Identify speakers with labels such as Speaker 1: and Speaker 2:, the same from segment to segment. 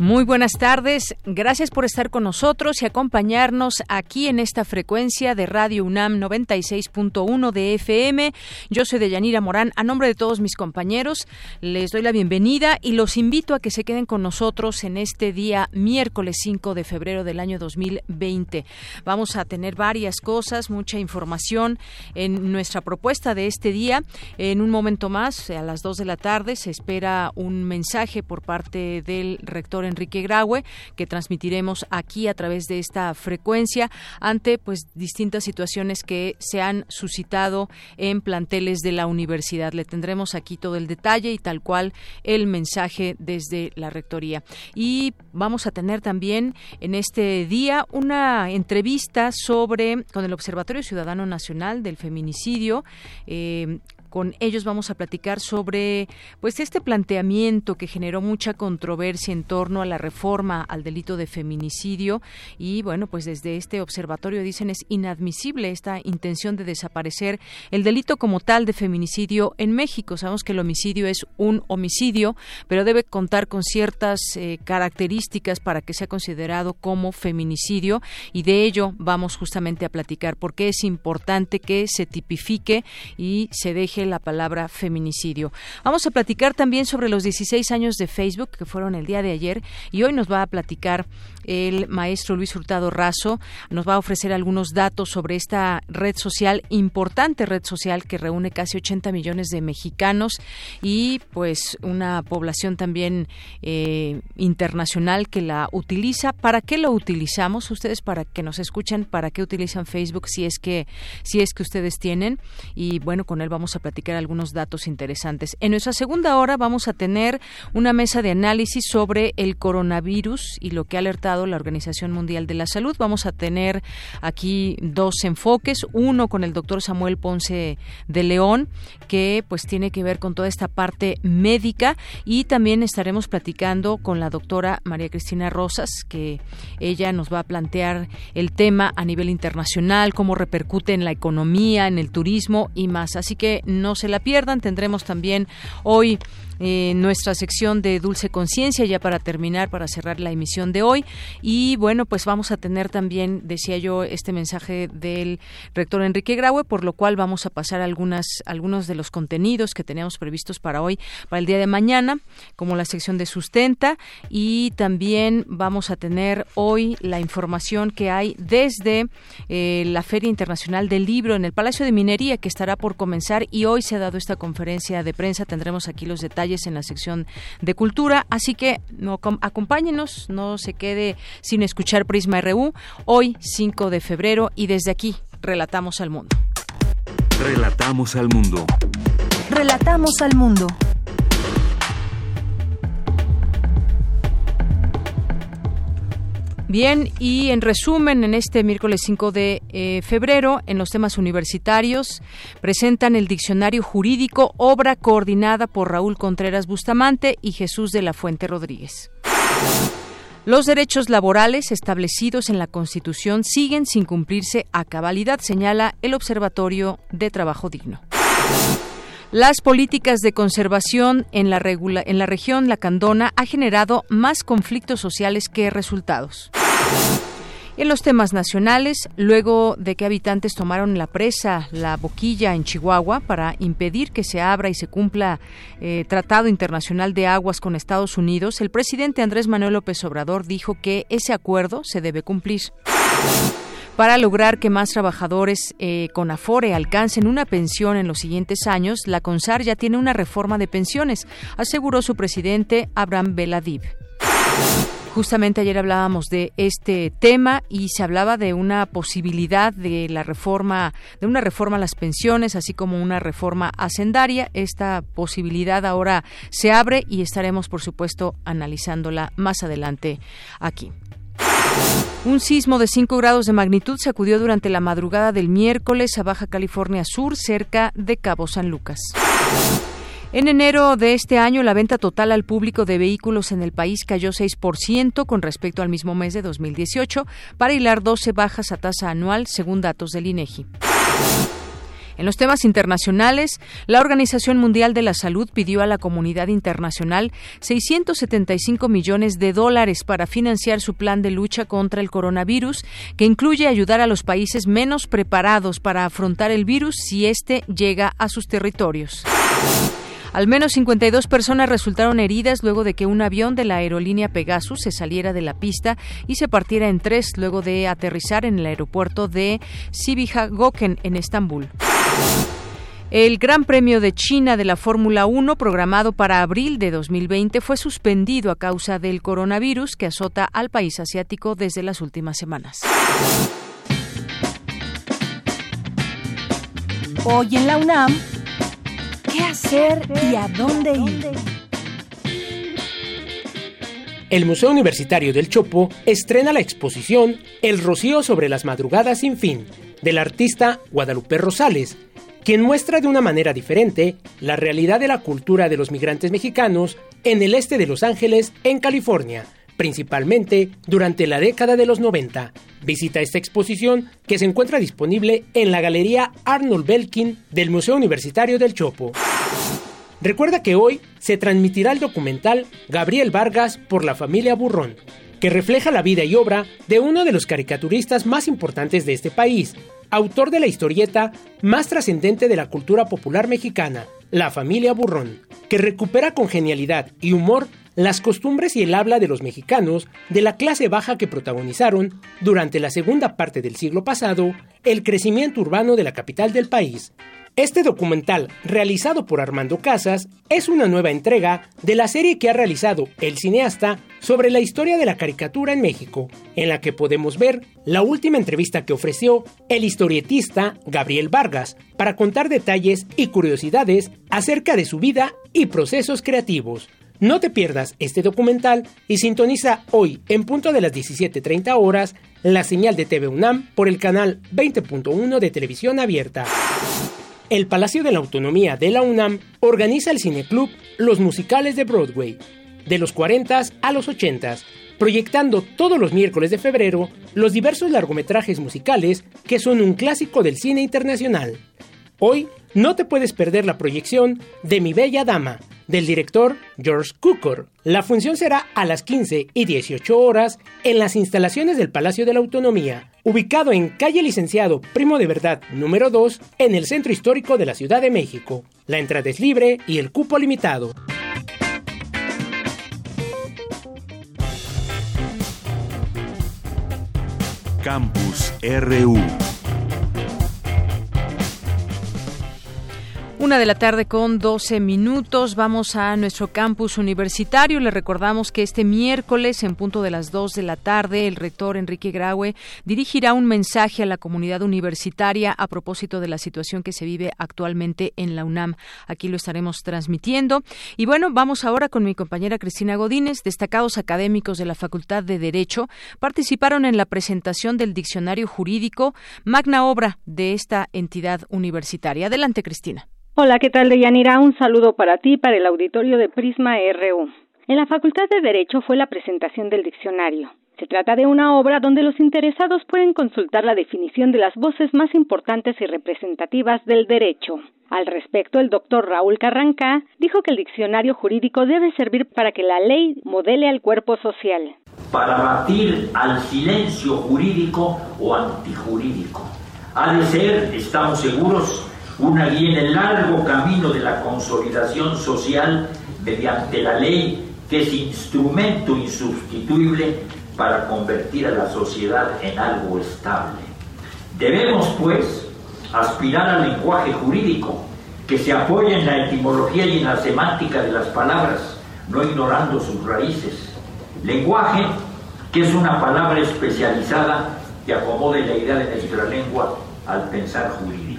Speaker 1: Muy buenas tardes, gracias por estar con nosotros y acompañarnos aquí en esta frecuencia de Radio UNAM 96.1 de FM. Yo soy Deyanira Morán, a nombre de todos mis compañeros, les doy la bienvenida y los invito a que se queden con nosotros en este día miércoles 5 de febrero del año 2020. Vamos a tener varias cosas, mucha información en nuestra propuesta de este día. En un momento más, a las 2 de la tarde, se espera un mensaje por parte del rector Enrique Graue, que transmitiremos aquí a través de esta frecuencia ante pues distintas situaciones que se han suscitado en planteles de la universidad. Le tendremos aquí todo el detalle y tal cual el mensaje desde la rectoría. Y vamos a tener también en este día una entrevista sobre con el Observatorio Ciudadano Nacional del Feminicidio. Eh, con ellos vamos a platicar sobre pues este planteamiento que generó mucha controversia en torno a la reforma al delito de feminicidio y bueno, pues desde este observatorio dicen es inadmisible esta intención de desaparecer el delito como tal de feminicidio en México. Sabemos que el homicidio es un homicidio, pero debe contar con ciertas eh, características para que sea considerado como feminicidio y de ello vamos justamente a platicar porque es importante que se tipifique y se deje la palabra feminicidio. Vamos a platicar también sobre los 16 años de Facebook que fueron el día de ayer y hoy nos va a platicar el maestro Luis Hurtado Razo. Nos va a ofrecer algunos datos sobre esta red social, importante red social que reúne casi 80 millones de mexicanos y pues una población también eh, internacional que la utiliza. ¿Para qué lo utilizamos? Ustedes para que nos escuchen, ¿para qué utilizan Facebook si es que si es que ustedes tienen? Y bueno, con él vamos a platicar algunos datos interesantes. En nuestra segunda hora vamos a tener una mesa de análisis sobre el coronavirus y lo que ha alertado la Organización Mundial de la Salud. Vamos a tener aquí dos enfoques, uno con el doctor Samuel Ponce de León, que pues tiene que ver con toda esta parte médica y también estaremos platicando con la doctora María Cristina Rosas, que ella nos va a plantear el tema a nivel internacional, cómo repercute en la economía, en el turismo y más. Así que no se la pierdan. Tendremos también hoy eh, nuestra sección de Dulce Conciencia, ya para terminar, para cerrar la emisión de hoy. Y bueno, pues vamos a tener también, decía yo, este mensaje del rector Enrique Graue, por lo cual vamos a pasar algunas, algunos de los contenidos que teníamos previstos para hoy, para el día de mañana, como la sección de sustenta. Y también vamos a tener hoy la información que hay desde eh, la Feria Internacional del Libro en el Palacio de Minería, que estará por comenzar. Y hoy se ha dado esta conferencia de prensa. Tendremos aquí los detalles en la sección de cultura. Así que no, acompáñenos, no se quede sin escuchar Prisma RU hoy 5 de febrero y desde aquí relatamos al mundo.
Speaker 2: Relatamos al mundo.
Speaker 3: Relatamos al mundo.
Speaker 1: Bien, y en resumen, en este miércoles 5 de eh, febrero, en los temas universitarios, presentan el diccionario jurídico, obra coordinada por Raúl Contreras Bustamante y Jesús de la Fuente Rodríguez. Los derechos laborales establecidos en la Constitución siguen sin cumplirse a cabalidad, señala el Observatorio de Trabajo Digno. Las políticas de conservación en la, en la región Lacandona ha generado más conflictos sociales que resultados. En los temas nacionales, luego de que habitantes tomaron la presa La Boquilla en Chihuahua para impedir que se abra y se cumpla eh, Tratado Internacional de Aguas con Estados Unidos, el presidente Andrés Manuel López Obrador dijo que ese acuerdo se debe cumplir. Para lograr que más trabajadores eh, con Afore alcancen una pensión en los siguientes años, la CONSAR ya tiene una reforma de pensiones, aseguró su presidente Abraham Beladiv. Justamente ayer hablábamos de este tema y se hablaba de una posibilidad de la reforma, de una reforma a las pensiones, así como una reforma hacendaria. Esta posibilidad ahora se abre y estaremos, por supuesto, analizándola más adelante aquí. Un sismo de 5 grados de magnitud sacudió durante la madrugada del miércoles a Baja California Sur, cerca de Cabo San Lucas. En enero de este año, la venta total al público de vehículos en el país cayó 6% con respecto al mismo mes de 2018, para hilar 12 bajas a tasa anual, según datos del INEGI. En los temas internacionales, la Organización Mundial de la Salud pidió a la comunidad internacional 675 millones de dólares para financiar su plan de lucha contra el coronavirus, que incluye ayudar a los países menos preparados para afrontar el virus si éste llega a sus territorios. Al menos 52 personas resultaron heridas luego de que un avión de la aerolínea Pegasus se saliera de la pista y se partiera en tres luego de aterrizar en el aeropuerto de Sibiha Gökçen en Estambul. El Gran Premio de China de la Fórmula 1, programado para abril de 2020, fue suspendido a causa del coronavirus que azota al país asiático desde las últimas semanas.
Speaker 3: Hoy en la UNAM, ¿Qué hacer y a dónde ir?
Speaker 4: El Museo Universitario del Chopo estrena la exposición El Rocío sobre las Madrugadas sin fin, del artista Guadalupe Rosales, quien muestra de una manera diferente la realidad de la cultura de los migrantes mexicanos en el este de Los Ángeles, en California, principalmente durante la década de los 90. Visita esta exposición que se encuentra disponible en la Galería Arnold Belkin del Museo Universitario del Chopo. Recuerda que hoy se transmitirá el documental Gabriel Vargas por la familia Burrón, que refleja la vida y obra de uno de los caricaturistas más importantes de este país, autor de la historieta más trascendente de la cultura popular mexicana, La familia Burrón, que recupera con genialidad y humor las costumbres y el habla de los mexicanos de la clase baja que protagonizaron, durante la segunda parte del siglo pasado, el crecimiento urbano de la capital del país. Este documental, realizado por Armando Casas, es una nueva entrega de la serie que ha realizado el cineasta sobre la historia de la caricatura en México, en la que podemos ver la última entrevista que ofreció el historietista Gabriel Vargas para contar detalles y curiosidades acerca de su vida y procesos creativos. No te pierdas este documental y sintoniza hoy en punto de las 17.30 horas la señal de TV UNAM por el canal 20.1 de televisión abierta. El Palacio de la Autonomía de la UNAM organiza el cineclub Los Musicales de Broadway, de los 40 a los 80, proyectando todos los miércoles de febrero los diversos largometrajes musicales que son un clásico del cine internacional. Hoy no te puedes perder la proyección de Mi Bella Dama, del director George Cukor. La función será a las 15 y 18 horas en las instalaciones del Palacio de la Autonomía, ubicado en calle Licenciado Primo de Verdad número 2, en el centro histórico de la Ciudad de México. La entrada es libre y el cupo limitado.
Speaker 2: Campus RU
Speaker 1: Una de la tarde con 12 minutos. Vamos a nuestro campus universitario. Le recordamos que este miércoles, en punto de las 2 de la tarde, el rector Enrique Graue dirigirá un mensaje a la comunidad universitaria a propósito de la situación que se vive actualmente en la UNAM. Aquí lo estaremos transmitiendo. Y bueno, vamos ahora con mi compañera Cristina Godínez. Destacados académicos de la Facultad de Derecho participaron en la presentación del diccionario jurídico, magna obra de esta entidad universitaria. Adelante, Cristina.
Speaker 5: Hola, ¿qué tal, Deyanira? Un saludo para ti, para el auditorio de Prisma RU. En la Facultad de Derecho fue la presentación del diccionario. Se trata de una obra donde los interesados pueden consultar la definición de las voces más importantes y representativas del derecho. Al respecto, el doctor Raúl Carranca dijo que el diccionario jurídico debe servir para que la ley modele al cuerpo social.
Speaker 6: Para batir al silencio jurídico o antijurídico. Ha de ser, estamos seguros, una guía en el largo camino de la consolidación social mediante la ley que es instrumento insustituible para convertir a la sociedad en algo estable. Debemos, pues, aspirar al lenguaje jurídico que se apoye en la etimología y en la semántica de las palabras, no ignorando sus raíces. Lenguaje, que es una palabra especializada que acomode la idea de nuestra lengua al pensar jurídico.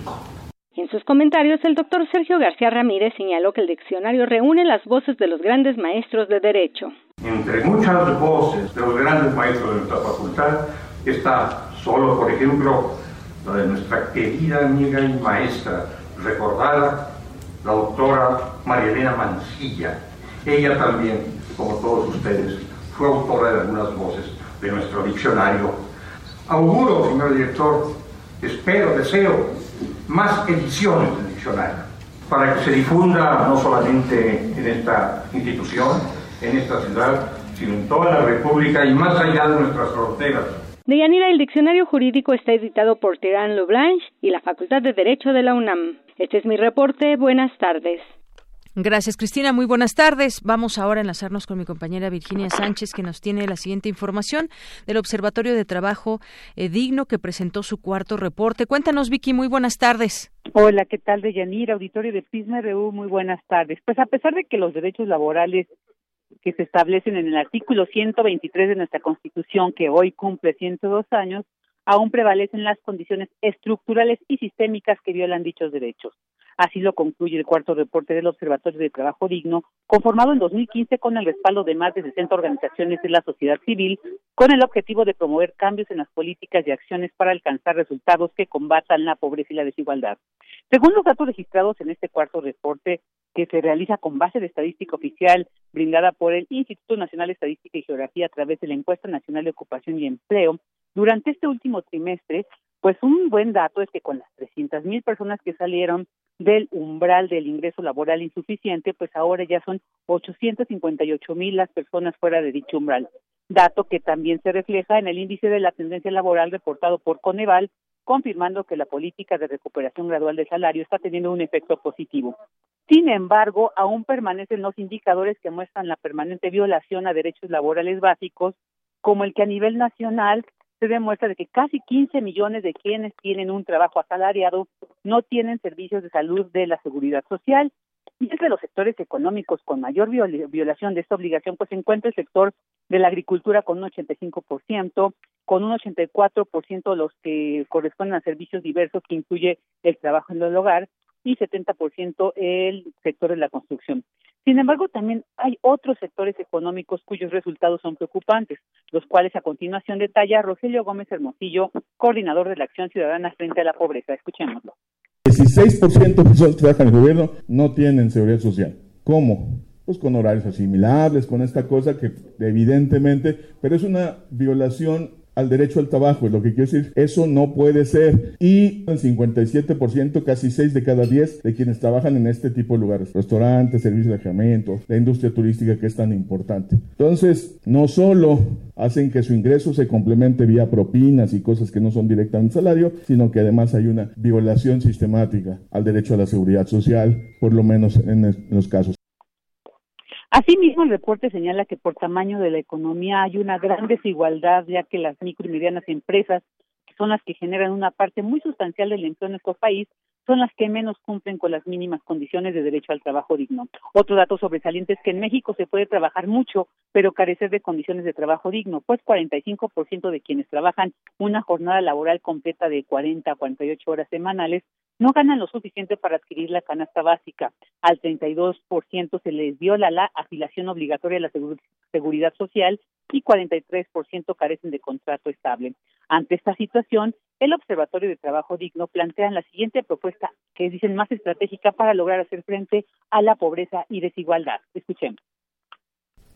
Speaker 5: En sus comentarios, el doctor Sergio García Ramírez señaló que el diccionario reúne las voces de los grandes maestros de Derecho.
Speaker 7: Entre muchas voces de los grandes maestros de nuestra facultad está solo, por ejemplo, la de nuestra querida amiga y maestra, recordada, la doctora María Elena Mancilla. Ella también, como todos ustedes, fue autora de algunas voces de nuestro diccionario. Auguro, señor director, espero, deseo más ediciones del diccionario para que se difunda no solamente en esta institución, en esta ciudad, sino en toda la República y más allá de nuestras fronteras.
Speaker 5: De Yanira, el diccionario jurídico está editado por Terán Leblanche y la Facultad de Derecho de la UNAM. Este es mi reporte. Buenas tardes.
Speaker 1: Gracias, Cristina. Muy buenas tardes. Vamos ahora a enlazarnos con mi compañera Virginia Sánchez, que nos tiene la siguiente información del Observatorio de Trabajo eh, Digno, que presentó su cuarto reporte. Cuéntanos, Vicky. Muy buenas tardes.
Speaker 8: Hola, ¿qué tal, Deyanira? Auditorio de Prisma RU. Muy buenas tardes. Pues a pesar de que los derechos laborales que se establecen en el artículo 123 de nuestra Constitución, que hoy cumple 102 años, aún prevalecen las condiciones estructurales y sistémicas que violan dichos derechos. Así lo concluye el cuarto reporte del Observatorio de Trabajo Digno, conformado en 2015 con el respaldo de más de 60 organizaciones de la sociedad civil, con el objetivo de promover cambios en las políticas y acciones para alcanzar resultados que combatan la pobreza y la desigualdad. Según los datos registrados en este cuarto reporte, que se realiza con base de estadística oficial brindada por el Instituto Nacional de Estadística y Geografía a través de la Encuesta Nacional de Ocupación y Empleo, durante este último trimestre, pues un buen dato es que con las 300 mil personas que salieron del umbral del ingreso laboral insuficiente, pues ahora ya son 858 mil las personas fuera de dicho umbral. Dato que también se refleja en el índice de la tendencia laboral reportado por Coneval, confirmando que la política de recuperación gradual del salario está teniendo un efecto positivo. Sin embargo, aún permanecen los indicadores que muestran la permanente violación a derechos laborales básicos, como el que a nivel nacional se demuestra de que casi 15 millones de quienes tienen un trabajo asalariado no tienen servicios de salud de la seguridad social. Y entre los sectores económicos con mayor violación de esta obligación, pues se encuentra el sector de la agricultura con un 85%, con un 84% los que corresponden a servicios diversos que incluye el trabajo en el hogar y 70% el sector de la construcción. Sin embargo, también hay otros sectores económicos cuyos resultados son preocupantes, los cuales a continuación detalla Rogelio Gómez Hermosillo, coordinador de la Acción Ciudadana frente a la Pobreza. Escuchémoslo.
Speaker 9: 16% de personas que trabajan en el gobierno no tienen seguridad social. ¿Cómo? Pues con horarios asimilables, con esta cosa que evidentemente, pero es una violación al derecho al trabajo, es lo que quiero decir, eso no puede ser. Y el 57%, casi 6 de cada 10 de quienes trabajan en este tipo de lugares, restaurantes, servicios de alojamiento, la industria turística que es tan importante. Entonces, no solo hacen que su ingreso se complemente vía propinas y cosas que no son directamente salario, sino que además hay una violación sistemática al derecho a la seguridad social, por lo menos en los casos.
Speaker 8: Asimismo, el reporte señala que por tamaño de la economía hay una gran desigualdad, ya que las micro y medianas empresas, son las que generan una parte muy sustancial del empleo en nuestro país, son las que menos cumplen con las mínimas condiciones de derecho al trabajo digno. Otro dato sobresaliente es que en México se puede trabajar mucho, pero carecer de condiciones de trabajo digno, pues 45% de quienes trabajan una jornada laboral completa de 40 a 48 horas semanales no ganan lo suficiente para adquirir la canasta básica. Al 32% se les viola la afiliación obligatoria a la seguridad social y 43% carecen de contrato estable. Ante esta situación, el Observatorio de Trabajo Digno plantea la siguiente propuesta, que dicen más estratégica para lograr hacer frente a la pobreza y desigualdad. Escuchemos.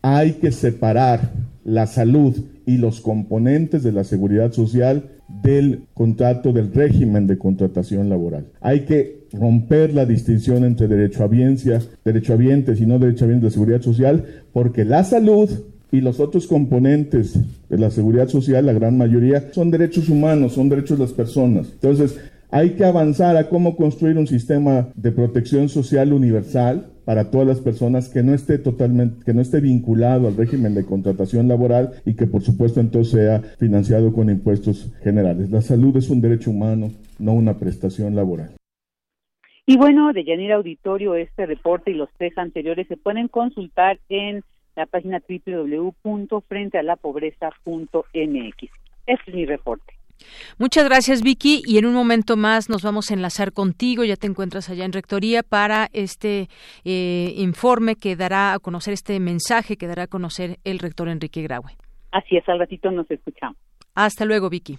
Speaker 9: Hay que separar la salud y los componentes de la seguridad social del contrato, del régimen de contratación laboral. Hay que romper la distinción entre derecho a derechohabientes y no derechohabientes de seguridad social, porque la salud y los otros componentes de la seguridad social, la gran mayoría, son derechos humanos, son derechos de las personas. Entonces, hay que avanzar a cómo construir un sistema de protección social universal para todas las personas que no esté totalmente, que no esté vinculado al régimen de contratación laboral y que por supuesto entonces sea financiado con impuestos generales. La salud es un derecho humano, no una prestación laboral.
Speaker 8: Y bueno, de Yanira Auditorio, este reporte y los tres anteriores se pueden consultar en la página www.frentealapobreza.mx. Este es mi reporte.
Speaker 1: Muchas gracias, Vicky. Y en un momento más nos vamos a enlazar contigo. Ya te encuentras allá en Rectoría para este eh, informe que dará a conocer este mensaje que dará a conocer el rector Enrique Graue.
Speaker 8: Así es, al ratito nos escuchamos.
Speaker 1: Hasta luego, Vicky.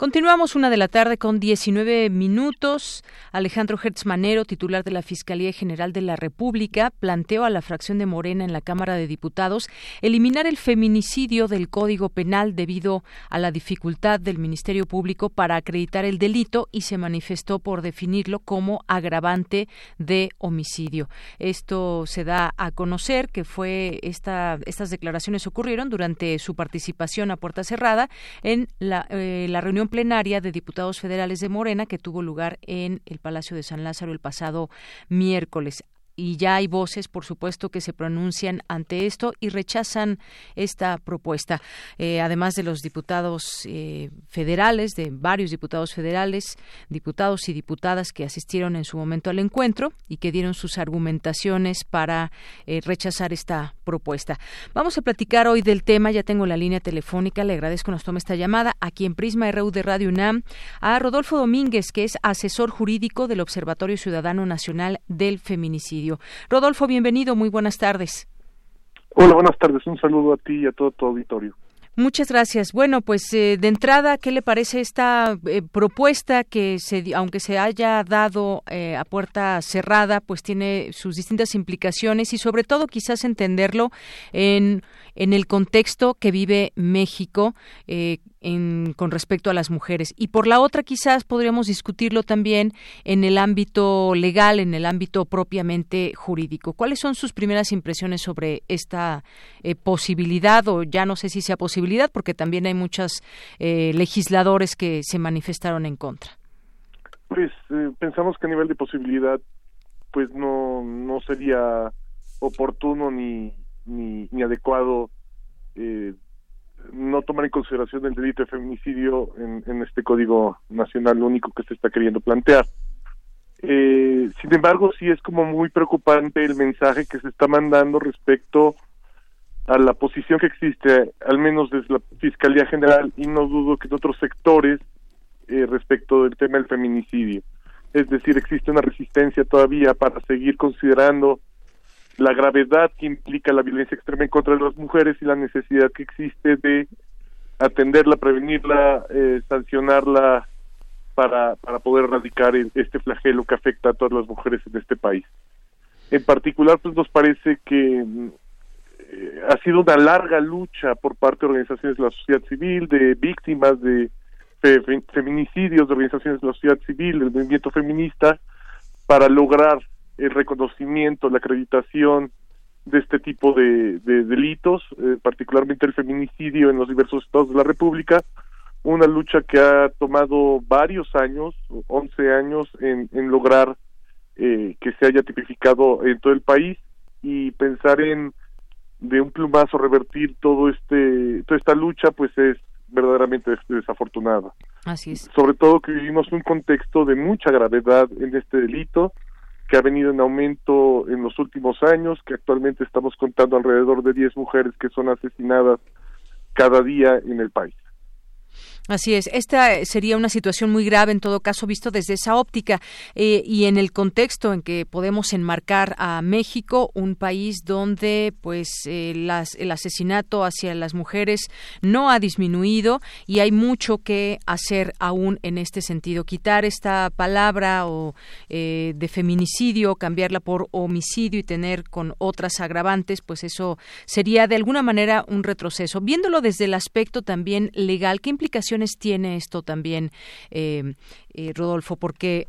Speaker 1: Continuamos una de la tarde con 19 minutos. Alejandro Hertzmanero, titular de la Fiscalía General de la República, planteó a la fracción de Morena en la Cámara de Diputados eliminar el feminicidio del Código Penal debido a la dificultad del Ministerio Público para acreditar el delito y se manifestó por definirlo como agravante de homicidio. Esto se da a conocer que fue esta, estas declaraciones ocurrieron durante su participación a puerta cerrada en la, eh, la reunión plenaria de diputados federales de Morena que tuvo lugar en el Palacio de San Lázaro el pasado miércoles y ya hay voces, por supuesto, que se pronuncian ante esto y rechazan esta propuesta. Eh, además de los diputados eh, federales, de varios diputados federales, diputados y diputadas que asistieron en su momento al encuentro y que dieron sus argumentaciones para eh, rechazar esta propuesta. Vamos a platicar hoy del tema. Ya tengo la línea telefónica. Le agradezco nos tome esta llamada aquí en Prisma RU de Radio UNAM a Rodolfo Domínguez, que es asesor jurídico del Observatorio Ciudadano Nacional del Feminicidio. Rodolfo, bienvenido, muy buenas tardes.
Speaker 10: Hola, buenas tardes. Un saludo a ti y a todo tu auditorio.
Speaker 1: Muchas gracias. Bueno, pues eh, de entrada, ¿qué le parece esta eh, propuesta que, se, aunque se haya dado eh, a puerta cerrada, pues tiene sus distintas implicaciones y sobre todo quizás entenderlo en, en el contexto que vive México con respecto a las mujeres. Y por la otra, quizás podríamos discutirlo también en el ámbito legal, en el ámbito propiamente jurídico. ¿Cuáles son sus primeras impresiones sobre esta eh, posibilidad, o ya no sé si sea posibilidad, porque también hay muchos eh, legisladores que se manifestaron en contra?
Speaker 10: Pues eh, pensamos que a nivel de posibilidad, pues no, no sería oportuno ni, ni, ni adecuado eh, no tomar en consideración el delito de feminicidio en, este código nacional único que se está queriendo plantear. Eh, sin embargo, sí es como muy preocupante el mensaje que se está mandando respecto a la posición que existe, al menos desde la Fiscalía General, y no dudo que en otros sectores, eh, respecto del tema del feminicidio. Es decir, existe una resistencia todavía para seguir considerando la gravedad que implica la violencia extrema en contra de las mujeres y la necesidad que existe de atenderla, prevenirla, eh, sancionarla para, para poder erradicar este flagelo que afecta a todas las mujeres en este país. En particular, pues nos parece que eh, ha sido una larga lucha por parte de organizaciones de la sociedad civil, de víctimas de feminicidios, de organizaciones de la sociedad civil, del movimiento feminista, para lograr el reconocimiento, la acreditación de este tipo de, delitos, eh, particularmente el feminicidio en los diversos estados de la República, una lucha que ha tomado varios años, 11 años, en, lograr eh, que se haya tipificado en todo el país y pensar en de un plumazo revertir todo este toda esta lucha pues es verdaderamente desafortunada.
Speaker 1: Así es.
Speaker 10: Sobre todo que vivimos un contexto de mucha gravedad en este delito, que ha venido en aumento en los últimos años, que actualmente estamos contando alrededor de 10 mujeres que son asesinadas cada día en el país.
Speaker 1: Así es. Esta sería una situación muy grave en todo caso visto desde esa óptica eh, y en el contexto en que podemos enmarcar a México, un país donde pues eh, el asesinato hacia las mujeres no ha disminuido y hay mucho que hacer aún en este sentido. Quitar esta palabra o eh, de feminicidio, cambiarla por homicidio y tener con otras agravantes, pues eso sería de alguna manera un retroceso. Viéndolo desde el aspecto también legal, ¿qué implicaciones implicaciones tiene esto también, eh, eh, Rodolfo? Porque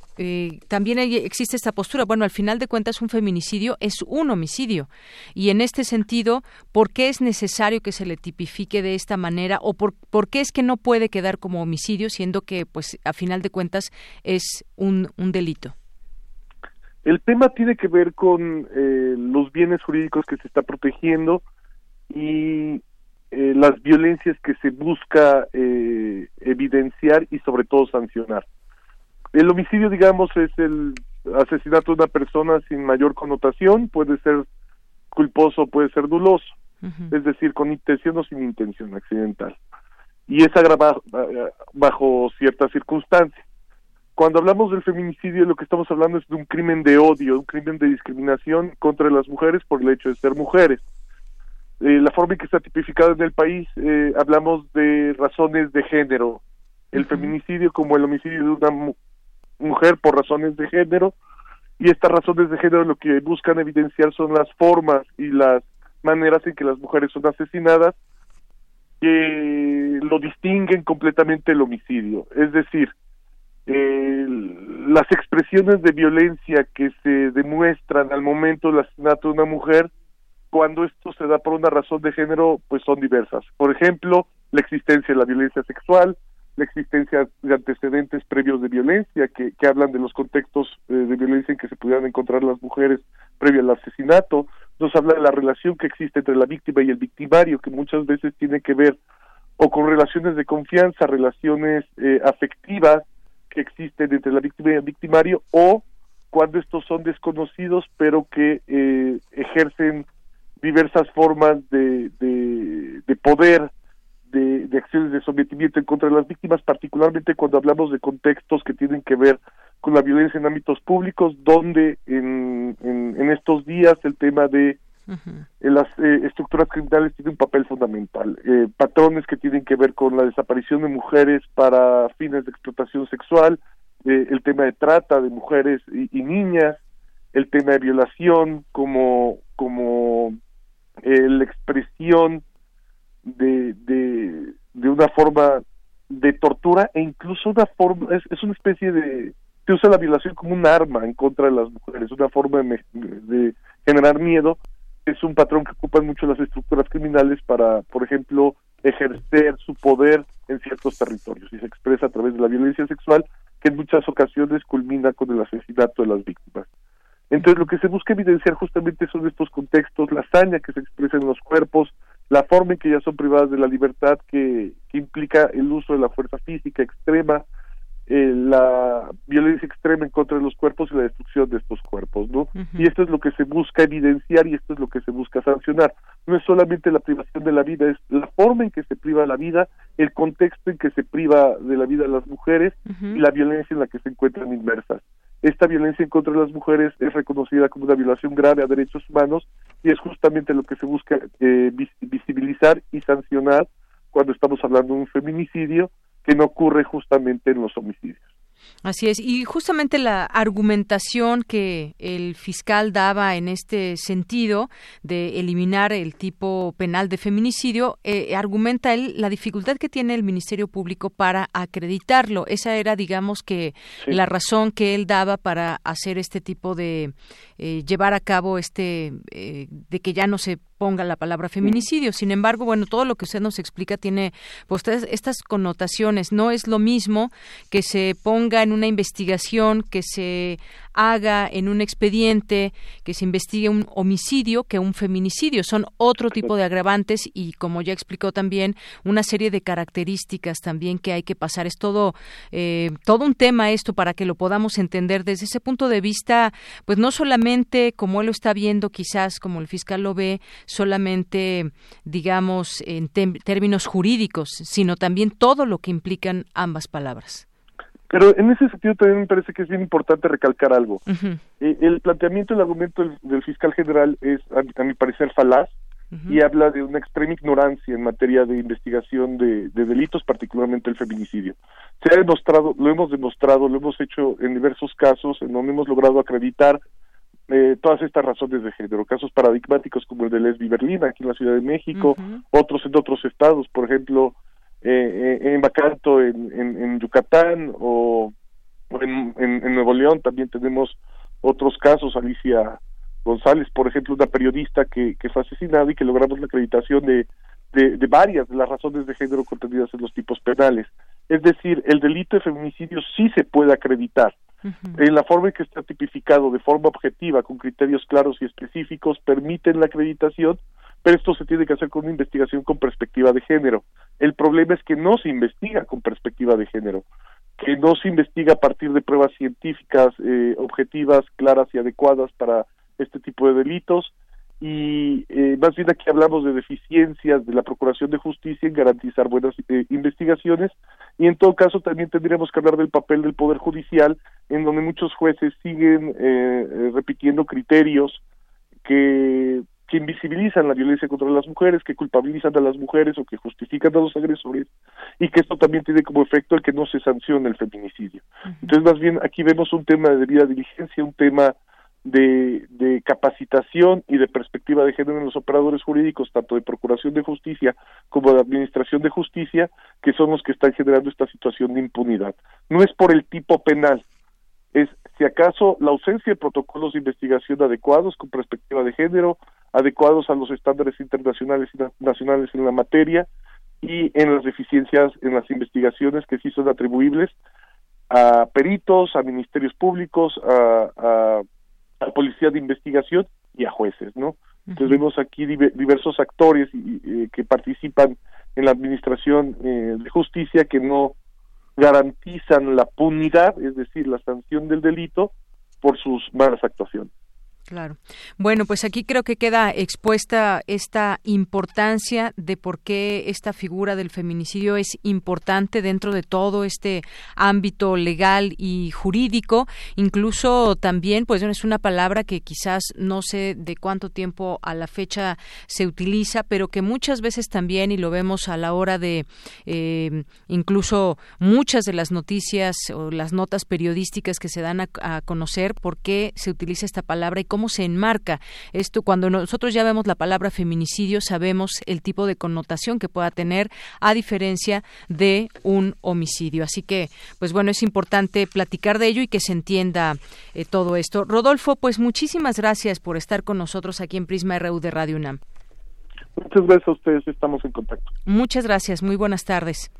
Speaker 1: también existe esta postura. Bueno, al final de cuentas, un feminicidio es un homicidio. Y en este sentido, ¿por qué es necesario que se le tipifique de esta manera? ¿O por, qué es que no puede quedar como homicidio, siendo que, pues, a final de cuentas, es un, un delito?
Speaker 10: El tema tiene que ver con eh, los bienes jurídicos que se está protegiendo y eh, las violencias que se busca eh, evidenciar y sobre todo sancionar. El homicidio, digamos, es el asesinato de una persona sin mayor connotación, puede ser culposo, puede ser doloso, es decir, con intención o sin intención accidental. Y es agravado bajo ciertas circunstancias cuando hablamos del feminicidio lo que estamos hablando es de un crimen de odio, un crimen de discriminación contra las mujeres por el hecho de ser mujeres. Eh, la forma en que está tipificado en el país, eh, hablamos de razones de género. El feminicidio como el homicidio de una mujer por razones de género, y estas razones de género lo que buscan evidenciar son las formas y las maneras en que las mujeres son asesinadas que lo distinguen completamente el homicidio. Es decir, eh, las expresiones de violencia que se demuestran al momento del asesinato de una mujer, cuando esto se da por una razón de género, pues son diversas. Por ejemplo, la existencia de la violencia sexual, la existencia de antecedentes previos de violencia que, hablan de los contextos eh, de violencia en que se pudieran encontrar las mujeres previo al asesinato, nos habla de la relación que existe entre la víctima y el victimario, que muchas veces tiene que ver o con relaciones de confianza, relaciones eh, afectivas, que existen entre la víctima y el victimario o cuando estos son desconocidos pero que eh, ejercen diversas formas de, de, poder, de, de, acciones de sometimiento en contra de las víctimas, particularmente cuando hablamos de contextos que tienen que ver con la violencia en ámbitos públicos, donde en, en estos días el tema de las eh, estructuras criminales tienen un papel fundamental. Eh, patrones que tienen que ver con la desaparición de mujeres para fines de explotación sexual, eh, el tema de trata de mujeres y, niñas, el tema de violación como, como la expresión de, de, de una forma de tortura e incluso una forma, es, es una especie de, se usa la violación como un arma en contra de las mujeres, una forma de generar miedo es un patrón que ocupan mucho las estructuras criminales para, por ejemplo, ejercer su poder en ciertos territorios y se expresa a través de la violencia sexual que en muchas ocasiones culmina con el asesinato de las víctimas. Entonces lo que se busca evidenciar justamente son estos contextos, la hazaña que se expresa en los cuerpos, la forma en que ya son privadas de la libertad que, que implica el uso de la fuerza física extrema, eh, la violencia extrema en contra de los cuerpos y la destrucción de estos cuerpos, ¿no? Y esto es lo que se busca evidenciar y esto es lo que se busca sancionar. No es solamente la privación de la vida, es la forma en que se priva la vida, el contexto en que se priva de la vida a las mujeres y la violencia en la que se encuentran inmersas. Esta violencia en contra de las mujeres es reconocida como una violación grave a derechos humanos y es justamente lo que se busca eh, visibilizar y sancionar cuando estamos hablando de un feminicidio que no ocurre justamente en los homicidios.
Speaker 1: Así es, y justamente la argumentación que el fiscal daba en este sentido de eliminar el tipo penal de feminicidio, eh, argumenta él la dificultad que tiene el Ministerio Público para acreditarlo. Esa era, digamos, que la razón que él daba para hacer este tipo de eh, llevar a cabo este eh, de que ya no se ponga la palabra feminicidio. Sin embargo, bueno, todo lo que usted nos explica tiene pues estas connotaciones. No es lo mismo que se ponga en una investigación, que se haga en un expediente, que se investigue un homicidio que un feminicidio. Son otro tipo de agravantes y, como ya explicó también, una serie de características también que hay que pasar. Es todo, eh, todo un tema esto para que lo podamos entender desde ese punto de vista, pues no solamente como él lo está viendo, quizás como el fiscal lo ve, solamente, digamos, en términos jurídicos, sino también todo lo que implican ambas palabras.
Speaker 10: Pero en ese sentido también me parece que es bien importante recalcar algo. Eh, el planteamiento, el argumento del, fiscal general es, a, mi parecer, falaz y habla de una extrema ignorancia en materia de investigación de, de, delitos, particularmente el feminicidio. Se ha demostrado, lo hemos demostrado, lo hemos hecho en diversos casos en donde hemos logrado acreditar eh, todas estas razones de género, casos paradigmáticos como el de Lesbi Berlín aquí en la Ciudad de México, otros en otros estados, por ejemplo, eh, en Bacanto, en, en, Yucatán o, en, en, Nuevo León también tenemos otros casos, Alicia González, por ejemplo, una periodista que, que fue asesinada y que logramos la acreditación de, de, de, varias de las razones de género contenidas en los tipos penales. Es decir, el delito de feminicidio sí se puede acreditar. En la forma en que está tipificado de forma objetiva, con criterios claros y específicos, permiten la acreditación, pero esto se tiene que hacer con una investigación con perspectiva de género. El problema es que no se investiga con perspectiva de género, que no se investiga a partir de pruebas científicas eh, objetivas, claras y adecuadas para este tipo de delitos, y eh, más bien aquí hablamos de deficiencias de la Procuración de Justicia en garantizar buenas eh, investigaciones y en todo caso también tendríamos que hablar del papel del Poder Judicial en donde muchos jueces siguen eh, repitiendo criterios que, que invisibilizan la violencia contra las mujeres, que culpabilizan a las mujeres o que justifican a los agresores y que esto también tiene como efecto el que no se sancione el feminicidio. Entonces más bien aquí vemos un tema de debida diligencia, un tema de, capacitación y de perspectiva de género en los operadores jurídicos, tanto de Procuración de Justicia como de Administración de Justicia, que son los que están generando esta situación de impunidad. No es por el tipo penal, es si acaso la ausencia de protocolos de investigación adecuados con perspectiva de género, adecuados a los estándares internacionales y nacionales en la materia y en las deficiencias en las investigaciones que sí son atribuibles a peritos, a ministerios públicos, a a policía de investigación y a jueces, ¿no? Entonces vemos aquí diversos actores y, que participan en la administración eh, de justicia que no garantizan la punidad, es decir, la sanción del delito por sus malas actuaciones.
Speaker 1: Claro. Bueno, pues aquí creo que queda expuesta esta importancia de por qué esta figura del feminicidio es importante dentro de todo este ámbito legal y jurídico. Incluso también, pues es una palabra que quizás no sé de cuánto tiempo a la fecha se utiliza, pero que muchas veces también, y lo vemos a la hora de eh, incluso muchas de las noticias o las notas periodísticas que se dan a, a conocer, por qué se utiliza esta palabra y cómo cómo se enmarca esto. Cuando nosotros ya vemos la palabra feminicidio, sabemos el tipo de connotación que pueda tener a diferencia de un homicidio. Así que, pues bueno, es importante platicar de ello y que se entienda eh, todo esto. Rodolfo, pues muchísimas gracias por estar con nosotros aquí en Prisma RU de Radio UNAM.
Speaker 10: Muchas gracias a ustedes, estamos en contacto.
Speaker 1: Muchas gracias, muy buenas tardes.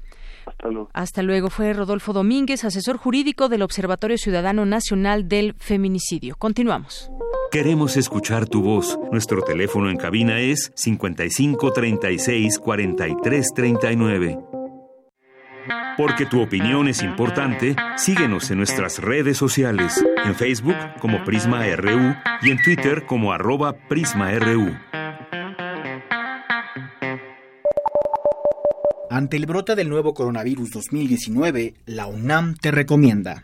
Speaker 10: Hasta luego.
Speaker 1: Hasta luego. Fue Rodolfo Domínguez, asesor jurídico del Observatorio Ciudadano Nacional del Feminicidio. Continuamos.
Speaker 2: Queremos escuchar tu voz. Nuestro teléfono en cabina es 55 36 43 39. Porque tu opinión es importante, síguenos en nuestras redes sociales, en Facebook como Prisma RU y en Twitter como arroba PrismaRU.
Speaker 11: Ante el brote del nuevo coronavirus 2019, la UNAM te recomienda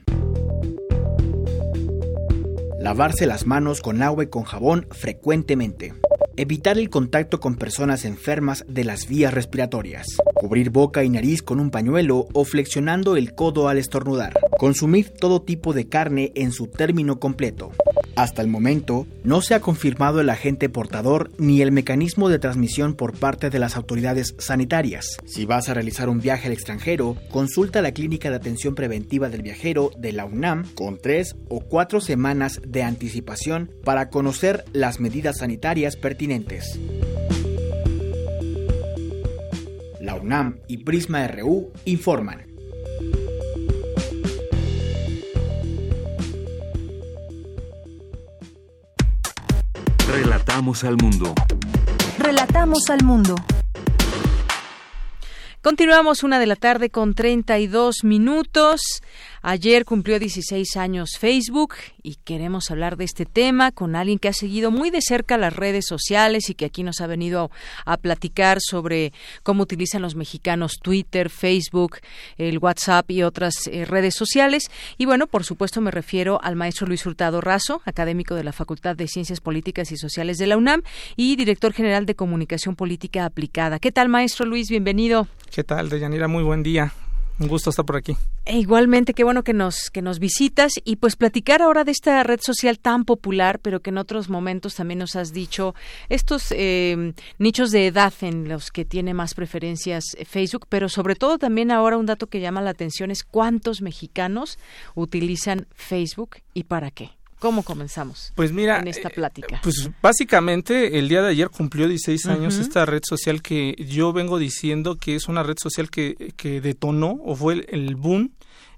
Speaker 11: lavarse las manos con agua y con jabón frecuentemente, evitar el contacto con personas enfermas de las vías respiratorias, cubrir boca y nariz con un pañuelo o flexionando el codo al estornudar, consumir todo tipo de carne en su término completo, hasta el momento, no se ha confirmado el agente portador ni el mecanismo de transmisión por parte de las autoridades sanitarias. Si vas a realizar un viaje al extranjero, consulta la Clínica de Atención Preventiva del Viajero de la UNAM con tres o cuatro semanas de anticipación para conocer las medidas sanitarias pertinentes. La UNAM y Prisma RU informan.
Speaker 2: Relatamos al mundo.
Speaker 3: Relatamos al mundo.
Speaker 1: Continuamos una de la tarde con 32 minutos. Ayer cumplió 16 años Facebook y queremos hablar de este tema con alguien que ha seguido muy de cerca las redes sociales y que aquí nos ha venido a, platicar sobre cómo utilizan los mexicanos Twitter, Facebook, el WhatsApp y otras eh, redes sociales. Y bueno, por supuesto me refiero al maestro Luis Hurtado Razo, académico de la Facultad de Ciencias Políticas y Sociales de la UNAM y director general de Comunicación Política Aplicada. ¿Qué tal, maestro Luis? Bienvenido.
Speaker 12: ¿Qué tal, Deyanira? Muy buen día. Un gusto estar por aquí.
Speaker 1: E igualmente, qué bueno que nos, que nos visitas y pues platicar ahora de esta red social tan popular, pero que en otros momentos también nos has dicho estos eh, nichos de edad en los que tiene más preferencias Facebook, pero sobre todo también ahora un dato que llama la atención es cuántos mexicanos utilizan Facebook y para qué. ¿Cómo comenzamos?
Speaker 12: Pues mira,
Speaker 1: en esta plática.
Speaker 12: pues básicamente el día de ayer cumplió 16 años esta red social que yo vengo diciendo que es una red social que, que detonó o fue el boom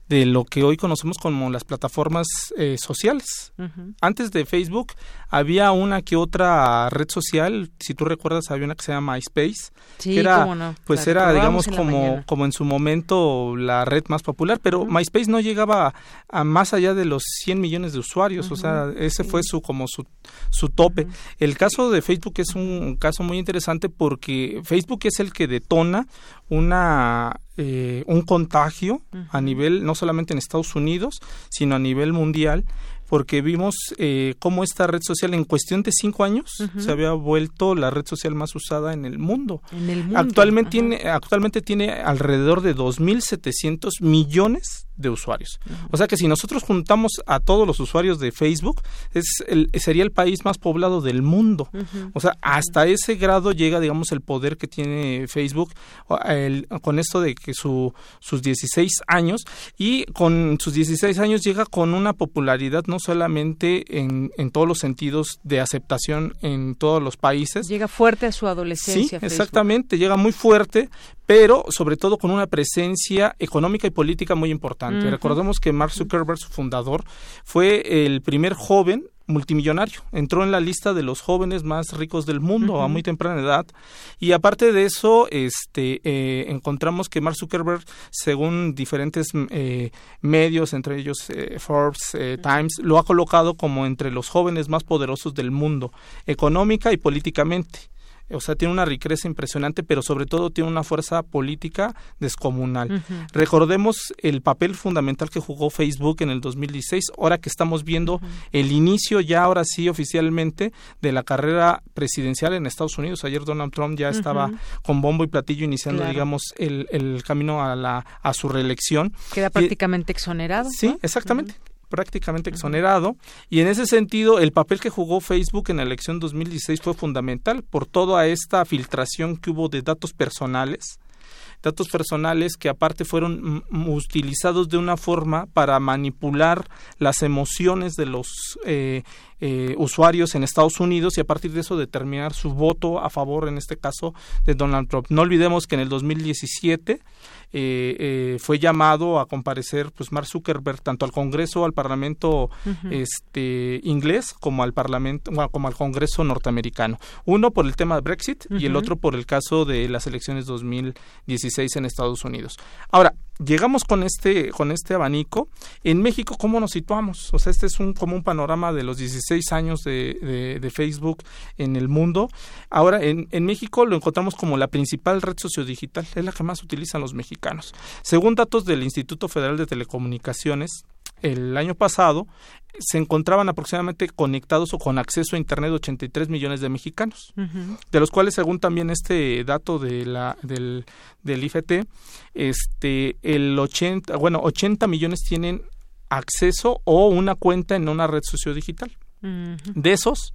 Speaker 12: de lo que hoy conocemos como las plataformas eh, sociales. Antes de Facebook había una que otra red social, si tú recuerdas había una que se llama MySpace, que era pues era digamos como como en su momento la red más popular, pero MySpace no llegaba a, más allá de los 100 millones de usuarios, o sea, ese fue su como su su tope. El caso de Facebook es un caso muy interesante porque Facebook es el que detona una eh, un contagio a nivel no solamente en Estados Unidos sino a nivel mundial porque vimos eh, cómo esta red social en cuestión de cinco años se había vuelto la red social más usada en el mundo.
Speaker 1: En el mundo.
Speaker 12: Actualmente tiene actualmente tiene alrededor de 2.700 millones de usuarios. O sea que si nosotros juntamos a todos los usuarios de Facebook, es el, sería el país más poblado del mundo. O sea, hasta ese grado llega, digamos, el poder que tiene Facebook con esto de que su, sus 16 años y con sus 16 años llega con una popularidad no solamente en, en todos los sentidos de aceptación en todos los países.
Speaker 1: Llega fuerte a su adolescencia.
Speaker 12: Sí, exactamente, llega muy fuerte, pero sobre todo con una presencia económica y política muy importante. Recordemos que Mark Zuckerberg, su fundador, fue el primer joven multimillonario. Entró en la lista de los jóvenes más ricos del mundo a muy temprana edad. Y aparte de eso, este, eh, encontramos que Mark Zuckerberg, según diferentes eh, medios, entre ellos eh, Forbes, Times, lo ha colocado como entre los jóvenes más poderosos del mundo, económica y políticamente o sea, tiene una riqueza impresionante, pero sobre todo tiene una fuerza política descomunal. Recordemos el papel fundamental que jugó Facebook en el 2016, ahora que estamos viendo el inicio ya ahora sí oficialmente de la carrera presidencial en Estados Unidos. Ayer Donald Trump ya estaba con bombo y platillo iniciando, digamos, el, el, camino a, la, a su reelección.
Speaker 1: Queda prácticamente exonerado.
Speaker 12: Sí, exactamente prácticamente exonerado y en ese sentido el papel que jugó Facebook en la elección 2016 fue fundamental por toda esta filtración que hubo de datos personales datos personales que aparte fueron utilizados de una forma para manipular las emociones de los eh, eh, usuarios en Estados Unidos y a partir de eso determinar su voto a favor, en este caso, de Donald Trump. No olvidemos que en el 2017 eh, eh, fue llamado a comparecer pues Mark Zuckerberg tanto al Congreso al Parlamento este inglés como al Parlamento como al Congreso norteamericano. Uno por el tema de Brexit y el otro por el caso de las elecciones 2016 en Estados Unidos. Ahora llegamos con este con este abanico en México cómo nos situamos o sea este es un como un panorama de los 16 años de, Facebook en el mundo. Ahora en, en, México lo encontramos como la principal red sociodigital es la que más utilizan los mexicanos. Según datos del Instituto Federal de Telecomunicaciones el año pasado se encontraban aproximadamente conectados o con acceso a internet 83 millones de mexicanos, de los cuales según también este dato de la del, del IFT, este el 80, bueno, 80 millones tienen acceso o una cuenta en una red sociodigital. De esos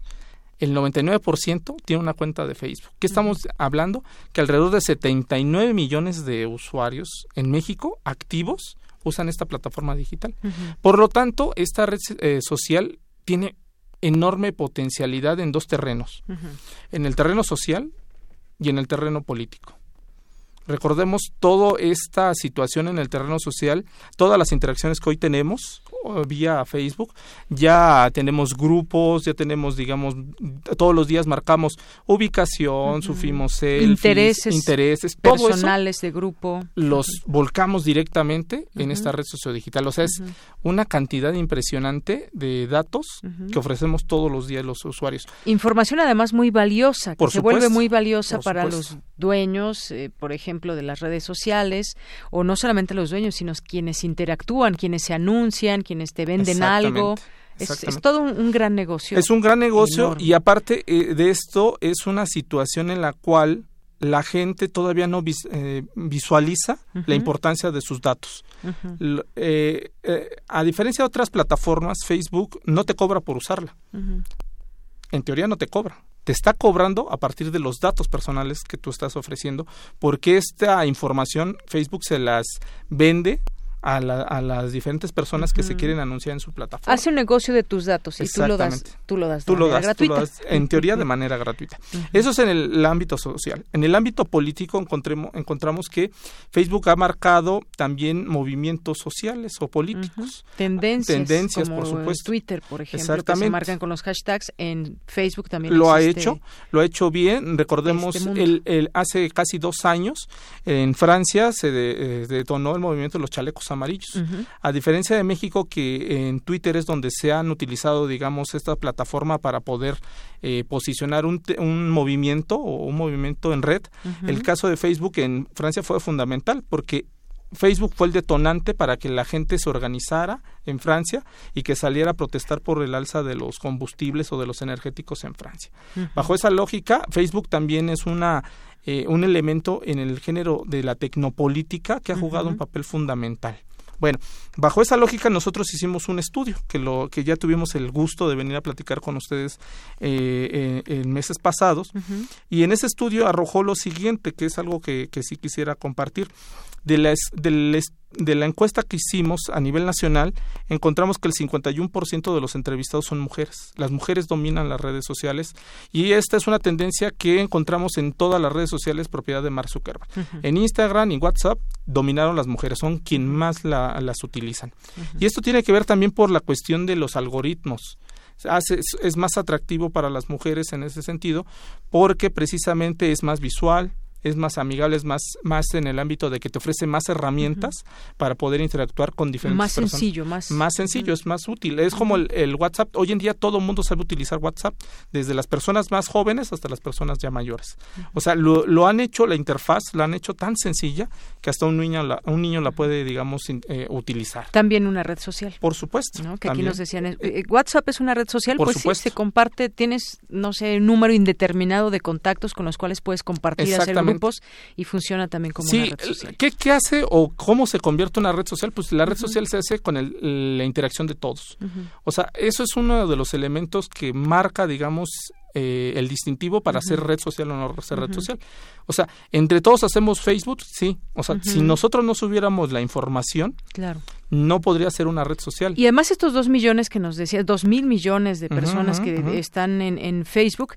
Speaker 12: el 99% tiene una cuenta de Facebook. ¿Qué estamos hablando? Que alrededor de 79 millones de usuarios en México activos usan esta plataforma digital. Por lo tanto, esta red eh, social tiene enorme potencialidad en dos terrenos, en el terreno social y en el terreno político. Recordemos toda esta situación en el terreno social, todas las interacciones que hoy tenemos vía Facebook, ya tenemos grupos, ya tenemos, digamos, todos los días marcamos ubicación, sufrimos
Speaker 1: intereses,
Speaker 12: intereses
Speaker 1: personales de grupo.
Speaker 12: Los volcamos directamente en esta red sociodigital. O sea, es una cantidad impresionante de datos que ofrecemos todos los días los usuarios.
Speaker 1: Información además muy valiosa, que se vuelve muy valiosa para los dueños, eh, por ejemplo, de las redes sociales, o no solamente los dueños, sino quienes interactúan, quienes se anuncian, quienes te venden algo. Es, todo un, gran negocio.
Speaker 12: Es un gran negocio y aparte eh, de esto es una situación en la cual la gente todavía no eh, visualiza la importancia de sus datos. Eh, eh, a diferencia de otras plataformas, Facebook no te cobra por usarla. En teoría no te cobra. Te está cobrando a partir de los datos personales que tú estás ofreciendo, porque esta información Facebook se las vende a, las diferentes personas que se quieren anunciar en su plataforma.
Speaker 1: Hace un negocio de tus datos y tú lo das, tú lo das,
Speaker 12: tú lo das, Tú lo das en teoría de manera gratuita. Eso es en el, ámbito social. En el ámbito político encontramos que Facebook ha marcado también movimientos sociales o políticos.
Speaker 1: Tendencias,
Speaker 12: Tendencias por supuesto.
Speaker 1: Twitter, por ejemplo, que se marcan con los hashtags. En Facebook también
Speaker 12: lo ha hecho, lo ha hecho bien. Recordemos, este el, el, hace casi dos años en Francia se eh, detonó el movimiento de los chalecos amarillos. A diferencia de México, que en Twitter es donde se han utilizado, digamos, esta plataforma para poder eh, posicionar un, un, movimiento o un movimiento en red, el caso de Facebook en Francia fue fundamental porque Facebook fue el detonante para que la gente se organizara en Francia y que saliera a protestar por el alza de los combustibles o de los energéticos en Francia. Bajo esa lógica, Facebook también es una eh, un elemento en el género de la tecnopolítica que ha jugado un papel fundamental. Bueno, bajo esa lógica nosotros hicimos un estudio que lo que ya tuvimos el gusto de venir a platicar con ustedes eh, eh, en meses pasados y en ese estudio arrojó lo siguiente que es algo que, que sí quisiera compartir de la, de la encuesta que hicimos a nivel nacional, encontramos que el 51% de los entrevistados son mujeres. Las mujeres dominan las redes sociales y esta es una tendencia que encontramos en todas las redes sociales propiedad de Mark Zuckerberg. En Instagram y WhatsApp dominaron las mujeres, son quien más las utilizan. Y esto tiene que ver también por la cuestión de los algoritmos. Hace, es más atractivo para las mujeres en ese sentido porque precisamente es más visual, es más amigable, es más, más en el ámbito de que te ofrece más herramientas para poder interactuar con diferentes
Speaker 1: más
Speaker 12: personas.
Speaker 1: Sencillo, más
Speaker 12: Más sencillo, es más útil. Es como el, WhatsApp. Hoy en día todo el mundo sabe utilizar WhatsApp, desde las personas más jóvenes hasta las personas ya mayores. O sea, lo, lo, han hecho, la interfaz la han hecho tan sencilla que hasta un niño la, un niño la puede, digamos, eh, utilizar.
Speaker 1: También una red social.
Speaker 12: Por supuesto.
Speaker 1: Que aquí nos decían, eh, eh, WhatsApp es una red social, pues sí, se comparte, tienes, no sé, un número indeterminado de contactos con los cuales puedes compartir, hacer grupos y funciona también como una red social.
Speaker 12: ¿qué, ¿qué, hace o cómo se convierte una red social? Pues la red social se hace con el, la interacción de todos. O sea, eso es uno de los elementos que marca, digamos, eh, el distintivo para ser red social o no ser red social. O sea, entre todos hacemos Facebook, sí. O sea, si nosotros no subiéramos la información,
Speaker 1: claro.
Speaker 12: no podría ser una red social.
Speaker 1: Y además estos dos millones que nos decías, dos mil millones de personas que están en, en Facebook,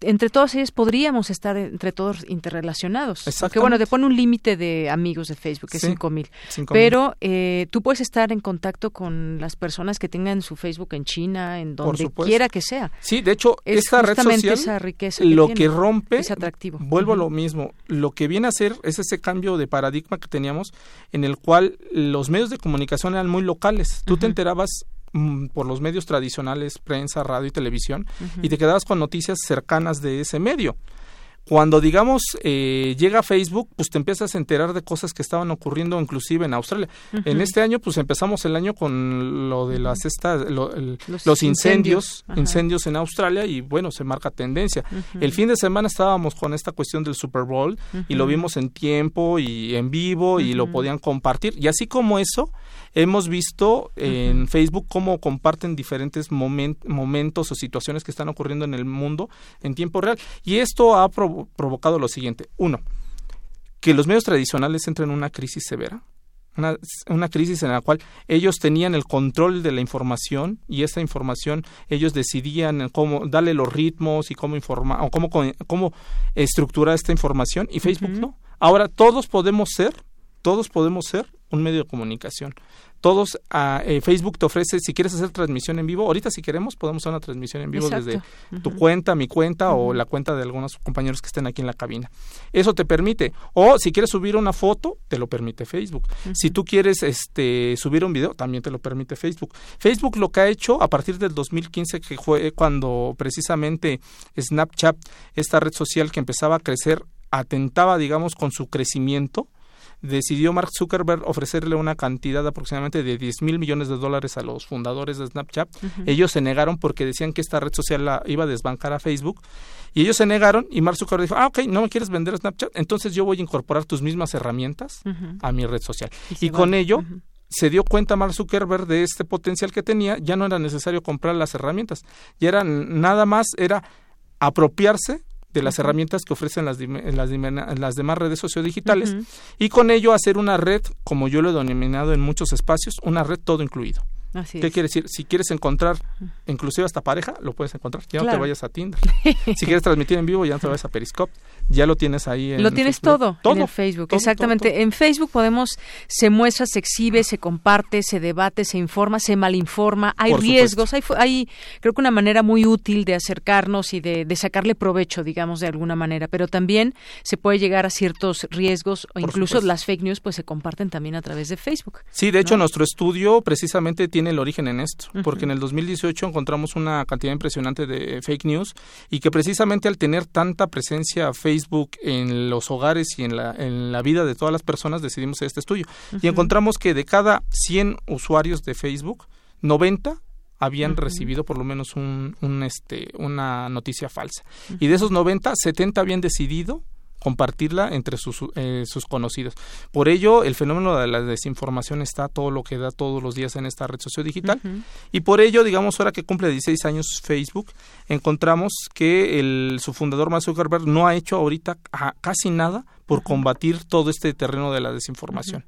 Speaker 1: entre todos ellos podríamos estar entre todos interrelacionados. Porque bueno, te pone un límite de amigos de Facebook, que es cinco mil. Pero eh, tú puedes estar en contacto con las personas que tengan su Facebook en China, en donde quiera que sea.
Speaker 12: Sí, de hecho, esta red social,
Speaker 1: esa riqueza
Speaker 12: lo que rompe,
Speaker 1: es atractivo.
Speaker 12: Vuelvo a lo mismo. Lo que viene a hacer es ese cambio de paradigma que teníamos, en el cual los medios de comunicación eran muy locales. Tú te enterabas por los medios tradicionales, prensa, radio y televisión, y te quedabas con noticias cercanas de ese medio. Cuando, digamos, eh, llega Facebook, pues te empiezas a enterar de cosas que estaban ocurriendo inclusive en Australia. En este año, pues empezamos el año con lo de las estas, los, incendios, incendios, en Australia y bueno, se marca tendencia. El fin de semana estábamos con esta cuestión del Super Bowl y lo vimos en tiempo y en vivo y lo podían compartir. Y así como eso, hemos visto en Facebook cómo comparten diferentes momentos o situaciones que están ocurriendo en el mundo en tiempo real. Y esto ha provocado lo siguiente. Uno, que los medios tradicionales entren en una crisis severa. Una, una, crisis en la cual ellos tenían el control de la información y esa información ellos decidían cómo darle los ritmos y cómo informar o cómo, cómo estructurar esta información y Facebook no. Ahora todos podemos ser, todos podemos ser un medio de comunicación. Todos a eh, Facebook te ofrece si quieres hacer transmisión en vivo ahorita si queremos podemos hacer una transmisión en vivo desde tu cuenta mi cuenta o la cuenta de algunos compañeros que estén aquí en la cabina. Eso te permite o si quieres subir una foto te lo permite Facebook. Si tú quieres este subir un video también te lo permite Facebook. Facebook lo que ha hecho a partir del 2015 que fue cuando precisamente Snapchat esta red social que empezaba a crecer atentaba digamos con su crecimiento decidió Mark Zuckerberg ofrecerle una cantidad aproximadamente de 10 mil millones de dólares a los fundadores de Snapchat. Ellos se negaron porque decían que esta red social la iba a desbancar a Facebook. Y ellos se negaron y Mark Zuckerberg dijo, ah, ok, no me quieres vender Snapchat, entonces yo voy a incorporar tus mismas herramientas a mi red social. Y, con ello se dio cuenta Mark Zuckerberg de este potencial que tenía, ya no era necesario comprar las herramientas, ya era nada más, era apropiarse de las herramientas que ofrecen las, las, las demás redes sociodigitales y con ello hacer una red, como yo lo he denominado en muchos espacios, una red todo incluido. ¿Qué quiere decir? Si quieres encontrar, inclusive hasta pareja, lo puedes encontrar. Ya no te vayas a Tinder. si quieres transmitir en vivo, ya no te vayas a Periscope. Ya lo tienes ahí. En
Speaker 1: lo tienes todo, en el Facebook. Exactamente. En Facebook podemos, se muestra, se exhibe, se comparte, se debate, se informa, se malinforma. Hay riesgos. Hay, hay, creo que una manera muy útil de acercarnos y de, sacarle provecho, digamos, de alguna manera. Pero también se puede llegar a ciertos riesgos o incluso las fake news, pues se comparten también a través de Facebook.
Speaker 12: Sí, de hecho, nuestro estudio precisamente tiene el origen en esto, porque en el 2018 encontramos una cantidad impresionante de fake news y que precisamente al tener tanta presencia Facebook en los hogares y en la, en la vida de todas las personas decidimos hacer este estudio. Y encontramos que de cada 100 usuarios de Facebook, 90 habían recibido por lo menos un, un, este, una noticia falsa. Y de esos 90, 70 habían decidido compartirla entre sus, eh, sus conocidos. Por ello, el fenómeno de la desinformación está todo lo que da todos los días en esta red sociodigital. Y por ello, digamos, ahora que cumple 16 años Facebook, encontramos que el, su fundador, Mark Zuckerberg, no ha hecho ahorita casi nada por combatir todo este terreno de la desinformación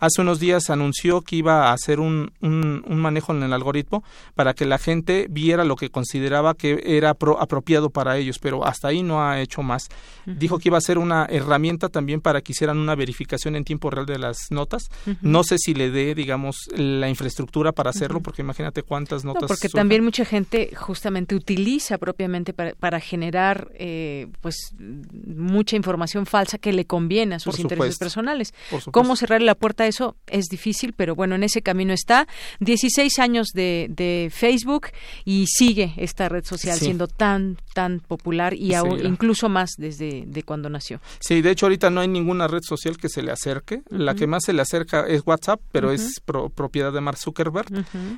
Speaker 12: hace unos días anunció que iba a hacer un, un, manejo en el algoritmo para que la gente viera lo que consideraba que era apropiado para ellos, pero hasta ahí no ha hecho más. Dijo que iba a ser una herramienta también para que hicieran una verificación en tiempo real de las notas. No sé si le dé, digamos, la infraestructura para hacerlo, porque imagínate cuántas notas.
Speaker 1: porque también mucha gente justamente utiliza propiamente para, generar eh, pues mucha información falsa que le conviene a sus intereses personales. ¿Cómo cerrar la puerta a eso es difícil, pero bueno, en ese camino está. 16 años de, de Facebook y sigue esta red social siendo tan, tan popular y aún, incluso más desde de cuando nació.
Speaker 12: Sí, de hecho ahorita no hay ninguna red social que se le acerque. La que más se le acerca es WhatsApp, pero es propiedad de Mark Zuckerberg.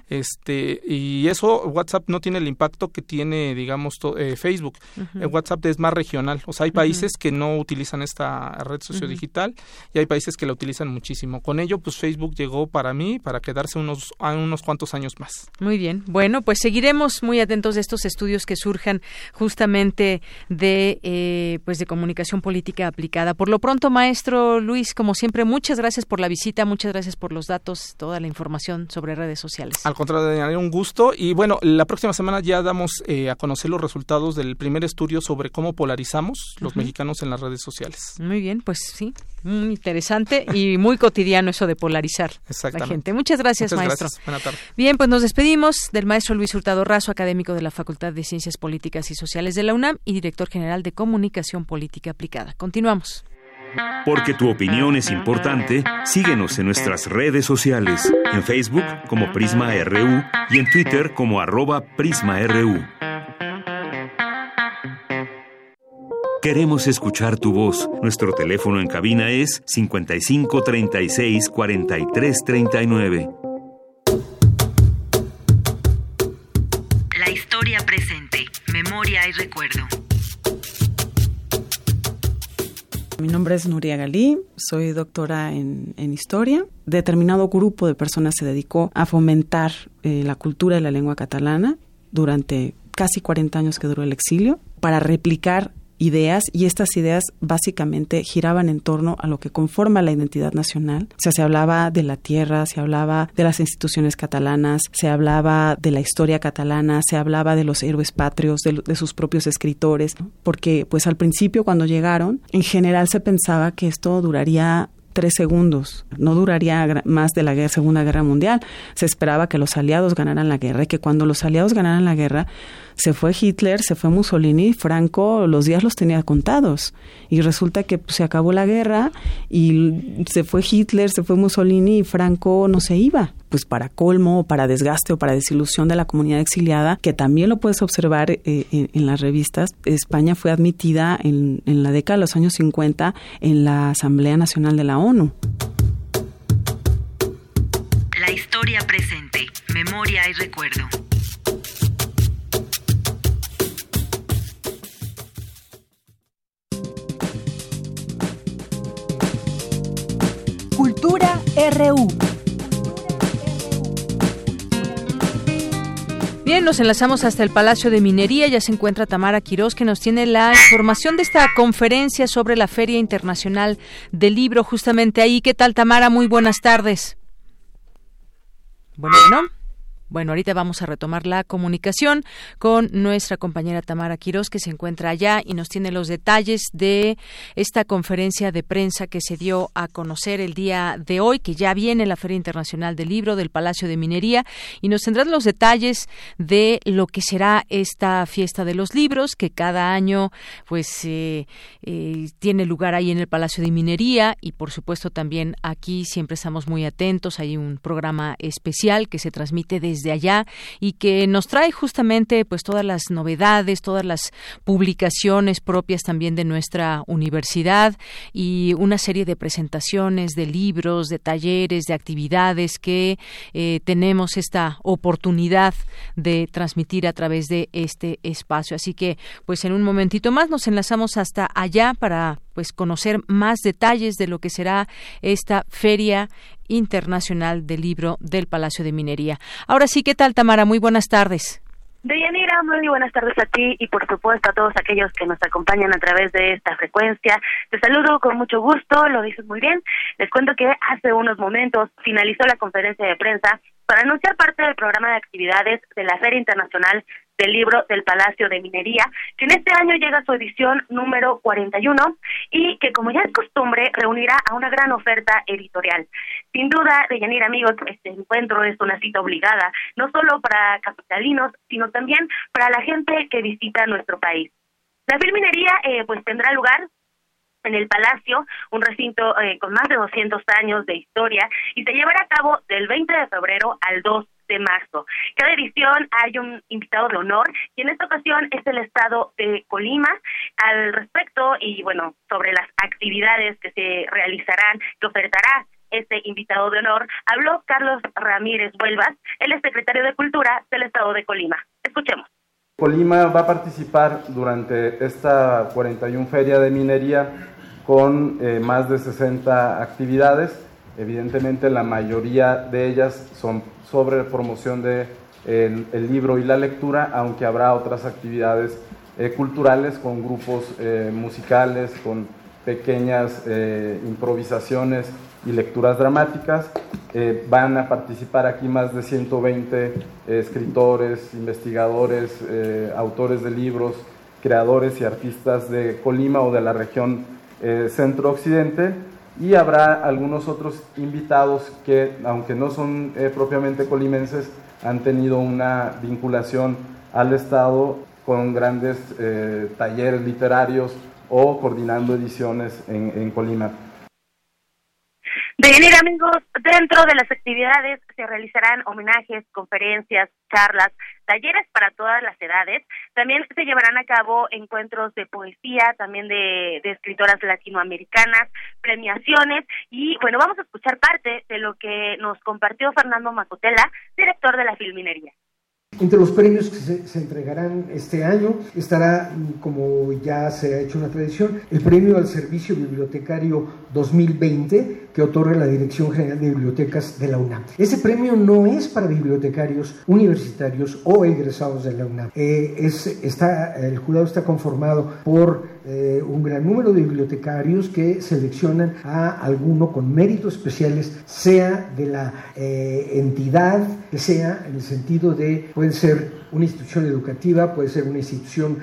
Speaker 12: este Y eso, WhatsApp no tiene el impacto que tiene, digamos, eh, Facebook. WhatsApp es más regional. O sea, hay países que no utilizan esta red sociodigital y hay países que la utilizan muchísimo. Con ello, pues Facebook llegó para mí para quedarse unos, unos cuantos años más.
Speaker 1: Muy bien. Bueno, pues seguiremos muy atentos de estos estudios que surjan justamente de, eh, pues de comunicación política aplicada. Por lo pronto, maestro Luis, como siempre, muchas gracias por la visita, muchas gracias por los datos, toda la información sobre redes sociales.
Speaker 12: Al contrario, un gusto. Y bueno, la próxima semana ya damos eh, a conocer los resultados del primer estudio sobre cómo polarizamos los mexicanos en las redes sociales.
Speaker 1: Muy bien, pues sí, muy interesante y muy cotidiano eso de polarizar la gente. Muchas gracias, maestro. Bien, pues nos despedimos del maestro Luis Hurtado Razo, académico de la Facultad de Ciencias Políticas y Sociales de la UNAM y director general de Comunicación Política Aplicada. Continuamos.
Speaker 2: Porque tu opinión es importante, síguenos en nuestras redes sociales, en Facebook como Prisma RU y en Twitter como arroba PrismaRU. Queremos escuchar tu voz. Nuestro teléfono en cabina es 55 36 43 39.
Speaker 13: La historia presente, memoria y recuerdo.
Speaker 14: Mi nombre es Nuria Galí, soy doctora en, historia. Determinado grupo de personas se dedicó a fomentar eh, la cultura de la lengua catalana durante casi 40 años que duró el exilio para replicar ideas y estas ideas básicamente giraban en torno a lo que conforma la identidad nacional. O sea, se hablaba de la tierra, se hablaba de las instituciones catalanas, se hablaba de la historia catalana, se hablaba de los héroes patrios, de, sus propios escritores, porque pues al principio cuando llegaron, en general se pensaba que esto duraría tres segundos. No duraría más de la Segunda Guerra Mundial. Se esperaba que los aliados ganaran la guerra y que cuando los aliados ganaran la guerra, se fue Hitler, se fue Mussolini, Franco los días los tenía contados. Y resulta que pues, se acabó la guerra y se fue Hitler, se fue Mussolini y Franco no se iba. Pues para colmo, para desgaste o para desilusión de la comunidad exiliada, que también lo puedes observar eh, en, las revistas, España fue admitida en, en la década de los años 50 en la Asamblea Nacional de la ONU.
Speaker 13: La historia presente, memoria y recuerdo.
Speaker 3: RU.
Speaker 1: Bien, nos enlazamos hasta el Palacio de Minería. Ya se encuentra Tamara Quirós, que nos tiene la información de esta conferencia sobre la Feria Internacional del Libro, justamente ahí. ¿Qué tal, Tamara? Muy buenas tardes. Bueno, ¿no? Bueno, ahorita vamos a retomar la comunicación con nuestra compañera Tamara Quirós, que se encuentra allá y nos tiene los detalles de esta conferencia de prensa que se dio a conocer el día de hoy, que ya viene la Feria Internacional del Libro del Palacio de Minería, y nos tendrán los detalles de lo que será esta fiesta de los libros, que cada año pues eh, eh, tiene lugar ahí en el Palacio de Minería, y por supuesto también aquí siempre estamos muy atentos, hay un programa especial que se transmite desde allá y que nos trae justamente pues todas las novedades, todas las publicaciones propias también de nuestra universidad y una serie de presentaciones, de libros, de talleres, de actividades que eh, tenemos esta oportunidad de transmitir a través de este espacio. Así que pues en un momentito más nos enlazamos hasta allá para pues conocer más detalles de lo que será esta feria internacional del libro del Palacio de Minería. Ahora sí, ¿qué tal Tamara? Muy buenas tardes.
Speaker 15: Deyanira, muy buenas tardes a ti y por supuesto a todos aquellos que nos acompañan a través de esta frecuencia. Te saludo con mucho gusto, lo dices muy bien. Les cuento que hace unos momentos finalizó la conferencia de prensa para anunciar parte del programa de actividades de la Feria Internacional del libro del Palacio de Minería, que en este año llega a su edición número 41 y que, como ya es costumbre, reunirá a una gran oferta editorial. Sin duda, Deyanira, amigos, este encuentro es una cita obligada, no solo para capitalinos, sino también para la gente que visita nuestro país. La Filminería eh, pues tendrá lugar en el Palacio, un recinto eh, con más de 200 años de historia, y se llevará a cabo del 20 de febrero al 2 de marzo. Cada edición hay un invitado de honor y en esta ocasión es el estado de Colima. Al respecto y bueno, sobre las actividades que se realizarán, que ofertará este invitado de honor, habló Carlos Ramírez Vuelvas, el secretario de Cultura del estado de Colima. Escuchemos.
Speaker 16: Colima va a participar durante esta 41 Feria de Minería con eh, más de 60 actividades. Evidentemente la mayoría de ellas son sobre promoción de el, libro y la lectura, aunque habrá otras actividades eh, culturales con grupos eh, musicales, con pequeñas improvisaciones y lecturas dramáticas. van a participar aquí más de 120 escritores, investigadores, autores de libros, creadores y artistas de Colima o de la región eh, centro-occidente y habrá algunos otros invitados que, aunque no son eh, propiamente colimenses, han tenido una vinculación al Estado con grandes eh, talleres literarios o coordinando ediciones en, en Colima.
Speaker 15: De venir amigos, dentro de las actividades se realizarán homenajes, conferencias, charlas, talleres para todas las edades. También se llevarán a cabo encuentros de poesía, también de, de escritoras latinoamericanas, premiaciones y bueno, vamos a escuchar parte de lo que nos compartió Fernando Macotela, director de la Filminería.
Speaker 17: Entre los premios que se, entregarán este año estará, como ya se ha hecho una tradición, el premio al Servicio Bibliotecario 2020 que otorga la Dirección General de Bibliotecas de la UNAM. Ese premio no es para bibliotecarios universitarios o egresados de la UNAM. Eh, es, está, el jurado está conformado por eh, un gran número de bibliotecarios que seleccionan a alguno con méritos especiales, sea de la eh, entidad que sea, en el sentido de puede ser una institución educativa, puede ser una institución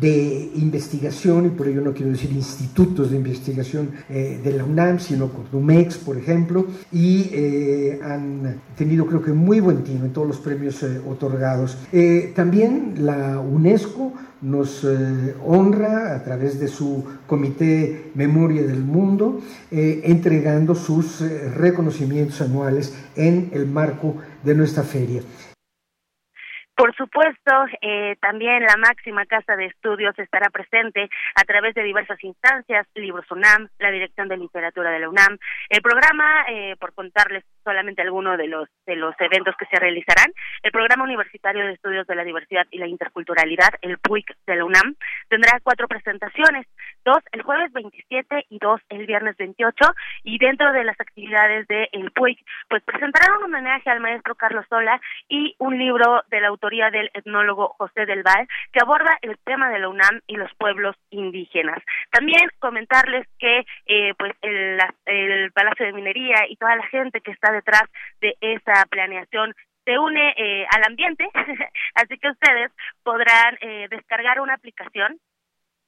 Speaker 17: de investigación, y por ello no quiero decir institutos de investigación de la UNAM, sino CORDUMEX, por ejemplo, y eh, han tenido creo que muy buen tino en todos los premios eh, otorgados. también la UNESCO nos honra a través de su Comité Memoria del Mundo, entregando sus reconocimientos anuales en el marco de nuestra feria.
Speaker 15: Por supuesto, eh, también la máxima casa de estudios estará presente a través de diversas instancias, Libros UNAM, la Dirección de Literatura de la UNAM. El programa, eh, por contarles solamente algunos de los de los eventos que se realizarán, el Programa Universitario de Estudios de la Diversidad y la Interculturalidad, el PUIC de la UNAM, tendrá cuatro presentaciones, dos el jueves 27 y dos el viernes 28, y dentro de las actividades del el PUIC, pues presentarán un homenaje al maestro Carlos Sola y un libro de la autoría del etnólogo José del Val, que aborda el tema de la UNAM y los pueblos indígenas. También comentarles que eh, pues el, el Palacio de Minería y toda la gente que está detrás de esa planeación se une eh, al ambiente, así que ustedes podrán eh, descargar una aplicación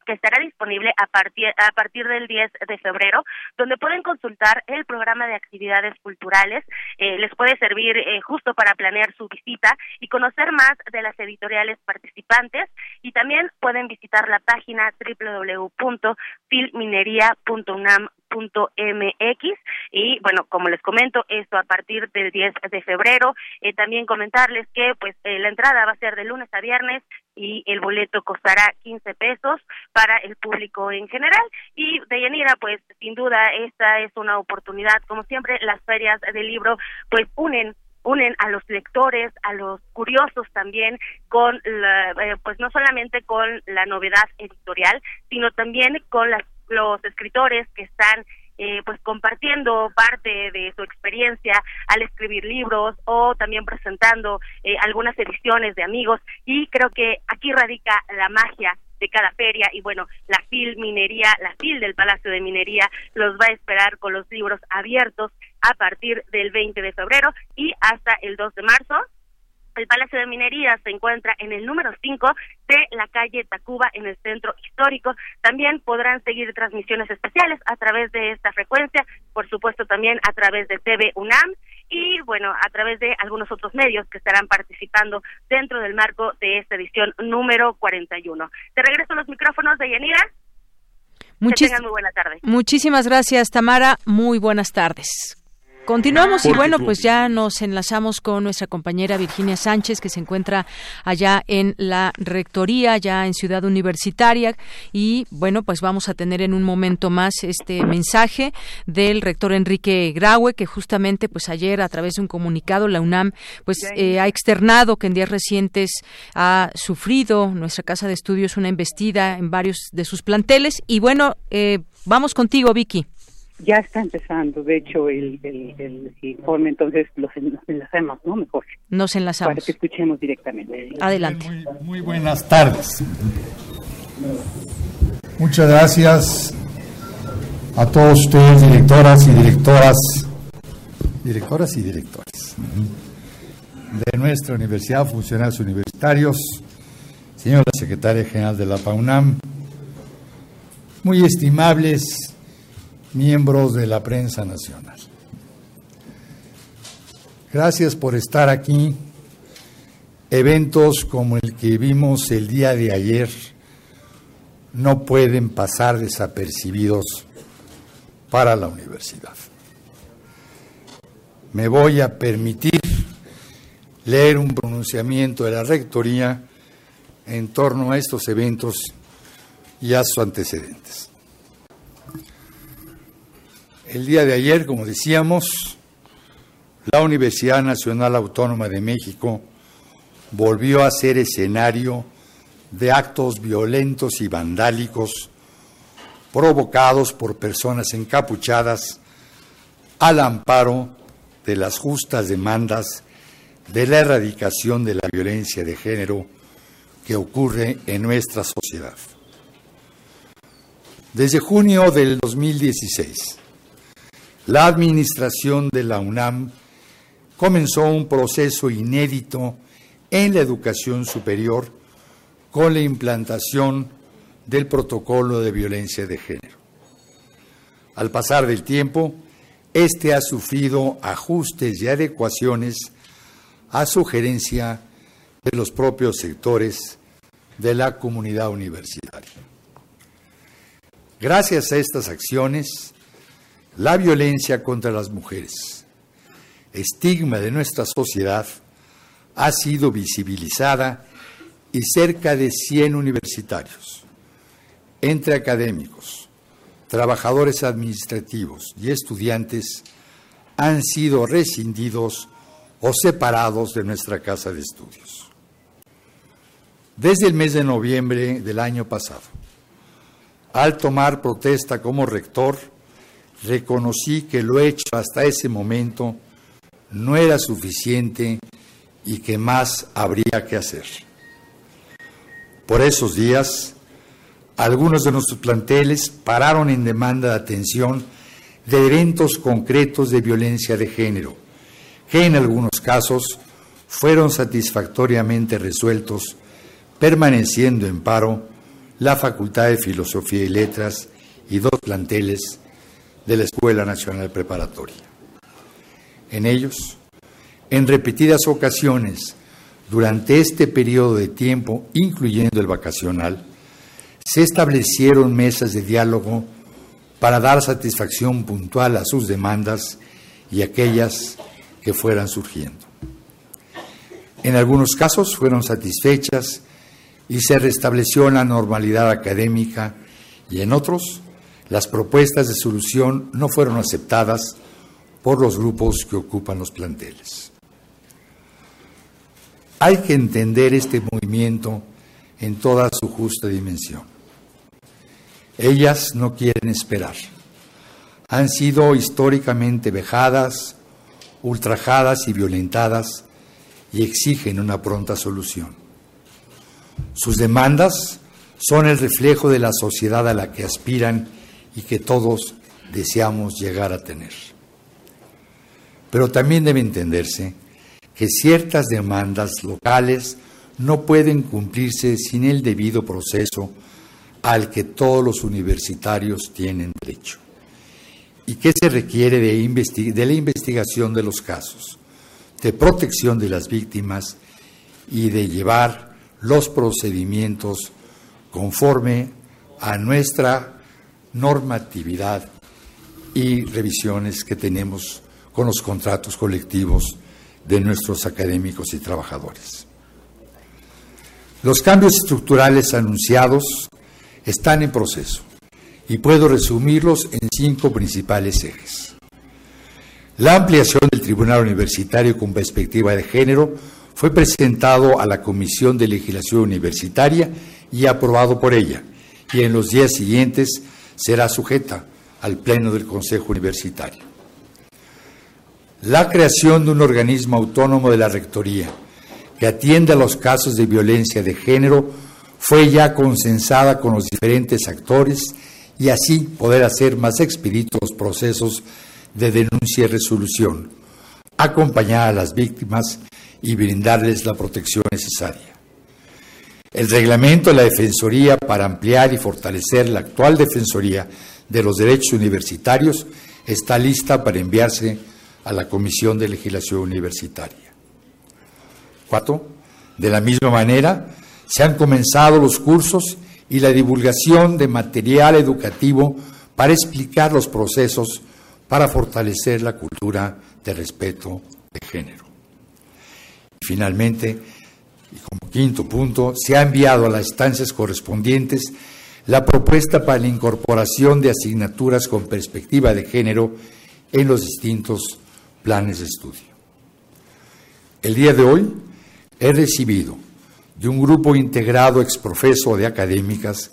Speaker 15: que estará disponible a partir, a partir del 10 de febrero, donde pueden consultar el programa de actividades culturales. Eh, les puede servir eh, justo para planear su visita y conocer más de las editoriales participantes. Y también pueden visitar la página www.filminería.unam mx y bueno como les comento esto a partir del 10 de febrero eh, también comentarles que pues eh, la entrada va a ser de lunes a viernes y el boleto costará 15 pesos para el público en general. Y de Yanira pues sin duda esta es una oportunidad. Como siempre las ferias del libro pues unen unen a los lectores, a los curiosos también con eh, pues no solamente con la novedad editorial, sino también con las los escritores que están eh, pues compartiendo parte de su experiencia al escribir libros o también presentando eh, algunas ediciones de amigos. Y creo que aquí radica la magia de cada feria. Y bueno, la FIL Minería, la FIL del Palacio de Minería los va a esperar con los libros abiertos a partir del 20 de febrero y hasta el 2 de marzo el Palacio de Minería se encuentra en el número 5 de la calle Tacuba en el centro histórico. También podrán seguir transmisiones especiales a través de esta frecuencia, por supuesto también a través de TV UNAM y bueno, a través de algunos otros medios que estarán participando dentro del marco de esta edición número 41. Te regreso los micrófonos de Yanira. que tengan muy buena tarde.
Speaker 1: Muchísimas gracias, Tamara. Muy buenas tardes. Continuamos y bueno, pues ya nos enlazamos con nuestra compañera Virginia Sánchez, que se encuentra allá en la rectoría, ya en Ciudad Universitaria. Y bueno, pues vamos a tener en un momento más este mensaje del rector Enrique Graue, que justamente pues ayer a través de un comunicado la UNAM pues eh, ha externado que en días recientes ha sufrido nuestra casa de estudios una embestida en varios de sus planteles. Y bueno, eh, vamos contigo, Vicky.
Speaker 8: Ya está empezando, de hecho, el, el, informe, entonces los, nos enlazamos, ¿no? Mejor.
Speaker 1: Nos enlazamos.
Speaker 8: Para que escuchemos directamente.
Speaker 1: Adelante.
Speaker 18: Muy, buenas tardes. Muchas gracias a todos ustedes, directoras y directoras, directoras y directores de nuestra universidad, funcionarios universitarios, señora secretaria general de la PAUNAM, muy estimables miembros de la prensa nacional. Gracias por estar aquí. Eventos como el que vimos el día de ayer no pueden pasar desapercibidos para la universidad. Me voy a permitir leer un pronunciamiento de la Rectoría en torno a estos eventos y a sus antecedentes. El día de ayer, como decíamos, la Universidad Nacional Autónoma de México volvió a ser escenario de actos violentos y vandálicos provocados por personas encapuchadas al amparo de las justas demandas de la erradicación de la violencia de género que ocurre en nuestra sociedad. Desde junio del 2016, la administración de la UNAM comenzó un proceso inédito en la educación superior con la implantación del protocolo de violencia de género. Al pasar del tiempo, este ha sufrido ajustes y adecuaciones a sugerencia de los propios sectores de la comunidad universitaria. Gracias a estas acciones, la violencia contra las mujeres, estigma de nuestra sociedad, ha sido visibilizada y cerca de 100 universitarios, entre académicos, trabajadores administrativos y estudiantes, han sido rescindidos o separados de nuestra casa de estudios. Desde el mes de noviembre del año pasado, al tomar protesta como rector, reconocí que lo hecho hasta ese momento no era suficiente y que más habría que hacer. Por esos días, algunos de nuestros planteles pararon en demanda de atención de eventos concretos de violencia de género, que en algunos casos fueron satisfactoriamente resueltos, permaneciendo en paro la Facultad de Filosofía y Letras y dos planteles de la Escuela Nacional Preparatoria. En ellos, en repetidas ocasiones, durante este periodo de tiempo, incluyendo el vacacional, se establecieron mesas de diálogo para dar satisfacción puntual a sus demandas y aquellas que fueran surgiendo. En algunos casos fueron satisfechas y se restableció la normalidad académica y en otros las propuestas de solución no fueron aceptadas por los grupos que ocupan los planteles. Hay que entender este movimiento en toda su justa dimensión. Ellas no quieren esperar. Han sido históricamente vejadas, ultrajadas y violentadas y exigen una pronta solución. Sus demandas son el reflejo de la sociedad a la que aspiran y que todos deseamos llegar a tener. Pero también debe entenderse que ciertas demandas locales no pueden cumplirse sin el debido proceso al que todos los universitarios tienen derecho y que se requiere de, de, la investigación de los casos, de protección de las víctimas y de llevar los procedimientos conforme a nuestra normatividad y revisiones que tenemos con los contratos colectivos de nuestros académicos y trabajadores. Los cambios estructurales anunciados están en proceso y puedo resumirlos en cinco principales ejes. La ampliación del Tribunal Universitario con perspectiva de género fue presentado a la Comisión de Legislación Universitaria y aprobado por ella, y en los días siguientes será sujeta al Pleno del Consejo Universitario. La creación de un organismo autónomo de la Rectoría que atiende a los casos de violencia de género fue ya consensada con los diferentes actores y así poder hacer más expeditos los procesos de denuncia y resolución, acompañar a las víctimas y brindarles la protección necesaria. El reglamento de la Defensoría para ampliar y fortalecer la actual Defensoría de los Derechos Universitarios está lista para enviarse a la Comisión de Legislación Universitaria. Cuatro, de la misma manera, se han comenzado los cursos y la divulgación de material educativo para explicar los procesos para fortalecer la cultura de respeto de género. Finalmente, y como quinto punto, se ha enviado a las instancias correspondientes la propuesta para la incorporación de asignaturas con perspectiva de género en los distintos planes de estudio. El día de hoy he recibido de un grupo integrado exprofeso de académicas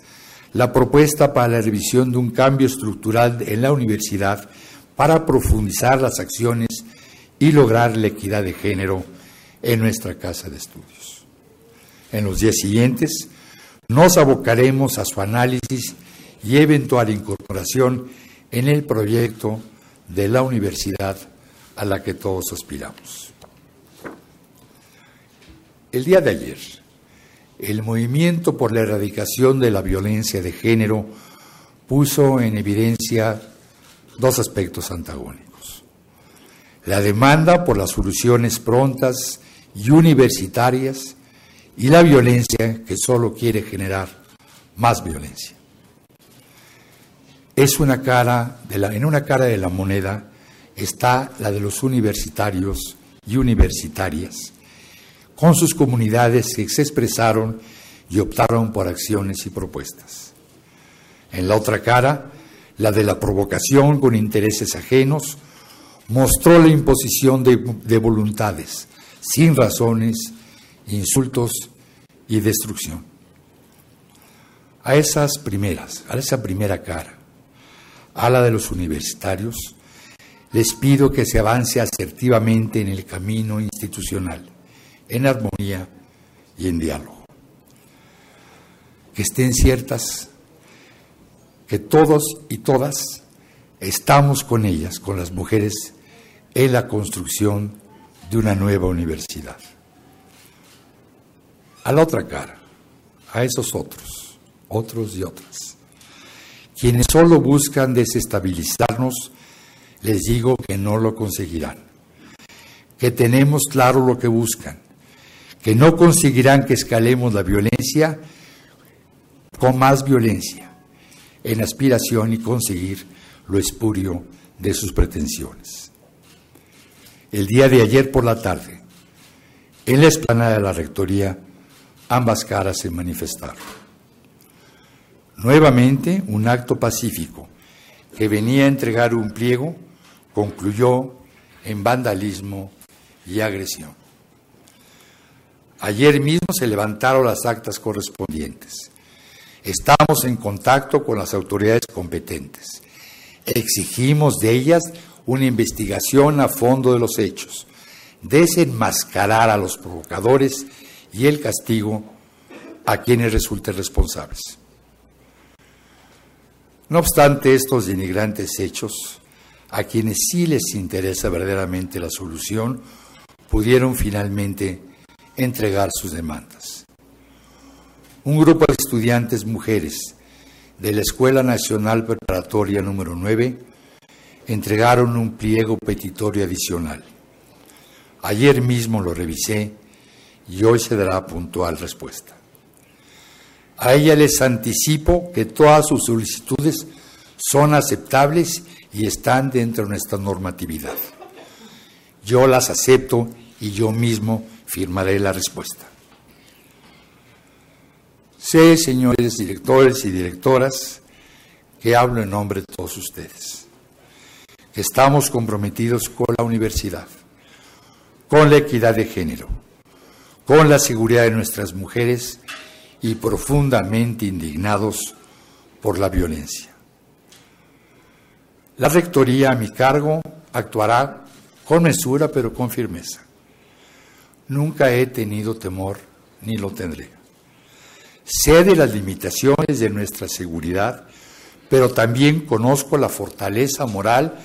Speaker 18: la propuesta para la revisión de un cambio estructural en la universidad para profundizar las acciones y lograr la equidad de género en nuestra casa de estudios. En los días siguientes nos abocaremos a su análisis y eventual incorporación en el proyecto de la universidad a la que todos aspiramos. El día de ayer, el movimiento por la erradicación de la violencia de género puso en evidencia dos aspectos antagónicos. La demanda por las soluciones prontas y universitarias y la violencia que solo quiere generar más violencia. Es una cara de la, en una cara de la moneda está la de los universitarios y universitarias, con sus comunidades que se expresaron y optaron por acciones y propuestas. En la otra cara, la de la provocación con intereses ajenos, mostró la imposición de, de voluntades, sin razones, insultos y destrucción. A esas primeras, a esa primera cara, a la de los universitarios, les pido que se avance asertivamente en el camino institucional, en armonía y en diálogo. Que estén ciertas que todos y todas estamos con ellas, con las mujeres, en la construcción de una nueva universidad. A la otra cara, a esos otros, otros y otras, quienes solo buscan desestabilizarnos, les digo que no lo conseguirán, que tenemos claro lo que buscan, que no conseguirán que escalemos la violencia con más violencia, en aspiración y conseguir lo espurio de sus pretensiones. El día de ayer por la tarde, en la explanada de la Rectoría, ambas caras se manifestaron. Nuevamente, un acto pacífico que venía a entregar un pliego concluyó en vandalismo y agresión. Ayer mismo se levantaron las actas correspondientes. Estamos en contacto con las autoridades competentes. Exigimos de ellas una investigación a fondo de los hechos, desenmascarar a los provocadores y el castigo a quienes resulten responsables. No obstante estos denigrantes hechos, a quienes sí les interesa verdaderamente la solución, pudieron finalmente entregar sus demandas. Un grupo de estudiantes mujeres de la Escuela Nacional Preparatoria número 9 entregaron un pliego petitorio adicional. Ayer mismo lo revisé y hoy se dará puntual respuesta. A ella les anticipo que todas sus solicitudes son aceptables y están dentro de nuestra normatividad. Yo las acepto y yo mismo firmaré la respuesta. Sé, señores directores y directoras, que hablo en nombre de todos ustedes, estamos comprometidos con la universidad, con la equidad de género, con la seguridad de nuestras mujeres y profundamente indignados por la violencia. La Rectoría a mi cargo actuará con mesura pero con firmeza. Nunca he tenido temor ni lo tendré. Sé de las limitaciones de nuestra seguridad, pero también conozco la fortaleza moral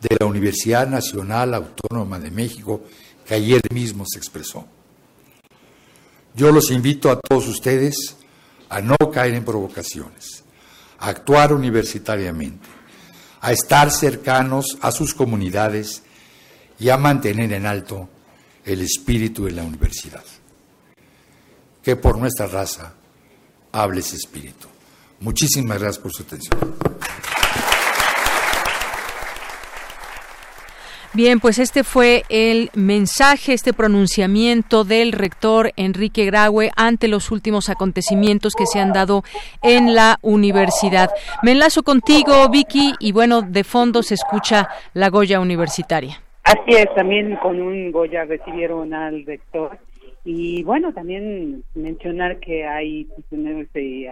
Speaker 18: de la Universidad Nacional Autónoma de México que ayer mismo se expresó. Yo los invito a todos ustedes a no caer en provocaciones, a actuar universitariamente, a estar cercanos a sus comunidades y a mantener en alto el espíritu de la universidad. Que por nuestra raza hable ese espíritu. Muchísimas gracias por su atención.
Speaker 1: Bien, pues este fue el mensaje, este pronunciamiento del rector Enrique Graue ante los últimos acontecimientos que se han dado en la universidad. Me enlazo contigo, Vicky, y bueno, de fondo se escucha la Goya Universitaria.
Speaker 8: Así es, también con un Goya recibieron al rector. Y bueno, también mencionar que hay funcionarios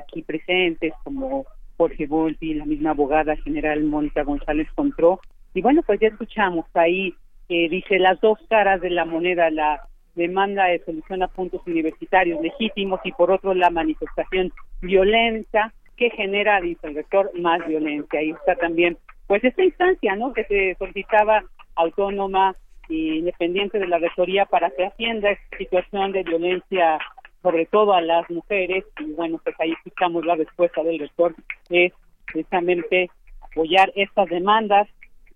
Speaker 8: aquí presentes como Jorge Volpi, la misma abogada general Mónica González Contró, y bueno, pues ya escuchamos ahí, que dice las dos caras de la moneda, la demanda de solución a puntos universitarios legítimos y por otro la manifestación violenta que genera, dice el rector, más violencia. Ahí está también, pues esta instancia, ¿no? Que se solicitaba autónoma e independiente de la rectoría para que atienda esta situación de violencia sobre todo a las mujeres y bueno pues ahí escuchamos la respuesta del rector es precisamente apoyar estas demandas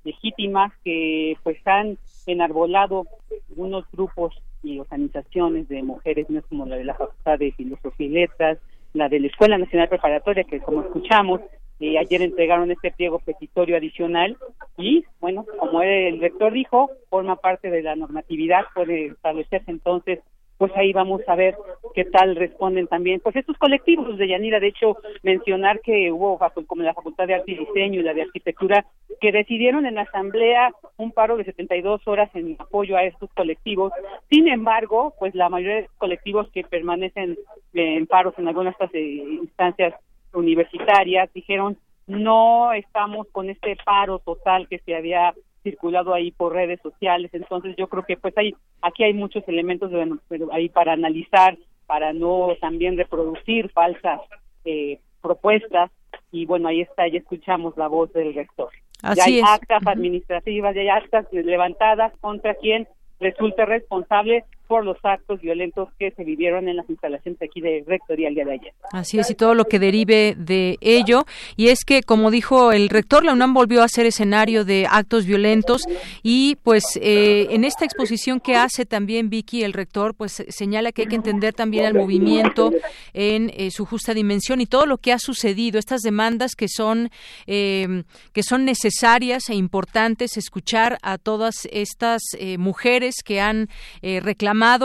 Speaker 8: legítimas que pues han enarbolado unos grupos y organizaciones de mujeres, no como la de la Facultad de Filosofía y Letras, la de la Escuela Nacional Preparatoria, que como escuchamos, eh, ayer entregaron este pliego petitorio adicional y, bueno, como el rector dijo, forma parte de la normatividad, puede establecerse entonces pues ahí vamos a ver qué tal responden también. Pues estos colectivos de Yanira, de hecho, mencionar que hubo como la Facultad de Arte y Diseño y la de Arquitectura que decidieron en la asamblea un paro de 72 horas en apoyo a estos colectivos. Sin embargo, pues la mayoría de colectivos que permanecen en paros en algunas de estas instancias universitarias dijeron no estamos con este paro total que se había circulado ahí por redes sociales. Entonces yo creo que pues hay aquí hay muchos elementos pero ahí para analizar para no también reproducir falsas eh, propuestas. Y bueno ahí está ya escuchamos la voz del rector.
Speaker 1: Así
Speaker 8: ya hay
Speaker 1: es.
Speaker 8: actas administrativas ya hay actas levantadas contra quien resulte responsable por los actos violentos que se vivieron en las instalaciones aquí de Rectoría el día de ayer.
Speaker 1: Así es, y todo lo que derive de ello. Y es que, como dijo el rector, la UNAM volvió a ser escenario de actos violentos y pues eh, en esta exposición que hace también Vicky, el rector, pues señala que hay que entender también al movimiento en eh, su justa dimensión y todo lo que ha sucedido, estas demandas que son, eh, que son necesarias e importantes, escuchar a todas estas eh, mujeres que han eh,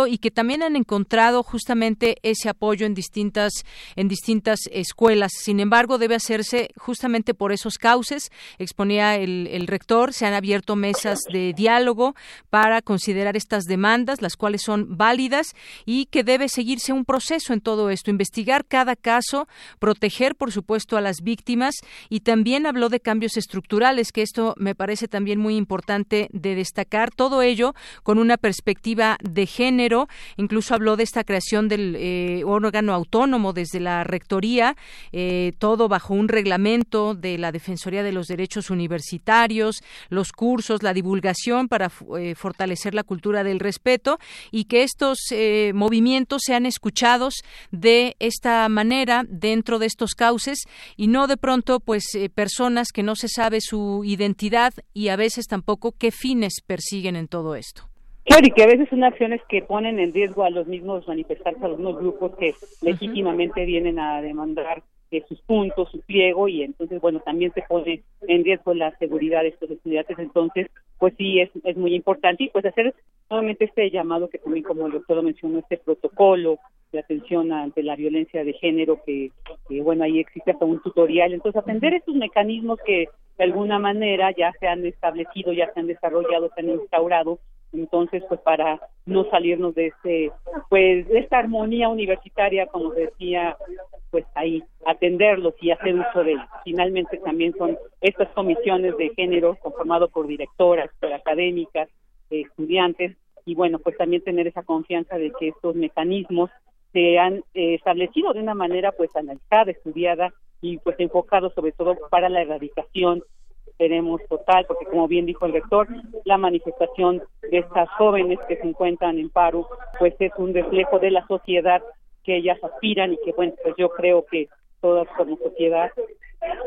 Speaker 1: y que también han encontrado justamente ese apoyo en distintas en distintas escuelas. Sin embargo, debe hacerse justamente por esos cauces, exponía el, el rector, se han abierto mesas de diálogo para considerar estas demandas, las cuales son válidas y que debe seguirse un proceso en todo esto, investigar cada caso, proteger, por supuesto, a las víctimas y también habló de cambios estructurales, que esto me parece también muy importante de destacar, todo ello con una perspectiva de género, incluso habló de esta creación del eh, órgano autónomo desde la rectoría, eh, todo bajo un reglamento de la Defensoría de los Derechos Universitarios, los cursos, la divulgación para eh, fortalecer la cultura del respeto y que estos movimientos sean escuchados de esta manera dentro de estos cauces y no de pronto pues personas que no se sabe su identidad y a veces tampoco qué fines persiguen en todo esto.
Speaker 8: Claro, y que a veces son acciones que ponen en riesgo a los mismos manifestantes, a los mismos grupos que legítimamente vienen a demandar eh, sus puntos, su pliego, y entonces, bueno, también se pone en riesgo la seguridad de estos estudiantes. Entonces, pues sí, es, es muy importante. Y pues hacer nuevamente este llamado que también, como el doctor lo mencionó, este protocolo de atención ante la violencia de género, que, que, bueno, ahí existe hasta un tutorial. Entonces, aprender estos mecanismos que de alguna manera ya se han establecido, ya se han desarrollado, se han instaurado entonces pues para no salirnos de este pues de esta armonía universitaria como decía pues ahí atenderlos y hacer uso de finalmente también son estas comisiones de género conformado por directoras por académicas estudiantes y bueno pues también tener esa confianza de que estos mecanismos se han eh, establecido de una manera pues analizada estudiada y pues enfocado sobre todo para la erradicación esperemos total, porque como bien dijo el rector, la manifestación de estas jóvenes que se encuentran en paro, pues es un reflejo de la sociedad que ellas aspiran y que, bueno, pues yo creo que todas como sociedad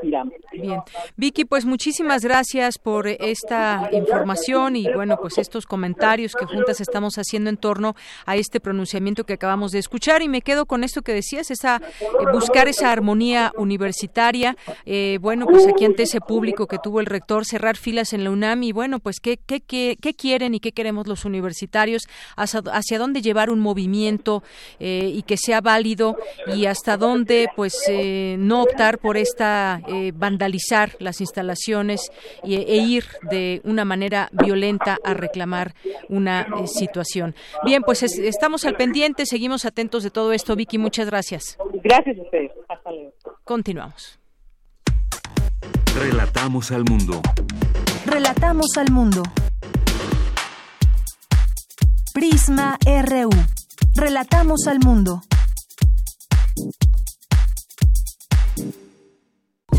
Speaker 1: Bien. Vicky, pues muchísimas gracias por esta información y bueno, pues estos comentarios que juntas estamos haciendo en torno a este pronunciamiento que acabamos de escuchar. Y me quedo con esto que decías, esa eh, buscar esa armonía universitaria, eh, bueno, pues aquí ante ese público que tuvo el rector, cerrar filas en la UNAM y bueno, pues qué, qué, qué, qué quieren y qué queremos los universitarios, hacia, hacia dónde llevar un movimiento eh, y que sea válido y hasta dónde pues eh, no optar por esta eh, vandalizar las instalaciones y, e ir de una manera violenta a reclamar una eh, situación. Bien, pues es, estamos al pendiente, seguimos atentos de todo esto. Vicky, muchas gracias.
Speaker 8: Gracias a ustedes. Hasta luego.
Speaker 1: Continuamos.
Speaker 2: Relatamos al mundo.
Speaker 3: Relatamos al mundo. Prisma RU. Relatamos al mundo.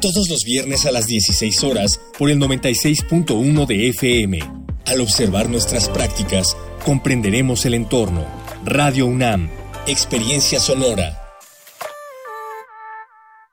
Speaker 19: todos los viernes a las 16 horas por el 96.1 de FM. Al observar nuestras prácticas, comprenderemos el entorno. Radio UNAM, Experiencia Sonora.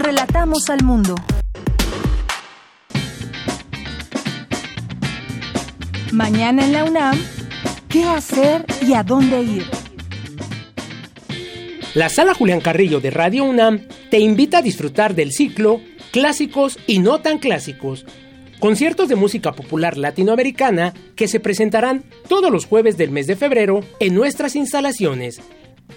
Speaker 3: Relatamos al mundo. Mañana en la UNAM, ¿qué hacer y a dónde ir?
Speaker 4: La Sala Julián Carrillo de Radio UNAM te invita a disfrutar del ciclo Clásicos y no tan clásicos, conciertos de música popular latinoamericana que se presentarán todos los jueves del mes de febrero en nuestras instalaciones.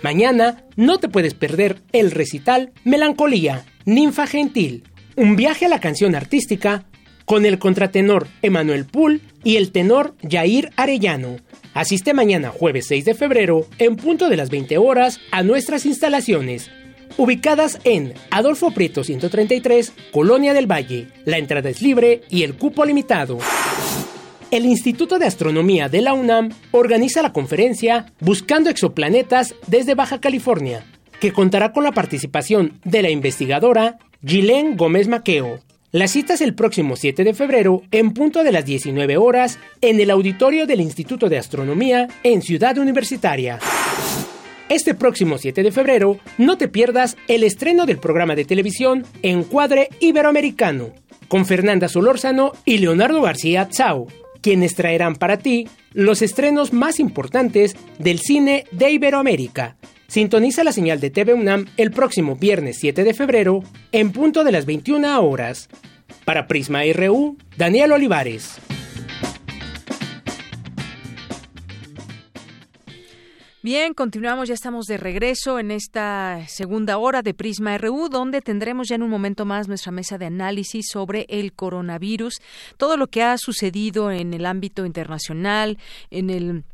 Speaker 4: Mañana no te puedes perder el recital Melancolía, Ninfa Gentil, un viaje a la canción artística con el contratenor Emanuel Pool y el tenor Jair Arellano. Asiste mañana jueves 6 de febrero en punto de las 20 horas a nuestras instalaciones, ubicadas en Adolfo Prieto 133, Colonia del Valle. La entrada es libre y el cupo limitado. El Instituto de Astronomía de la UNAM organiza la conferencia Buscando exoplanetas desde Baja California, que contará con la participación de la investigadora Gilén Gómez Maqueo. La cita es el próximo 7 de febrero en punto de las 19 horas en el auditorio del Instituto de Astronomía en Ciudad Universitaria. Este próximo 7 de febrero no te pierdas el estreno del programa de televisión Encuadre Iberoamericano con Fernanda Solórzano y Leonardo García Tsao, quienes traerán para ti los estrenos más importantes del cine de Iberoamérica. Sintoniza la señal de TV UNAM el próximo viernes 7 de febrero en punto de las 21 horas. Para Prisma RU, Daniel Olivares.
Speaker 1: Bien, continuamos, ya estamos de regreso en esta segunda hora de Prisma RU, donde tendremos ya en un momento más nuestra mesa de análisis sobre el coronavirus, todo lo que ha sucedido en el ámbito internacional, en el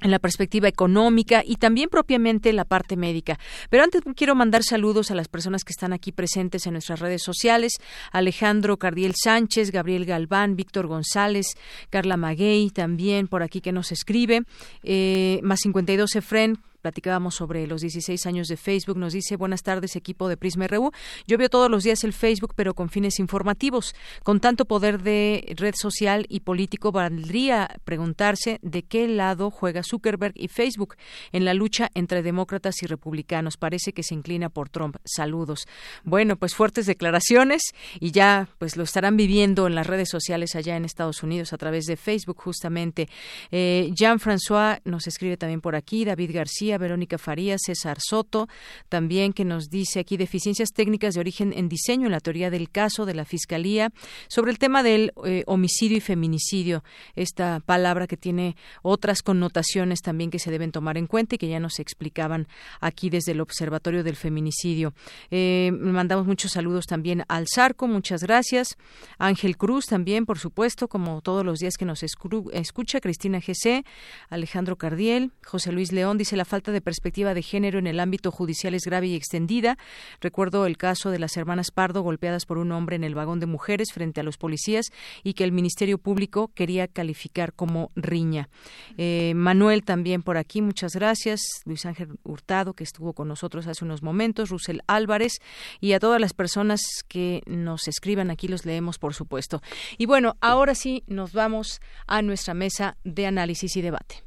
Speaker 1: en la perspectiva económica y también propiamente la parte médica. Pero antes quiero mandar saludos a las personas que están aquí presentes en nuestras redes sociales. Alejandro Cardiel Sánchez, Gabriel Galván, Víctor González, Carla Maguey también por aquí que nos escribe. Eh, más 52 Efren, platicábamos sobre los 16 años de Facebook. Nos dice, buenas tardes, equipo de Prisma RU. Yo veo todos los días el Facebook, pero con fines informativos. Con tanto poder de red social y político, valdría preguntarse de qué lado juega Zuckerberg y Facebook en la lucha entre demócratas y republicanos. Parece que se inclina por Trump. Saludos. Bueno, pues fuertes declaraciones y ya pues lo estarán viviendo en las redes sociales allá en Estados Unidos a través de Facebook justamente. Eh, Jean-François nos escribe también por aquí, David García, Verónica Farías, César Soto, también que nos dice aquí deficiencias técnicas de origen en diseño en la teoría del caso de la Fiscalía sobre el tema del eh, homicidio y feminicidio, esta palabra que tiene otras connotaciones también que se deben tomar en cuenta y que ya nos explicaban aquí desde el Observatorio del Feminicidio. Eh, mandamos muchos saludos también al Zarco, muchas gracias. Ángel Cruz también, por supuesto, como todos los días que nos escucha, Cristina GC, Alejandro Cardiel, José Luis León dice la falta de perspectiva de género en el ámbito judicial es grave y extendida. Recuerdo el caso de las hermanas Pardo golpeadas por un hombre en el vagón de mujeres frente a los policías y que el Ministerio Público quería calificar como riña. Eh, Manuel también por aquí, muchas gracias. Luis Ángel Hurtado, que estuvo con nosotros hace unos momentos, Rusel Álvarez y a todas las personas que nos escriban aquí los leemos, por supuesto. Y bueno, ahora sí nos vamos a nuestra mesa de análisis y debate.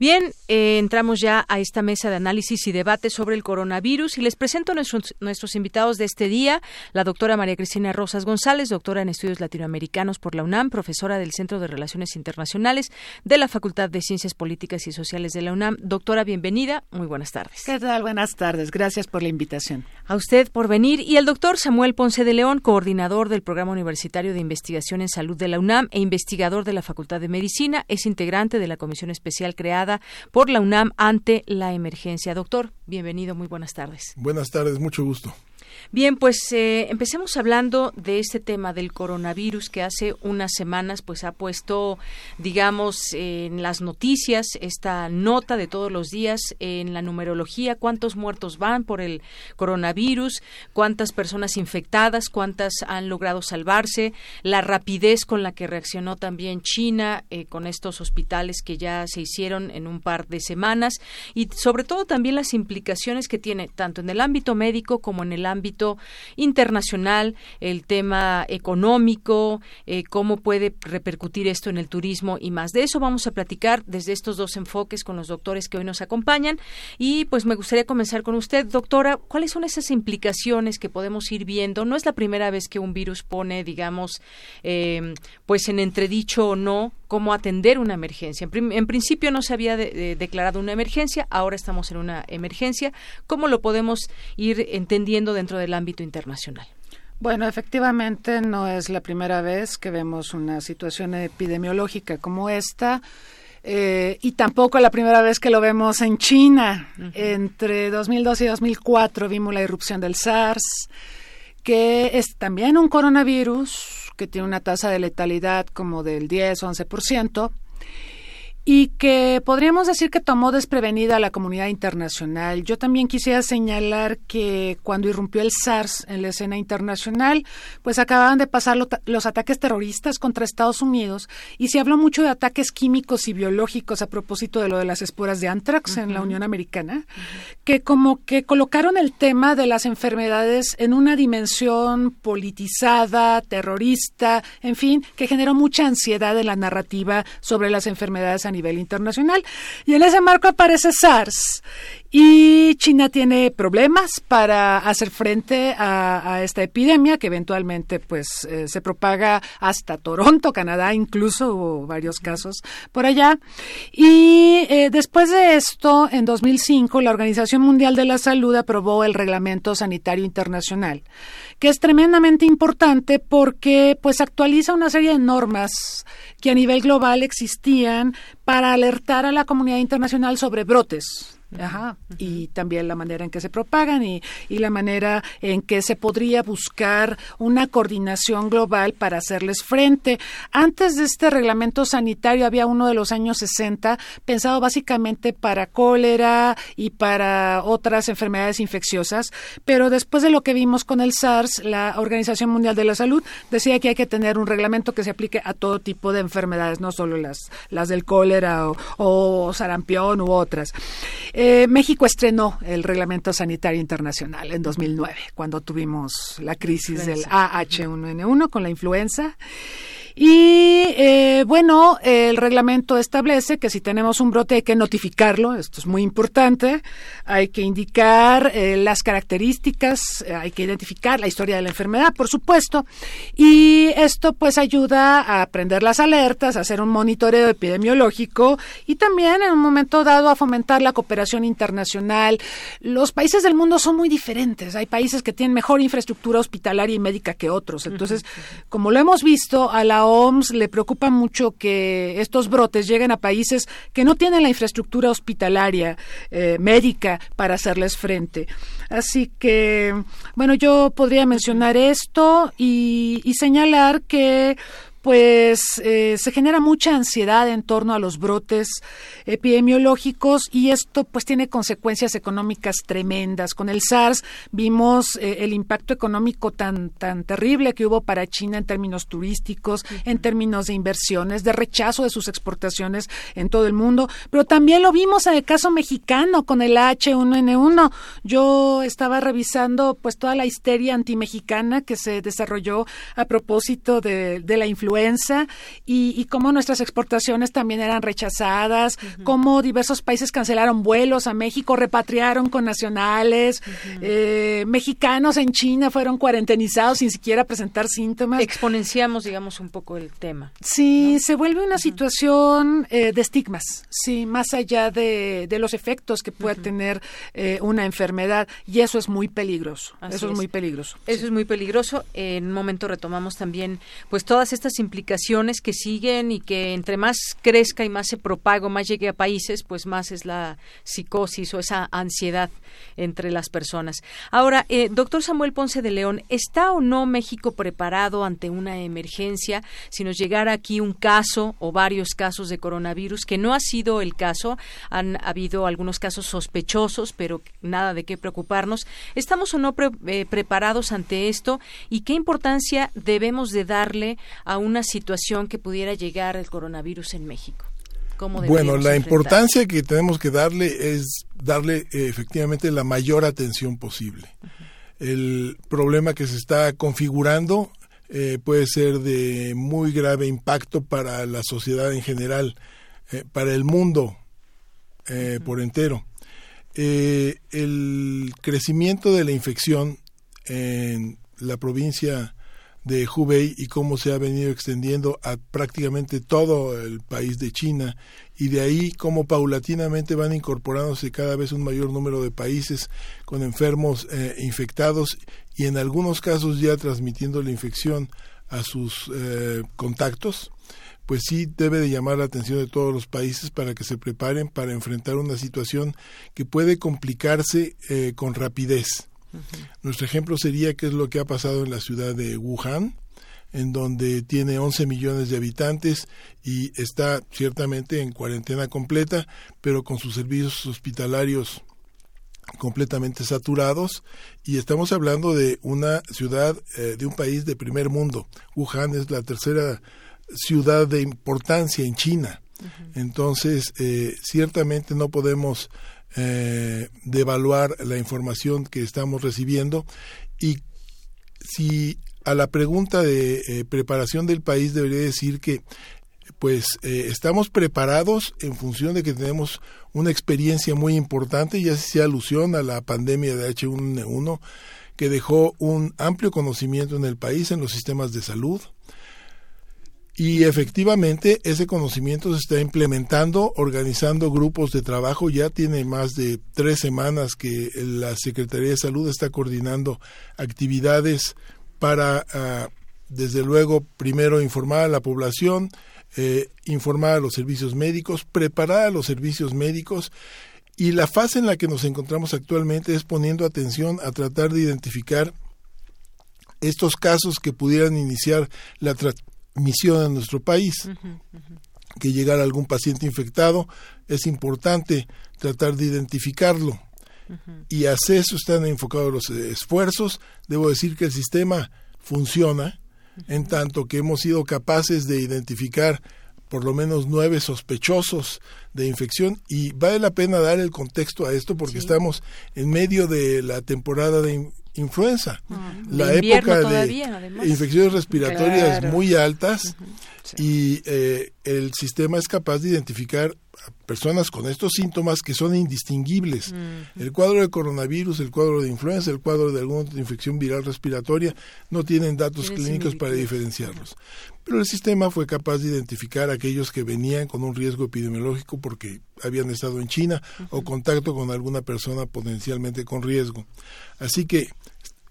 Speaker 1: Bien, eh, entramos ya a esta mesa de análisis y debate sobre el coronavirus y les presento a nuestros, nuestros invitados de este día, la doctora María Cristina Rosas González, doctora en estudios latinoamericanos por la UNAM, profesora del Centro de Relaciones Internacionales de la Facultad de Ciencias Políticas y Sociales de la UNAM. Doctora, bienvenida, muy buenas tardes.
Speaker 20: ¿Qué tal? Buenas tardes, gracias por la invitación.
Speaker 1: A usted por venir y el doctor Samuel Ponce de León, coordinador del Programa Universitario de Investigación en Salud de la UNAM e investigador de la Facultad de Medicina, es integrante de la comisión especial creada por la UNAM ante la emergencia. Doctor, bienvenido, muy buenas tardes.
Speaker 21: Buenas tardes, mucho gusto.
Speaker 1: Bien, pues eh, empecemos hablando de este tema del coronavirus que hace unas semanas pues ha puesto, digamos, en las noticias esta nota de todos los días en la numerología, cuántos muertos van por el coronavirus, cuántas personas infectadas, cuántas han logrado salvarse, la rapidez con la que reaccionó también China eh, con estos hospitales que ya se hicieron en un par de semanas. Y sobre todo también las implicaciones que tiene tanto en el ámbito médico como en el ámbito internacional, el tema económico, eh, cómo puede repercutir esto en el turismo y más. De eso vamos a platicar desde estos dos enfoques con los doctores que hoy nos acompañan. Y pues me gustaría comenzar con usted, doctora, ¿cuáles son esas implicaciones que podemos ir viendo? No es la primera vez que un virus pone, digamos, eh, pues en entredicho o no cómo atender una emergencia. En, principio no se había declarado una emergencia, ahora estamos en una emergencia. ¿Cómo lo podemos ir entendiendo dentro del ámbito internacional?
Speaker 20: Bueno, efectivamente no es la primera vez que vemos una situación epidemiológica como esta. Eh, y tampoco la primera vez que lo vemos en China. Entre 2002 y 2004 vimos la irrupción del SARS, que es también un coronavirus que tiene una tasa de letalidad como del 10 o 11%, y que podríamos decir que tomó desprevenida a la comunidad internacional. Yo también quisiera señalar que cuando irrumpió el SARS en la escena internacional, pues acababan de pasar los ataques terroristas contra Estados Unidos y se habló mucho de ataques químicos y biológicos a propósito de lo de las esporas de anthrax en la Unión Americana, que como que colocaron el tema de las enfermedades en una dimensión politizada, terrorista, en fin, que generó mucha ansiedad en la narrativa sobre las enfermedades a nivel internacional. Y en ese marco aparece SARS. Y China tiene problemas para hacer frente a, esta epidemia que eventualmente pues eh, se propaga hasta Toronto, Canadá, incluso hubo varios casos por allá. Y eh, después de esto, en 2005, la Organización Mundial de la Salud aprobó el Reglamento Sanitario Internacional, que es tremendamente importante porque pues actualiza una serie de normas que a nivel global existían para alertar a la comunidad internacional sobre brotes Ajá. Y también la manera en que se propagan y, y la manera en que se podría buscar una coordinación global para hacerles frente. Antes de este reglamento sanitario había uno de los años 60 pensado básicamente para cólera y para otras enfermedades infecciosas, pero después de lo que vimos con el SARS, la Organización Mundial de la Salud decía que hay que tener un reglamento que se aplique a todo tipo de enfermedades, no solo las, las del cólera o, o sarampión u otras. Eh, México estrenó el Reglamento Sanitario Internacional en 2009, cuando tuvimos la crisis del AH1N1 con la influenza. Y eh, bueno, el reglamento establece que si tenemos un brote hay que notificarlo, esto es muy importante, hay que indicar eh, las características, eh, hay que identificar la historia de la enfermedad, por supuesto, y esto pues ayuda a prender las alertas, a hacer un monitoreo epidemiológico y también en un momento dado a fomentar la cooperación internacional. Los países del mundo son muy diferentes, hay países que tienen mejor infraestructura hospitalaria y médica que otros, entonces, como lo hemos visto, a la OMS le preocupa mucho que estos brotes lleguen a países que no tienen la infraestructura hospitalaria eh, médica para hacerles frente. Así que, bueno, yo podría mencionar esto y, y señalar que pues eh, se genera mucha ansiedad en torno a los brotes epidemiológicos y esto pues tiene consecuencias económicas tremendas. Con el SARS vimos eh, el impacto económico tan tan terrible que hubo para China en términos turísticos, en términos de inversiones, de rechazo de sus exportaciones en todo el mundo, pero también lo vimos en el caso mexicano con el H1N1. Yo estaba revisando pues toda la histeria antimexicana que se desarrolló a propósito de, de la influencia y, cómo nuestras exportaciones también eran rechazadas, cómo diversos países cancelaron vuelos a México, repatriaron con nacionales, eh, mexicanos en China fueron cuarentenizados sin siquiera presentar síntomas.
Speaker 1: Exponenciamos, digamos, un poco el tema.
Speaker 20: Sí, se vuelve una situación eh, de estigmas, sí, más allá de, los efectos que pueda tener eh, una enfermedad y eso es muy peligroso. eso es, muy peligroso.
Speaker 1: Eso es muy peligroso. En un momento retomamos también, pues todas estas implicaciones que siguen y que entre más crezca y más se propague, más llegue a países, pues más es la psicosis o esa ansiedad entre las personas. Ahora, eh, doctor Samuel Ponce de León, ¿está o no México preparado ante una emergencia si nos llegara aquí un caso o varios casos de coronavirus, que no ha sido el caso? Han habido algunos casos sospechosos, pero nada de qué preocuparnos. ¿Estamos o no eh, preparados ante esto? ¿Y qué importancia debemos de darle a una situación que pudiera llegar el coronavirus en México?
Speaker 21: bueno, la importancia que tenemos que darle es darle eh, efectivamente la mayor atención posible. El problema que se está configurando eh, puede ser de muy grave impacto para la sociedad en general, eh, para el mundo por entero. el crecimiento de la infección en la provincia de Hubei y cómo se ha venido extendiendo a prácticamente todo el país de China. Y de ahí cómo paulatinamente van incorporándose cada vez un mayor número de países con enfermos eh, infectados y en algunos casos ya transmitiendo la infección a sus eh, contactos. Pues sí debe de llamar la atención de todos los países para que se preparen para enfrentar una situación que puede complicarse eh, con rapidez nuestro ejemplo sería qué es lo que ha pasado en la ciudad de Wuhan, en donde tiene 11 millones de habitantes y está ciertamente en cuarentena completa, pero con sus servicios hospitalarios completamente saturados y estamos hablando de una ciudad eh, de un país de primer mundo. Wuhan es la tercera ciudad de importancia en China. Entonces, eh, ciertamente no podemos eh, de evaluar la información que estamos recibiendo. Y si a la pregunta de eh, preparación del país debería decir que pues eh, estamos preparados en función de que tenemos una experiencia muy importante y así se alusión a la pandemia de H1N1 que dejó un amplio conocimiento en el país en los sistemas de salud, y efectivamente ese conocimiento se está implementando, organizando grupos de trabajo. Ya tiene más de tres semanas que la Secretaría de Salud está coordinando actividades para, ah, desde luego, primero informar a la población, eh, informar a los servicios médicos, preparar a los servicios médicos Y la fase en la que nos encontramos actualmente es poniendo atención a tratar de identificar estos casos que pudieran iniciar la transmisión en nuestro país. Que llegara algún paciente infectado, es importante tratar de identificarlo. Y hacia eso están enfocados los esfuerzos. Debo decir que el sistema funciona, en tanto que hemos sido capaces de identificar por lo menos nueve sospechosos de infección y vale la pena dar el contexto a esto porque estamos en medio de la temporada de influenza,
Speaker 1: ah,
Speaker 21: la época de infecciones respiratorias muy altas y eh, el sistema es capaz de identificar personas con estos síntomas que son indistinguibles. El cuadro de coronavirus, el cuadro de influenza, el cuadro de alguna infección viral respiratoria no tienen datos clínicos para diferenciarlos. Pero el sistema fue capaz de identificar a aquellos que venían con un riesgo epidemiológico porque habían estado en China o contacto con alguna persona potencialmente con riesgo. Así que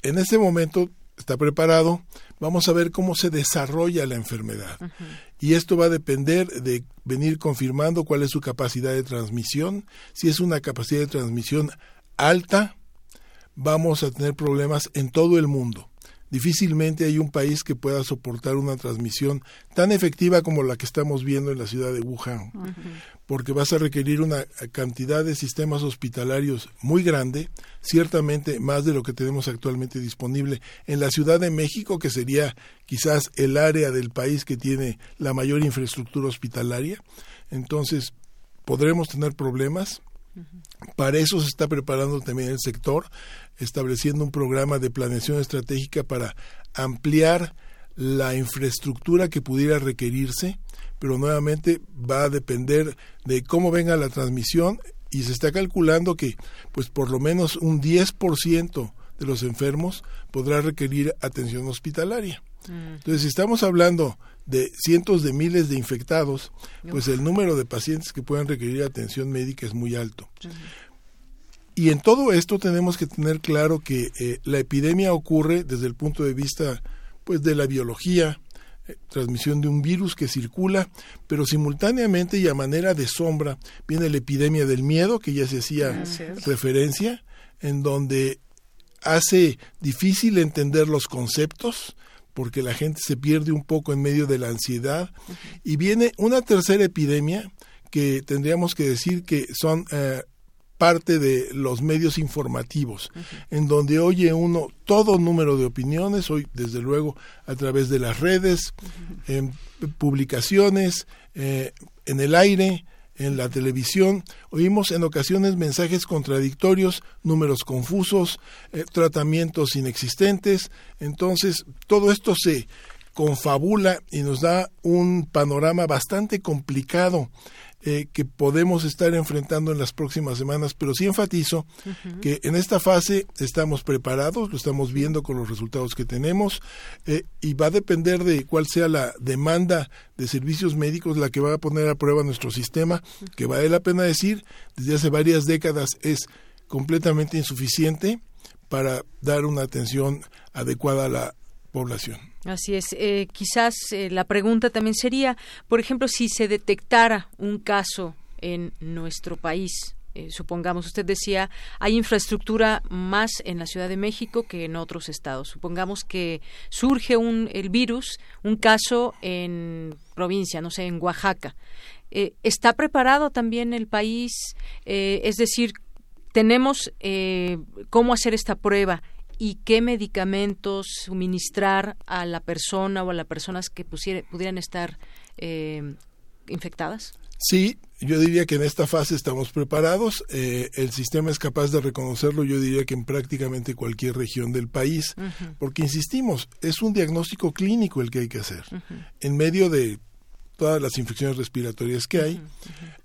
Speaker 21: en este momento está preparado, vamos a ver cómo se desarrolla la enfermedad. Y esto va a depender de venir confirmando cuál es su capacidad de transmisión. Si es una capacidad de transmisión alta, vamos a tener problemas en todo el mundo. Difícilmente hay un país que pueda soportar una transmisión tan efectiva como la que estamos viendo en la ciudad de Wuhan, porque vas a requerir una cantidad de sistemas hospitalarios muy grande, ciertamente más de lo que tenemos actualmente disponible en la Ciudad de México, que sería quizás el área del país que tiene la mayor infraestructura hospitalaria. Entonces, podremos tener problemas. Para eso se está preparando también el sector estableciendo un programa de planeación estratégica para ampliar la infraestructura que pudiera requerirse, pero nuevamente va a depender de cómo venga la transmisión y se está calculando que pues por lo menos un 10% de los enfermos podrá requerir atención hospitalaria. Mm. Entonces, si estamos hablando de cientos de miles de infectados, pues el número de pacientes que puedan requerir atención médica es muy alto. Y en todo esto tenemos que tener claro que eh, la epidemia ocurre desde el punto de vista pues de la biología, eh, transmisión de un virus que circula, pero simultáneamente y a manera de sombra viene la epidemia del miedo, que ya se hacía referencia, en donde hace difícil entender los conceptos, porque la gente se pierde un poco en medio de la ansiedad, y viene una tercera epidemia que tendríamos que decir que son eh, parte de los medios informativos, en donde oye uno todo número de opiniones, hoy desde luego a través de las redes, en publicaciones, eh, en el aire, en la televisión, oímos en ocasiones mensajes contradictorios, números confusos, eh, tratamientos inexistentes, entonces todo esto se confabula y nos da un panorama bastante complicado eh, que podemos estar enfrentando en las próximas semanas, pero sí enfatizo que en esta fase estamos preparados, lo estamos viendo con los resultados que tenemos eh, y va a depender de cuál sea la demanda de servicios médicos la que va a poner a prueba nuestro sistema, que vale la pena decir, desde hace varias décadas es completamente insuficiente para dar una atención adecuada a la población.
Speaker 1: Así es. Eh, quizás eh, la pregunta también sería, por ejemplo, si se detectara un caso en nuestro país, eh, supongamos, usted decía, hay infraestructura más en la Ciudad de México que en otros estados. Supongamos que surge un, el virus, un caso en provincia, no sé, en Oaxaca. ¿Está preparado también el país? es decir, tenemos cómo hacer esta prueba y qué medicamentos suministrar a la persona o a las personas que pudieran estar eh, infectadas?
Speaker 21: Sí, yo diría que en esta fase estamos preparados. Eh, el sistema es capaz de reconocerlo, yo diría que en prácticamente cualquier región del país, porque insistimos, es un diagnóstico clínico el que hay que hacer. En medio de todas las infecciones respiratorias que hay,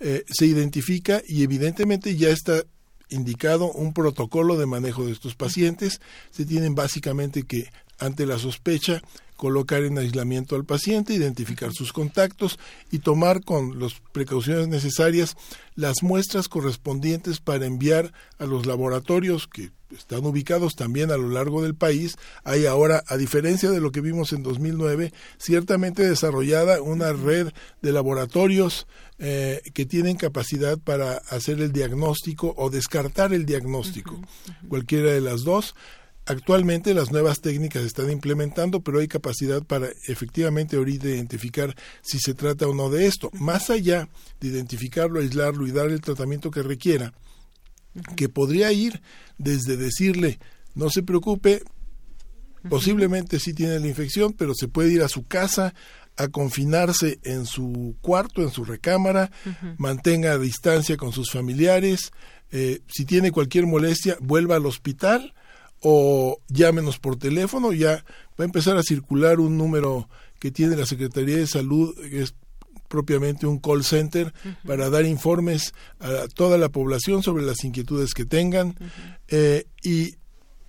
Speaker 21: eh, se identifica y evidentemente ya está indicado un protocolo de manejo de estos pacientes. Se tienen básicamente que, ante la sospecha, colocar en aislamiento al paciente, identificar sus contactos y tomar con las precauciones necesarias las muestras correspondientes para enviar a los laboratorios que están ubicados también a lo largo del país. Hay ahora, a diferencia de lo que vimos en 2009, ciertamente desarrollada una red de laboratorios eh, que tienen capacidad para hacer el diagnóstico o descartar el diagnóstico, cualquiera de las dos. Actualmente las nuevas técnicas se están implementando, pero hay capacidad para efectivamente ahorita identificar si se trata o no de esto. Más allá de identificarlo, aislarlo y dar el tratamiento que requiera, que podría ir desde decirle, no se preocupe, posiblemente sí tiene la infección, pero se puede ir a su casa a confinarse en su cuarto, en su recámara, mantenga distancia con sus familiares, eh, si tiene cualquier molestia, vuelva al hospital o llámenos por teléfono, ya va a empezar a circular un número que tiene la Secretaría de Salud, que es propiamente un call center para dar informes a toda la población sobre las inquietudes que tengan. Eh, y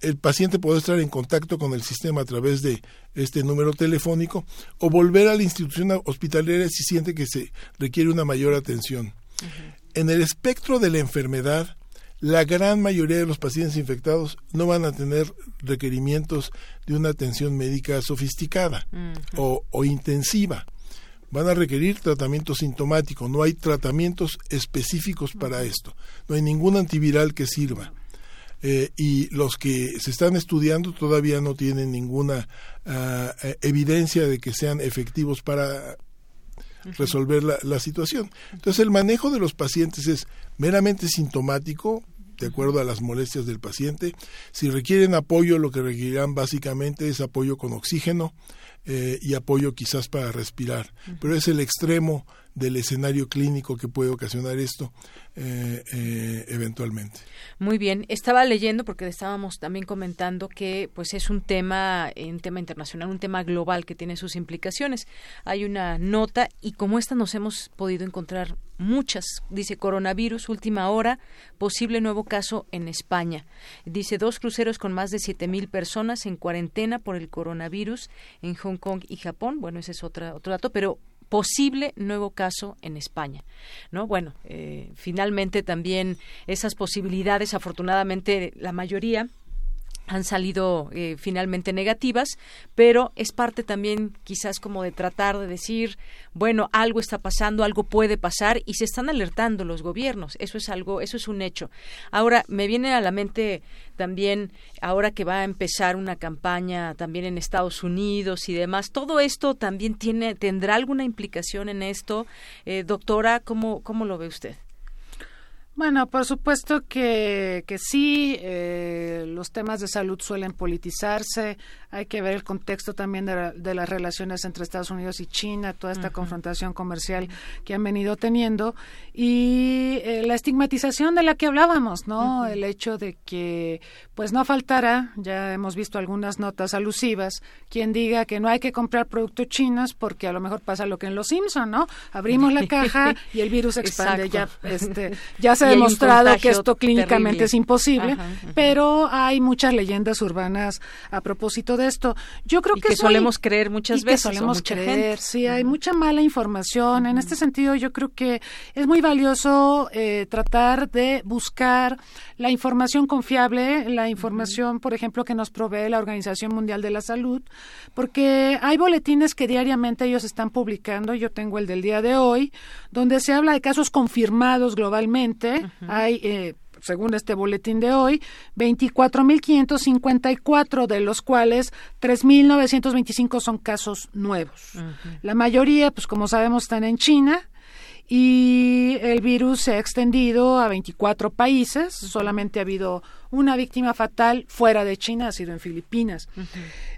Speaker 21: el paciente puede estar en contacto con el sistema a través de este número telefónico o volver a la institución hospitalaria si siente que se requiere una mayor atención. En el espectro de la enfermedad, la gran mayoría de los pacientes infectados no van a tener requerimientos de una atención médica sofisticada o, intensiva. Van a requerir tratamiento sintomático. No hay tratamientos específicos para esto. No hay ningún antiviral que sirva. Eh, y los que se están estudiando todavía no tienen ninguna ah, eh, evidencia de que sean efectivos para resolver la, la, situación. Entonces el manejo de los pacientes es meramente sintomático, de acuerdo a las molestias del paciente. Si requieren apoyo, lo que requerirán básicamente es apoyo con oxígeno eh, y apoyo quizás para respirar. Pero es el extremo del escenario clínico que puede ocasionar esto eh, eh, eventualmente.
Speaker 1: Muy bien, estaba leyendo porque estábamos también comentando que pues es un tema, un tema internacional, un tema global que tiene sus implicaciones. Hay una nota y como esta nos hemos podido encontrar muchas. Dice coronavirus, última hora, posible nuevo caso en España. Dice dos cruceros con más de siete mil personas en cuarentena por el coronavirus en Hong Kong y Japón. Bueno, ese es otra, otro dato, pero posible nuevo caso en España. ¿no? Bueno, eh, finalmente también esas posibilidades, afortunadamente la mayoría han salido eh, finalmente negativas, pero es parte también quizás como de tratar de decir, bueno, algo está pasando, algo puede pasar y se están alertando los gobiernos. Eso es algo, eso es un hecho. Ahora, me viene a la mente también, ahora que va a empezar una campaña también en Estados Unidos y demás, todo esto también tiene, tendrá alguna implicación en esto. Eh, doctora, ¿cómo, ¿cómo lo ve usted?
Speaker 20: Bueno, por supuesto que, que sí, eh, los temas de salud suelen politizarse, hay que ver el contexto también de, las relaciones entre Estados Unidos y China, toda esta confrontación comercial que han venido teniendo. Y eh, la estigmatización de la que hablábamos, ¿no? El hecho de que pues no faltará, ya hemos visto algunas notas alusivas, quien diga que no hay que comprar productos chinos porque a lo mejor pasa lo que en Los Simpson, ¿no? Abrimos la caja y el virus expande, ya este ya se ha demostrado que esto clínicamente es imposible, pero hay muchas leyendas urbanas a propósito de esto. Yo creo que,
Speaker 1: solemos creer muchas veces.
Speaker 20: solemos creer, sí, hay mucha mala información. En este sentido, yo creo que es muy valioso eh, tratar de buscar la información confiable, la información, por ejemplo, que nos provee la Organización Mundial de la Salud, porque hay boletines que diariamente ellos están publicando. Yo tengo el del día de hoy, donde se habla de casos confirmados globalmente hay, eh, según este boletín de hoy, 24.554, de los cuales 3.925 son casos nuevos. La mayoría, pues como sabemos, están en China y el virus se ha extendido a 24 países. Solamente ha habido una víctima fatal fuera de China, ha sido en Filipinas.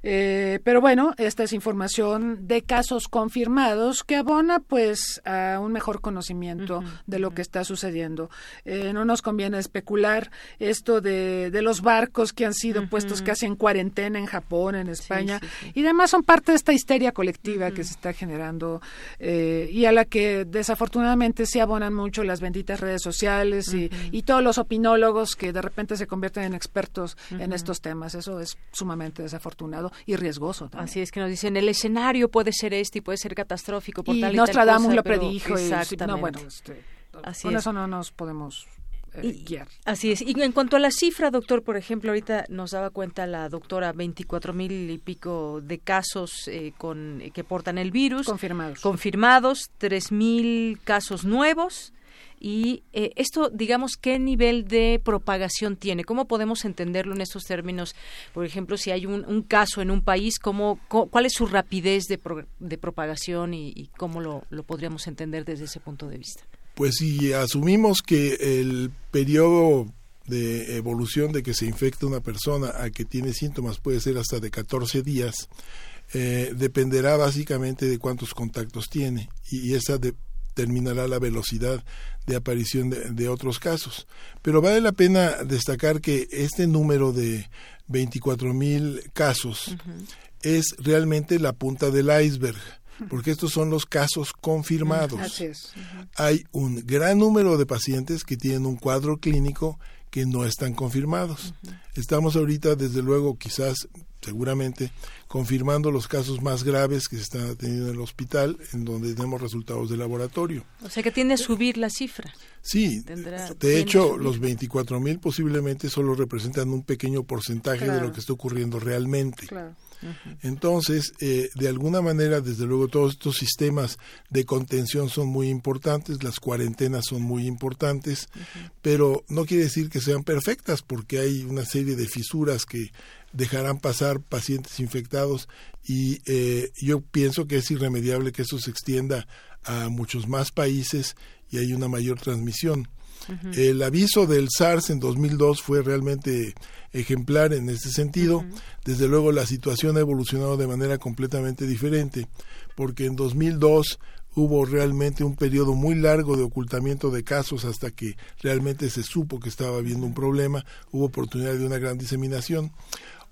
Speaker 20: Eh, pero bueno, esta es información de casos confirmados que abona pues a un mejor conocimiento de lo que está sucediendo. Eh, no nos conviene especular esto de, de los barcos que han sido puestos casi en cuarentena en Japón, en España, y demás son parte de esta histeria colectiva que se está generando eh, y a la que desafortunadamente se abonan mucho las benditas redes sociales y, y todos los opinólogos que de repente se convierten convierten en expertos en estos temas. Eso es sumamente desafortunado y riesgoso. También.
Speaker 1: Así es que nos dicen, el escenario puede ser este y puede ser catastrófico por
Speaker 20: y
Speaker 1: tal y
Speaker 20: Nostradamus
Speaker 1: tal cosa,
Speaker 20: lo predijo. y-
Speaker 1: Exactamente.
Speaker 20: no, bueno, este,
Speaker 1: Así
Speaker 20: con
Speaker 1: es.
Speaker 20: eso no nos podemos eh, guiar.
Speaker 1: Así es. Y en cuanto a la cifra, doctor, por ejemplo, ahorita nos daba cuenta la doctora 24 mil y pico de casos eh, con que portan el virus.
Speaker 20: Confirmados.
Speaker 1: Confirmados, 3 mil casos nuevos. Y eh, esto, digamos, ¿qué nivel de propagación tiene? ¿Cómo podemos entenderlo en estos términos? Por ejemplo, si hay un, caso en un país, ¿cómo, ¿cuál es su rapidez de, pro- de propagación y, cómo lo, podríamos entender desde ese punto de vista?
Speaker 21: Pues si asumimos que el periodo de evolución de que se infecta una persona a que tiene síntomas puede ser hasta de 14 días, eh, dependerá básicamente de cuántos contactos tiene y, y esa determinará la velocidad de aparición de, de otros casos. Pero vale la pena destacar que este número de 24 mil casos es realmente la punta del iceberg, porque estos son los casos confirmados. Hay un gran número de pacientes que tienen un cuadro clínico que no están confirmados. Estamos ahorita, desde luego, quizás, seguramente, confirmando los casos más graves que se están atendiendo en el hospital, en donde tenemos resultados de laboratorio.
Speaker 1: O sea, que tiende a subir la cifra.
Speaker 21: Sí,
Speaker 1: Tendrá-
Speaker 21: de hecho, los 24 mil posiblemente solo representan un pequeño porcentaje de lo que está ocurriendo realmente.
Speaker 20: Claro.
Speaker 21: Entonces, eh, de alguna manera, desde luego, todos estos sistemas de contención son muy importantes, las cuarentenas son muy importantes, pero no quiere decir que sean perfectas, porque hay una serie de fisuras que dejarán pasar pacientes infectados y eh, yo pienso que es irremediable que eso se extienda a muchos más países y hay una mayor transmisión. El aviso del SARS en 2002 fue realmente ejemplar en este sentido. Desde luego la situación ha evolucionado de manera completamente diferente, porque en 2002 hubo realmente un periodo muy largo de ocultamiento de casos hasta que realmente se supo que estaba habiendo un problema, hubo oportunidad de una gran diseminación.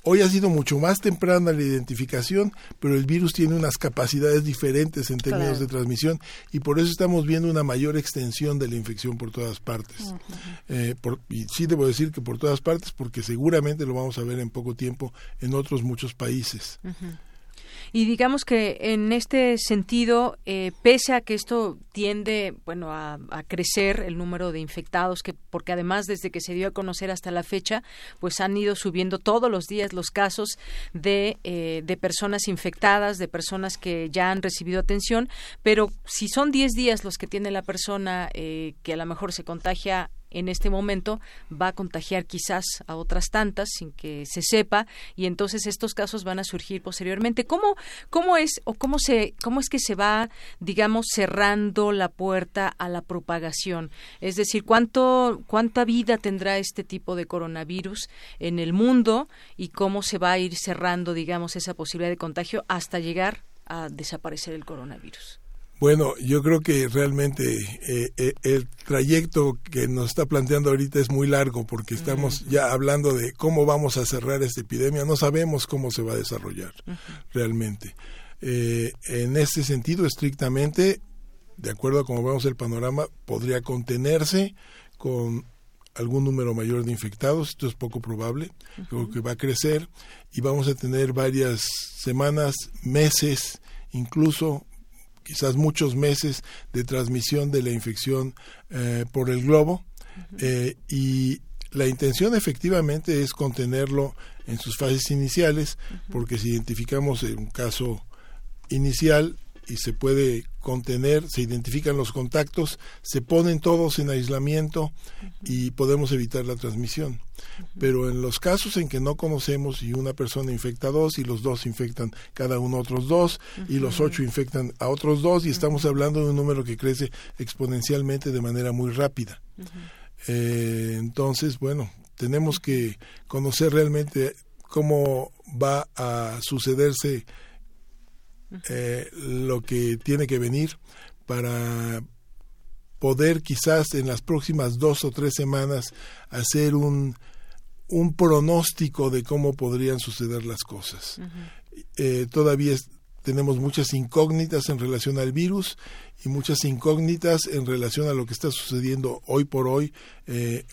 Speaker 21: Hoy ha sido mucho más temprana la identificación, pero el virus tiene unas capacidades diferentes en términos
Speaker 20: Claro.
Speaker 21: de transmisión y por eso estamos viendo una mayor extensión de la infección por todas partes. Eh, por- y sí debo decir que por todas partes, porque seguramente lo vamos a ver en poco tiempo en otros muchos países.
Speaker 1: Y digamos que en este sentido, eh, pese a que esto tiende, bueno, a, crecer el número de infectados, que porque además desde que se dio a conocer hasta la fecha, pues han ido subiendo todos los días los casos de, eh, de personas infectadas, de personas que ya han recibido atención, pero si son 10 días los que tiene la persona eh, que a lo mejor se contagia en este momento va a contagiar quizás a otras tantas sin que se sepa y entonces estos casos van a surgir posteriormente. ¿Cómo, cómo es o cómo se cómo es que se va digamos cerrando la puerta a la propagación? Es decir, cuánto cuánta vida tendrá este tipo de coronavirus en el mundo y cómo se va a ir cerrando digamos esa posibilidad de contagio hasta llegar a desaparecer el coronavirus.
Speaker 21: Bueno, yo creo que realmente eh, eh, el trayecto que nos está planteando ahorita es muy largo porque estamos ya hablando de cómo vamos a cerrar esta epidemia. No sabemos cómo se va a desarrollar realmente. Eh, en este sentido, estrictamente, de acuerdo a cómo vemos el panorama, podría contenerse con algún número mayor de infectados. Esto es poco probable. Creo que va a crecer y vamos a tener varias semanas, meses, incluso quizás muchos meses de transmisión de la infección eh, por el globo eh, y la intención efectivamente es contenerlo en sus fases iniciales porque si identificamos un caso inicial y se puede contener, se identifican los contactos, se ponen todos en aislamiento y podemos evitar la transmisión. Pero en los casos en que no conocemos y una persona infecta a dos y los dos infectan cada uno a otros dos y los ocho infectan a otros dos y estamos hablando de un número que crece exponencialmente de manera muy rápida. Eh, entonces, bueno, tenemos que conocer realmente cómo va a sucederse eh, lo que tiene que venir para poder quizás en las próximas dos o tres semanas hacer un, un pronóstico de cómo podrían suceder las cosas. Eh, todavía es- tenemos muchas incógnitas en relación al virus y muchas incógnitas en relación a lo que está sucediendo hoy por hoy eh,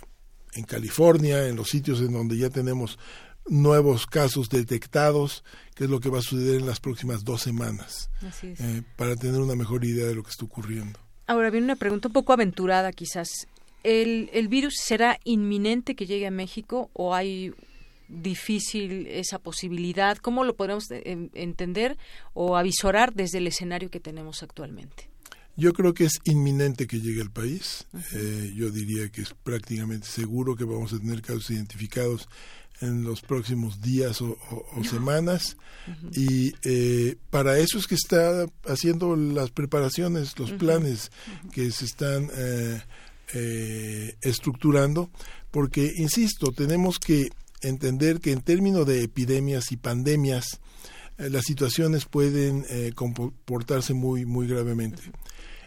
Speaker 21: en California, en los sitios en donde ya tenemos nuevos casos detectados, que es lo que va a suceder en las próximas dos semanas, eh, para tener una mejor idea de lo que está ocurriendo.
Speaker 1: Ahora viene una pregunta un poco aventurada quizás. ¿El, ¿El virus será inminente que llegue a México o hay difícil esa posibilidad? ¿Cómo lo podemos eh, entender o avisorar desde el escenario que tenemos actualmente?
Speaker 21: Yo creo que es inminente que llegue al país. Eh, yo diría que es prácticamente seguro que vamos a tener casos identificados en los próximos días o, semanas. Y eh, para eso es que está haciendo las preparaciones, los planes que se están eh, estructurando, porque, insisto, tenemos que entender que en términos de epidemias y pandemias, las situaciones pueden comportarse muy, muy gravemente.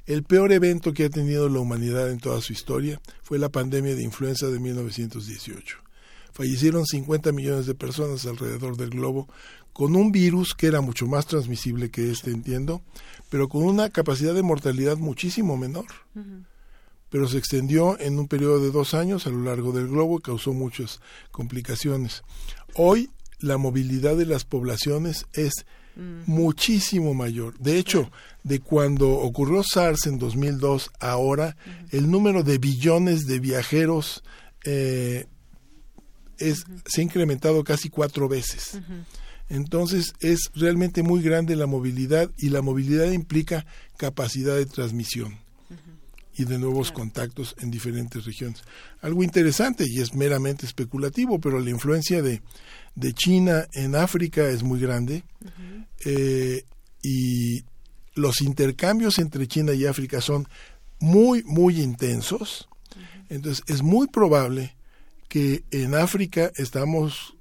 Speaker 21: El peor evento que ha tenido la humanidad en toda su historia fue la pandemia de influenza de 1918. Fallecieron 50 millones de personas alrededor del globo con un virus que era mucho más transmisible que este, entiendo, pero con una capacidad de mortalidad muchísimo menor. Pero se extendió en un periodo de dos años a lo largo del globo y causó muchas complicaciones. Hoy la movilidad de las poblaciones es muchísimo mayor. De hecho, de cuando ocurrió SARS en 2002, ahora el número de billones de viajeros eh, es, se ha incrementado casi cuatro veces. Entonces es realmente muy grande la movilidad y la movilidad implica capacidad de transmisión y de nuevos contactos en diferentes regiones. Algo interesante y es meramente especulativo, pero la influencia de, de China en África es muy grande eh, y los intercambios entre China y África son muy, muy intensos. Entonces es muy probable que en África estamos,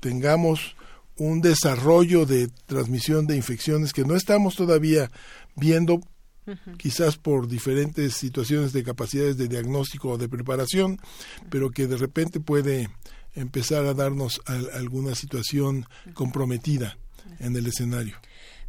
Speaker 21: tengamos un desarrollo de transmisión de infecciones que no estamos todavía viendo, quizás por diferentes situaciones de capacidades de diagnóstico o de preparación, pero que de repente puede empezar a darnos alguna situación comprometida en el escenario.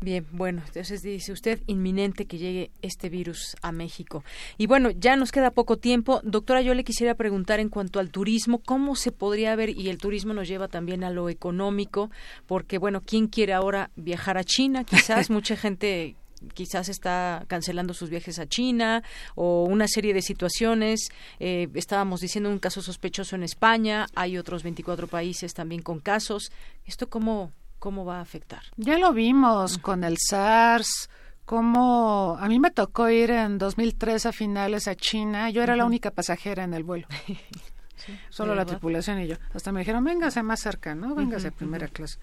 Speaker 1: Bien, bueno, entonces dice usted inminente que llegue este virus a México. Y bueno, ya nos queda poco tiempo. Doctora, yo le quisiera preguntar en cuanto al turismo, ¿cómo se podría ver? Y el turismo nos lleva también a lo económico, porque bueno, ¿quién quiere ahora viajar a China? Quizás mucha gente quizás está cancelando sus viajes a China o una serie de situaciones. Eh, estábamos diciendo un caso sospechoso en España, hay otros 24 países también con casos. ¿Esto cómo, cómo va a afectar?
Speaker 20: Ya lo vimos con el SARS. Como a mí me tocó ir en 2003 a finales a China, yo era la única pasajera en el vuelo. Solo la tripulación y yo. Hasta me dijeron, véngase más cerca, ¿no? Véngase a primera clase.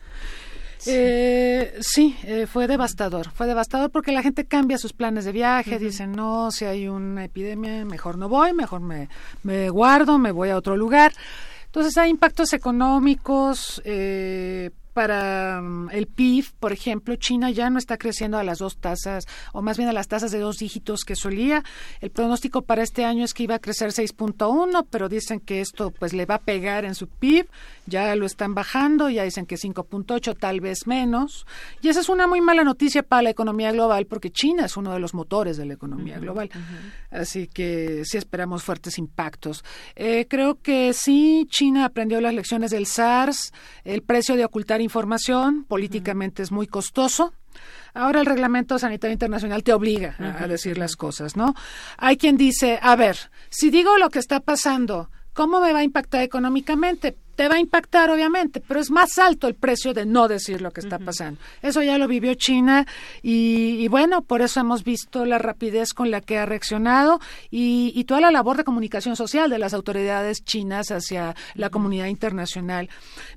Speaker 20: Eh, sí, eh, fue devastador. Fue devastador porque la gente cambia sus planes de viaje, dicen, no, si hay una epidemia, mejor no voy, mejor me, me guardo, me voy a otro lugar. Entonces hay impactos económicos, eh, para mm, el PIB, por ejemplo, China ya no está creciendo a las dos tasas, o más bien a las tasas de dos dígitos que solía. El pronóstico para este año es que iba a crecer 6.1, pero dicen que esto pues le va a pegar en su PIB. Ya lo están bajando, ya dicen que 5.8, tal vez menos. Y esa es una muy mala noticia para la economía global, porque China es uno de los motores de la economía global. Así que sí esperamos fuertes impactos. Eh, creo que sí, China aprendió las lecciones del SARS, el precio de ocultar información, políticamente es muy costoso. Ahora el reglamento sanitario internacional te obliga a, decir las cosas, ¿no? Hay quien dice, a ver, si digo lo que está pasando, ¿cómo me va a impactar económicamente? Te va a impactar obviamente, pero es más alto el precio de no decir lo que está pasando. Eso ya lo vivió China y, bueno, por eso hemos visto la rapidez con la que ha reaccionado y, toda la labor de comunicación social de las autoridades chinas hacia la comunidad internacional.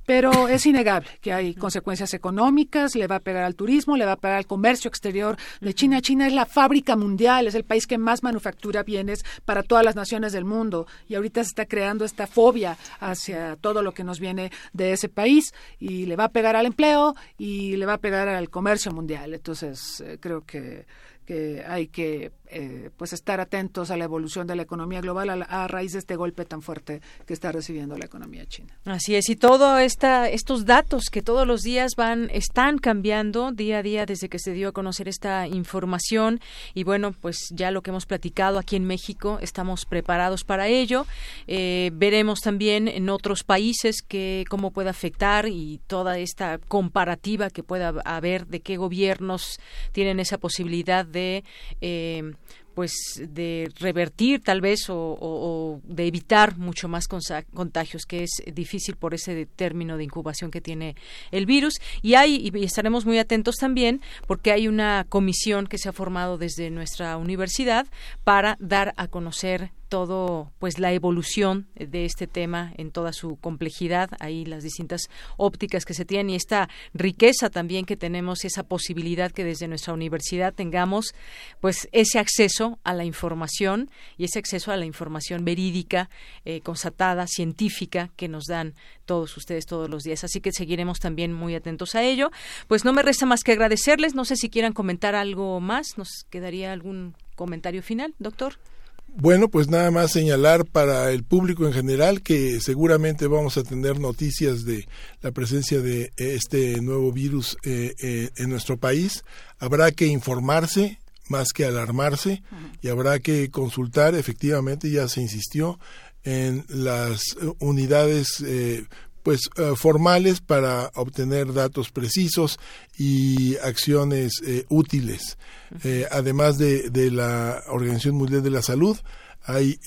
Speaker 20: Pero es innegable que hay consecuencias económicas, le va a pegar al turismo, le va a pegar al comercio exterior de China. China es la fábrica mundial, es el país que más manufactura bienes para todas las naciones del mundo y ahorita se está creando esta fobia hacia todo lo que nos viene de ese país y le va a pegar al empleo y le va a pegar al comercio mundial. Entonces, eh, creo que, que hay que eh, pues estar atentos a la evolución de la economía global a, raíz de este golpe tan fuerte que está recibiendo la economía china.
Speaker 1: Así es, y todos estos datos que todos los días van, están cambiando día a día desde que se dio a conocer esta información y bueno, pues ya lo que hemos platicado aquí en México, estamos preparados para ello. Eh, veremos también en otros países que cómo puede afectar y toda esta comparativa que pueda haber de qué gobiernos tienen esa posibilidad de eh, pues de revertir tal vez o, de evitar mucho más contagios que es difícil por ese término de incubación que tiene el virus. Y hay y estaremos muy atentos también porque hay una comisión que se ha formado desde nuestra universidad para dar a conocer todo pues la evolución de este tema en toda su complejidad ahí las distintas ópticas que se tienen y esta riqueza también que tenemos esa posibilidad que desde nuestra universidad tengamos pues ese acceso a la información y ese acceso a la información verídica eh, constatada científica que nos dan todos ustedes todos los días. Así que seguiremos también muy atentos a ello. Pues no me resta más que agradecerles. No sé si quieran comentar algo más. Nos quedaría algún comentario final doctor
Speaker 21: bueno, pues nada más señalar para el público en general que seguramente vamos a tener noticias de la presencia de este nuevo virus eh, eh, en nuestro país. Habrá que informarse más que alarmarse y habrá que consultar, efectivamente ya se insistió, en las unidades eh, pues eh, formales para obtener datos precisos y acciones eh, útiles. Eh, además de, de, la Organización Mundial de la Salud, hay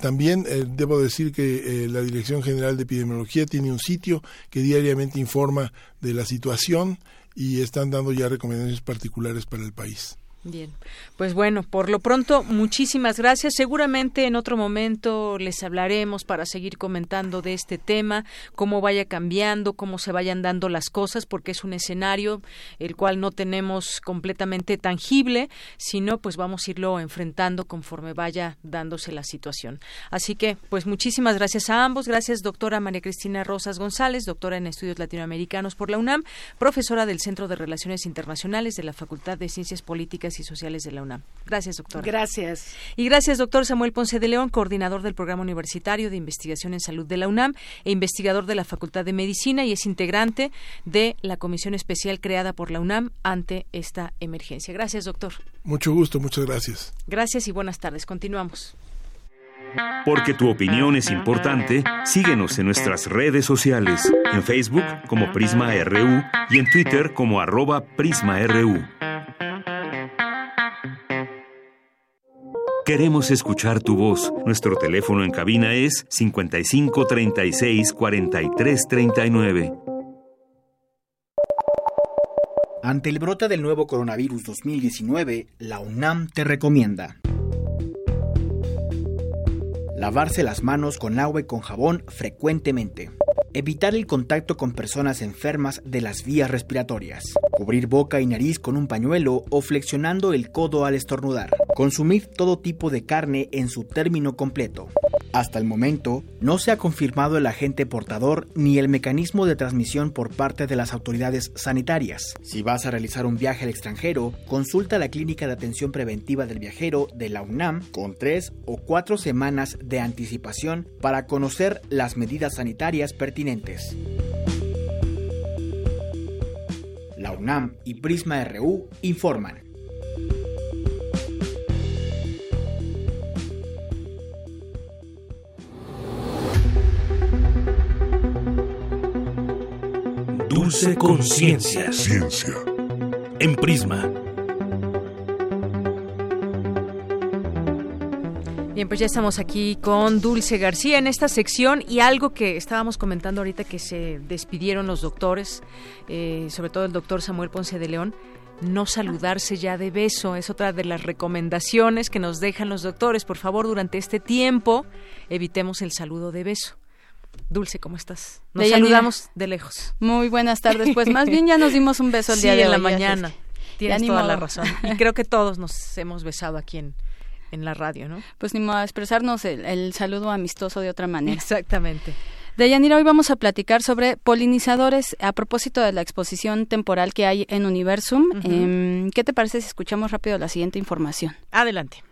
Speaker 21: también, debo decir que la Dirección General de Epidemiología tiene un sitio que diariamente informa de la situación y están dando ya recomendaciones particulares para el país.
Speaker 1: Bien, pues bueno, por lo pronto, muchísimas gracias. Seguramente en otro momento les hablaremos para seguir comentando de este tema, cómo vaya cambiando, cómo se vayan dando las cosas, porque es un escenario el cual no tenemos completamente tangible, sino pues vamos a irlo enfrentando conforme vaya dándose la situación. Así que, pues muchísimas gracias a ambos. Gracias, doctora María Cristina Rosas González, doctora en estudios latinoamericanos por la UNAM, profesora del Centro de Relaciones Internacionales de la Facultad de Ciencias Políticas y Sociales de la UNAM. Gracias, doctor.
Speaker 20: Gracias.
Speaker 1: Y gracias, doctor Samuel Ponce de León, coordinador del Programa Universitario de Investigación en Salud de la UNAM e investigador de la Facultad de Medicina y es integrante de la comisión especial creada por la UNAM ante esta emergencia. Gracias, doctor.
Speaker 21: Mucho gusto, muchas gracias.
Speaker 1: Gracias y buenas tardes. Continuamos.
Speaker 2: Porque tu opinión es importante, síguenos en nuestras redes sociales, en Facebook como Prisma RU y en Twitter como arroba PrismaRU. Queremos escuchar tu voz. Nuestro teléfono en cabina es 55 36 43 39.
Speaker 11: Ante el brote del nuevo coronavirus 2019, la UNAM te recomienda lavarse las manos con agua y con jabón frecuentemente. Evitar el contacto con personas enfermas de las vías respiratorias. Cubrir boca y nariz con un pañuelo o flexionando el codo al estornudar. Consumir todo tipo de carne en su término completo. Hasta el momento, no se ha confirmado el agente portador ni el mecanismo de transmisión por parte de las autoridades sanitarias. Si vas a realizar un viaje al extranjero, consulta la Clínica de Atención Preventiva del Viajero de la UNAM con tres o cuatro semanas de anticipación para conocer las medidas sanitarias pertinentes. La UNAM y Prisma RU informan.
Speaker 22: Dulce Conciencia. Ciencia. En Prisma.
Speaker 1: Bien, pues ya estamos aquí con Dulce García en esta sección y algo que estábamos comentando ahorita que se despidieron los doctores, eh, sobre todo el doctor Samuel Ponce de León, no saludarse ya de beso. Es otra de las recomendaciones que nos dejan los doctores. Por favor, durante este tiempo evitemos el saludo de beso. Dulce, ¿cómo estás? Nos saludamos de lejos.
Speaker 23: Muy buenas tardes. Pues más bien ya nos dimos un beso el día de
Speaker 1: la mañana. Tienes toda la razón. Y creo que todos nos hemos besado aquí en, en la radio, ¿no?
Speaker 23: Pues ni modo a expresarnos el, saludo amistoso de otra manera.
Speaker 1: Exactamente.
Speaker 23: Deyanira, hoy vamos a platicar sobre polinizadores a propósito de la exposición temporal que hay en Universum. Em, ¿Qué te parece si escuchamos rápido la siguiente información?
Speaker 1: Adelante.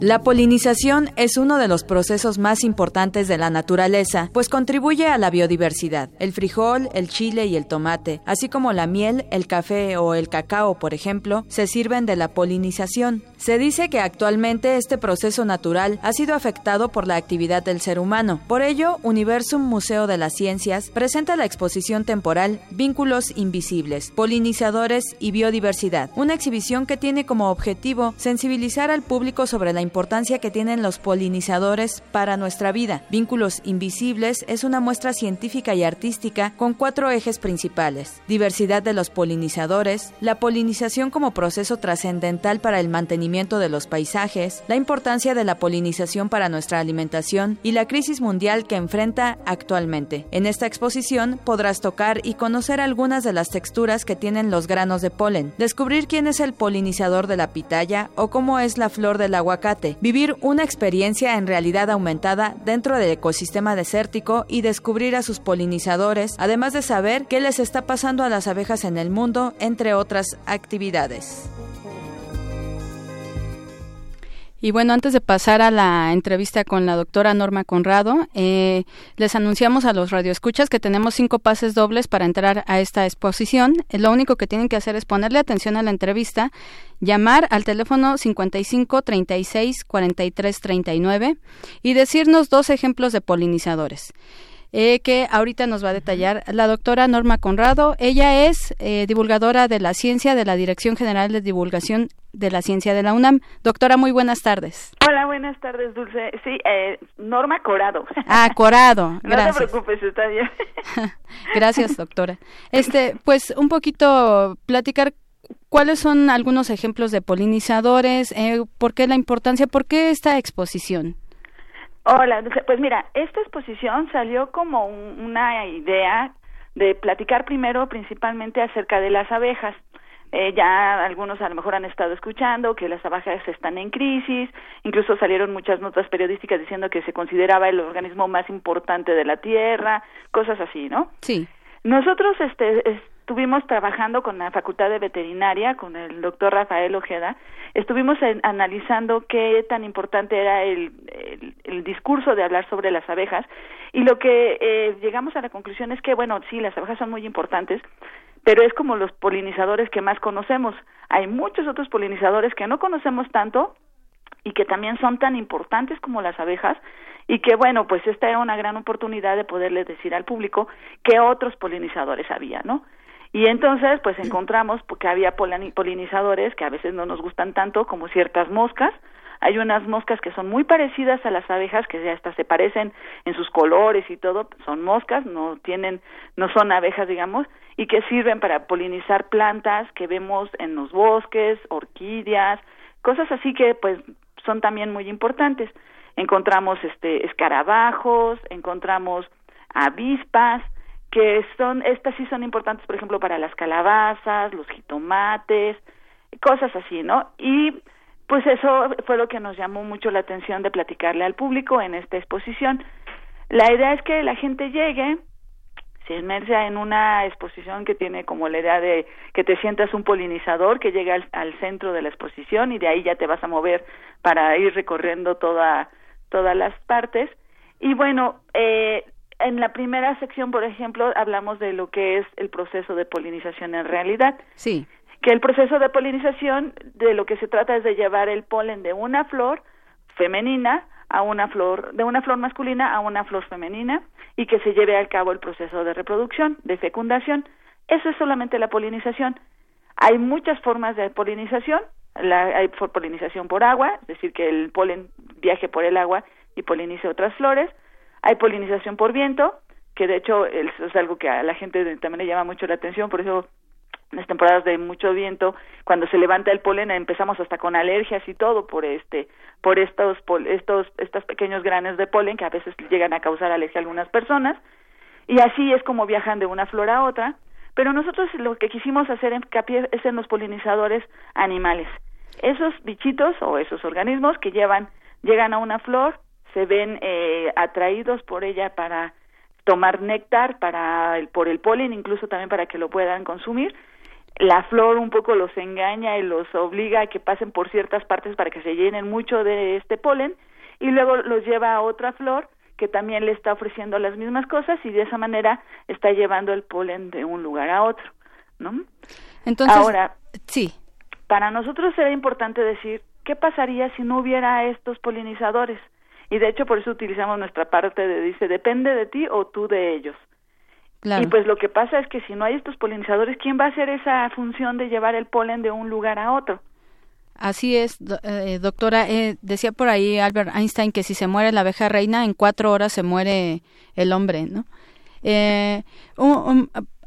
Speaker 24: La polinización es uno de los procesos más importantes de la naturaleza, pues contribuye a la biodiversidad. El frijol, el chile y el tomate, así como la miel, el café o el cacao, por ejemplo, se sirven de la polinización. Se dice que actualmente este proceso natural ha sido afectado por la actividad del ser humano. Por ello, Universum Museo de las Ciencias presenta la exposición temporal Vínculos Invisibles, Polinizadores y Biodiversidad, una exhibición que tiene como objetivo sensibilizar al público sobre la importancia que tienen los polinizadores para nuestra vida. Vínculos Invisibles es una muestra científica y artística con cuatro ejes principales. Diversidad de los polinizadores, la polinización como proceso trascendental para el mantenimiento de los paisajes, la importancia de la polinización para nuestra alimentación y la crisis mundial que enfrenta actualmente. En esta exposición podrás tocar y conocer algunas de las texturas que tienen los granos de polen, descubrir quién es el polinizador de la pitaya o cómo es la flor del aguacate vivir una experiencia en realidad aumentada dentro del ecosistema desértico y descubrir a sus polinizadores, además de saber qué les está pasando a las abejas en el mundo, entre otras actividades.
Speaker 23: Y bueno, antes de pasar a la entrevista con la doctora Norma Conrado, eh, les anunciamos a los radioescuchas que tenemos cinco pases dobles para entrar a esta exposición. Eh, lo único que tienen que hacer es ponerle atención a la entrevista, llamar al teléfono 55 36 43 39 y decirnos dos ejemplos de polinizadores. Eh, que ahorita nos va a detallar la doctora Norma Conrado. Ella es eh, divulgadora de la ciencia de la Dirección General de Divulgación de la Ciencia de la UNAM. Doctora, muy buenas tardes.
Speaker 25: Hola, buenas tardes, Dulce. Sí, eh, Norma Corado.
Speaker 23: Ah, Corado. Gracias.
Speaker 25: no te preocupes, está bien.
Speaker 23: Gracias, doctora. Este, pues un poquito platicar ¿Cuáles son algunos ejemplos de polinizadores? Eh, ¿Por qué la importancia? ¿Por qué esta exposición?
Speaker 25: Hola, pues mira, esta exposición salió como una idea de platicar primero principalmente acerca de las abejas. Eh, ya algunos a lo mejor han estado escuchando que las abejas están en crisis, incluso salieron muchas notas periodísticas diciendo que se consideraba el organismo más importante de la Tierra, cosas así, ¿no?
Speaker 23: Sí.
Speaker 25: Nosotros este, estuvimos trabajando con la Facultad de Veterinaria, con el doctor Rafael Ojeda, estuvimos analizando qué tan importante era el, el, discurso de hablar sobre las abejas y lo que eh, llegamos a la conclusión es que, bueno, sí, las abejas son muy importantes, pero es como los polinizadores que más conocemos. Hay muchos otros polinizadores que no conocemos tanto y que también son tan importantes como las abejas y que bueno, pues esta era una gran oportunidad de poderle decir al público qué otros polinizadores había, ¿no? Y entonces, pues encontramos que había polinizadores que a veces no nos gustan tanto, como ciertas moscas. Hay unas moscas que son muy parecidas a las abejas, que ya hasta se parecen en sus colores y todo, son moscas, no tienen, no son abejas, digamos, y que sirven para polinizar plantas que vemos en los bosques, orquídeas, cosas así que pues son también muy importantes. Encontramos este escarabajos, encontramos avispas, que son, estas sí son importantes, por ejemplo, para las calabazas, los jitomates, cosas así, ¿no? Y pues eso fue lo que nos llamó mucho la atención de platicarle al público en esta exposición. La idea es que la gente llegue, se inmersa en una exposición que tiene como la idea de que te sientas un polinizador que llega al, al, centro de la exposición y de ahí ya te vas a mover para ir recorriendo toda, todas las partes. Y bueno, eh, en la primera sección, por ejemplo, hablamos de lo que es el proceso de polinización en realidad.
Speaker 23: Sí.
Speaker 25: Que el proceso de polinización de lo que se trata es de llevar el polen de una flor femenina a una flor, de una flor masculina a una flor femenina y que se lleve a cabo el proceso de reproducción, de fecundación. Eso es solamente la polinización. Hay muchas formas de polinización. La, hay polinización por agua, es decir, que el polen viaje por el agua y polinice otras flores hay polinización por viento, que de hecho es algo que a la gente también le llama mucho la atención, por eso en las temporadas de mucho viento, cuando se levanta el polen empezamos hasta con alergias y todo por este por estos estos estos pequeños granos de polen que a veces llegan a causar alergia a algunas personas y así es como viajan de una flor a otra, pero nosotros lo que quisimos hacer es en los polinizadores animales. Esos bichitos o esos organismos que llevan llegan a una flor, se ven eh, atraídos por ella para tomar néctar para el, por el polen, incluso también para que lo puedan consumir. La flor un poco los engaña y los obliga a que pasen por ciertas partes para que se llenen mucho de este polen y luego los lleva a otra flor que también le está ofreciendo las mismas cosas y de esa manera está llevando el polen de un lugar a otro, ¿no?
Speaker 23: Entonces,
Speaker 25: ahora,
Speaker 23: sí.
Speaker 25: Para nosotros era importante decir qué pasaría si no hubiera estos polinizadores y de hecho por eso utilizamos nuestra parte de dice depende de ti o tú de ellos. Y pues lo que pasa es que si no hay estos polinizadores, ¿quién va a hacer esa función de llevar el polen de un lugar a otro?
Speaker 23: Así es, eh, doctora. Eh, decía por ahí Albert Einstein que si se muere la abeja reina, en cuatro horas se muere el hombre, ¿no? Eh,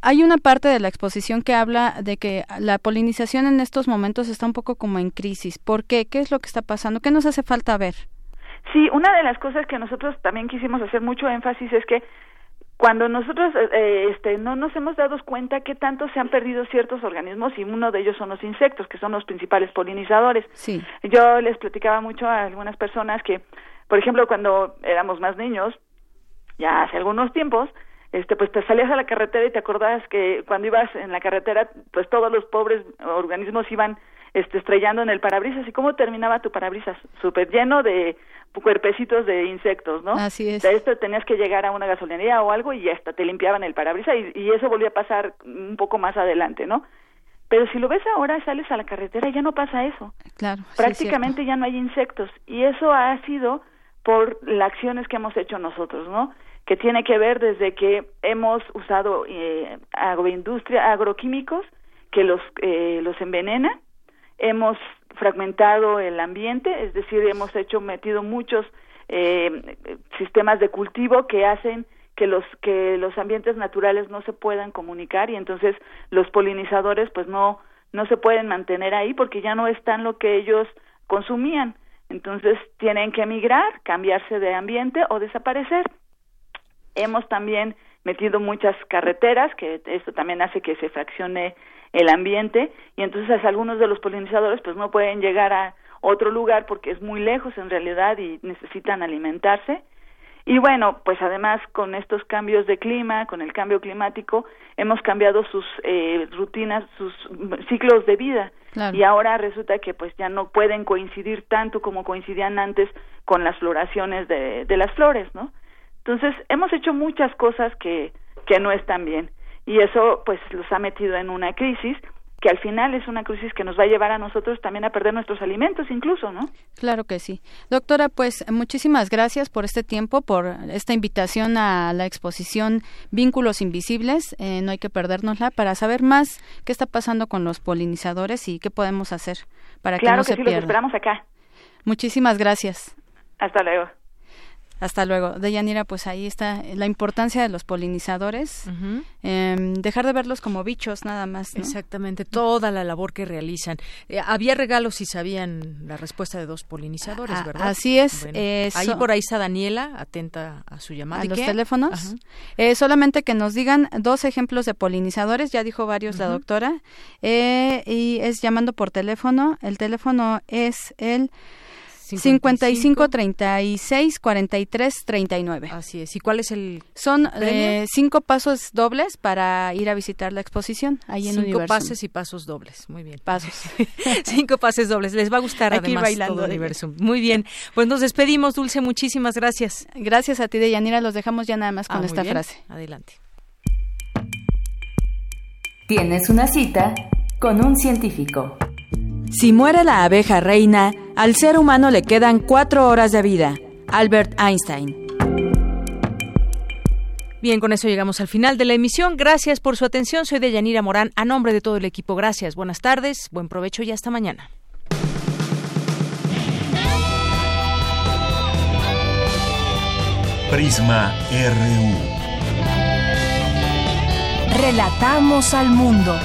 Speaker 23: hay una parte de la exposición que habla de que la polinización en estos momentos está un poco como en crisis. ¿Por qué? ¿Qué es lo que está pasando? ¿Qué nos hace falta ver?
Speaker 25: Sí, una de las cosas que nosotros también quisimos hacer mucho énfasis es que cuando nosotros eh, eh, este, no nos hemos dado cuenta que tanto se han perdido ciertos organismos y uno de ellos son los insectos, que son los principales polinizadores.
Speaker 23: Sí.
Speaker 25: Yo les platicaba mucho a algunas personas que, por ejemplo, cuando éramos más niños, ya hace algunos tiempos, este pues te salías a la carretera y te acordabas que cuando ibas en la carretera, pues todos los pobres organismos iban este, estrellando en el parabrisas. ¿Y cómo terminaba tu parabrisas? Súper lleno de cuerpecitos de insectos, ¿no?
Speaker 23: Así es.
Speaker 25: De esto tenías que llegar a una gasolinería o algo y ya hasta te limpiaban el parabrisas y, eso volvía a pasar un poco más adelante, ¿no? Pero si lo ves ahora, sales a la carretera y ya no pasa eso.
Speaker 23: Claro.
Speaker 25: Prácticamente ya no hay insectos y eso ha sido por las acciones que hemos hecho nosotros, ¿no? Que tiene que ver desde que hemos usado eh, agroindustria, agroquímicos que los eh, los envenena, hemos fragmentado el ambiente, es decir, hemos hecho metido muchos eh, sistemas de cultivo que hacen que los que los ambientes naturales no se puedan comunicar y entonces los polinizadores pues no no se pueden mantener ahí porque ya no están lo que ellos consumían. Entonces tienen que emigrar, cambiarse de ambiente o desaparecer. Hemos también metido muchas carreteras, que esto también hace que se fraccione el ambiente y entonces algunos de los polinizadores pues no pueden llegar a otro lugar porque es muy lejos en realidad y necesitan alimentarse. Y bueno, pues además con estos cambios de clima, con el cambio climático, hemos cambiado sus eh, rutinas, sus ciclos de vida. Y ahora resulta que pues ya no pueden coincidir tanto como coincidían antes con las floraciones de, de las flores, ¿no? Entonces, hemos hecho muchas cosas que, que no están bien y eso pues los ha metido en una crisis que al final es una crisis que nos va a llevar a nosotros también a perder nuestros alimentos incluso, ¿no?
Speaker 23: Claro que sí. Doctora, pues muchísimas gracias por este tiempo, por esta invitación a la exposición Vínculos Invisibles, eh, no hay que perdérnosla, para saber más qué está pasando con los polinizadores y qué podemos hacer para que no se
Speaker 25: sí,
Speaker 23: pierdan.
Speaker 25: Los esperamos acá.
Speaker 23: Muchísimas gracias.
Speaker 25: Hasta luego.
Speaker 23: Hasta luego. Deyanira, pues ahí está la importancia de los polinizadores. Em, dejar de verlos como bichos nada más.
Speaker 1: Exactamente, toda la labor que realizan. Eh, había regalos si sabían la respuesta de dos polinizadores, ah, ¿verdad?
Speaker 23: Así es.
Speaker 1: ahí por ahí está Daniela, atenta a su llamada.
Speaker 23: A los teléfonos. Eh, solamente que nos digan dos ejemplos de polinizadores, ya dijo varios la doctora. Eh, y es llamando por teléfono. El teléfono es el 55 36 43 39.
Speaker 1: Así es. ¿Y cuál es el
Speaker 23: Son eh, cinco pasos dobles para ir a visitar la exposición ahí en
Speaker 1: Cinco pases y pasos dobles. Muy bien.
Speaker 23: Pasos.
Speaker 1: cinco pases dobles. Les va a gustar Aquí además bailando todo Universum. Muy bien. Pues nos despedimos, Dulce. Muchísimas gracias.
Speaker 23: Gracias a ti, Deyanira. Los dejamos ya nada más con ah, esta frase.
Speaker 1: Adelante.
Speaker 26: Tienes una cita con un científico.
Speaker 24: Si muere la abeja reina, al ser humano le quedan cuatro horas de vida. Albert Einstein.
Speaker 1: Bien, con eso llegamos al final de la emisión. Gracias por su atención. Soy Deyanira Morán. A nombre de todo el equipo, gracias. Buenas tardes, buen provecho y hasta mañana.
Speaker 27: Prisma RU.
Speaker 3: Relatamos al mundo.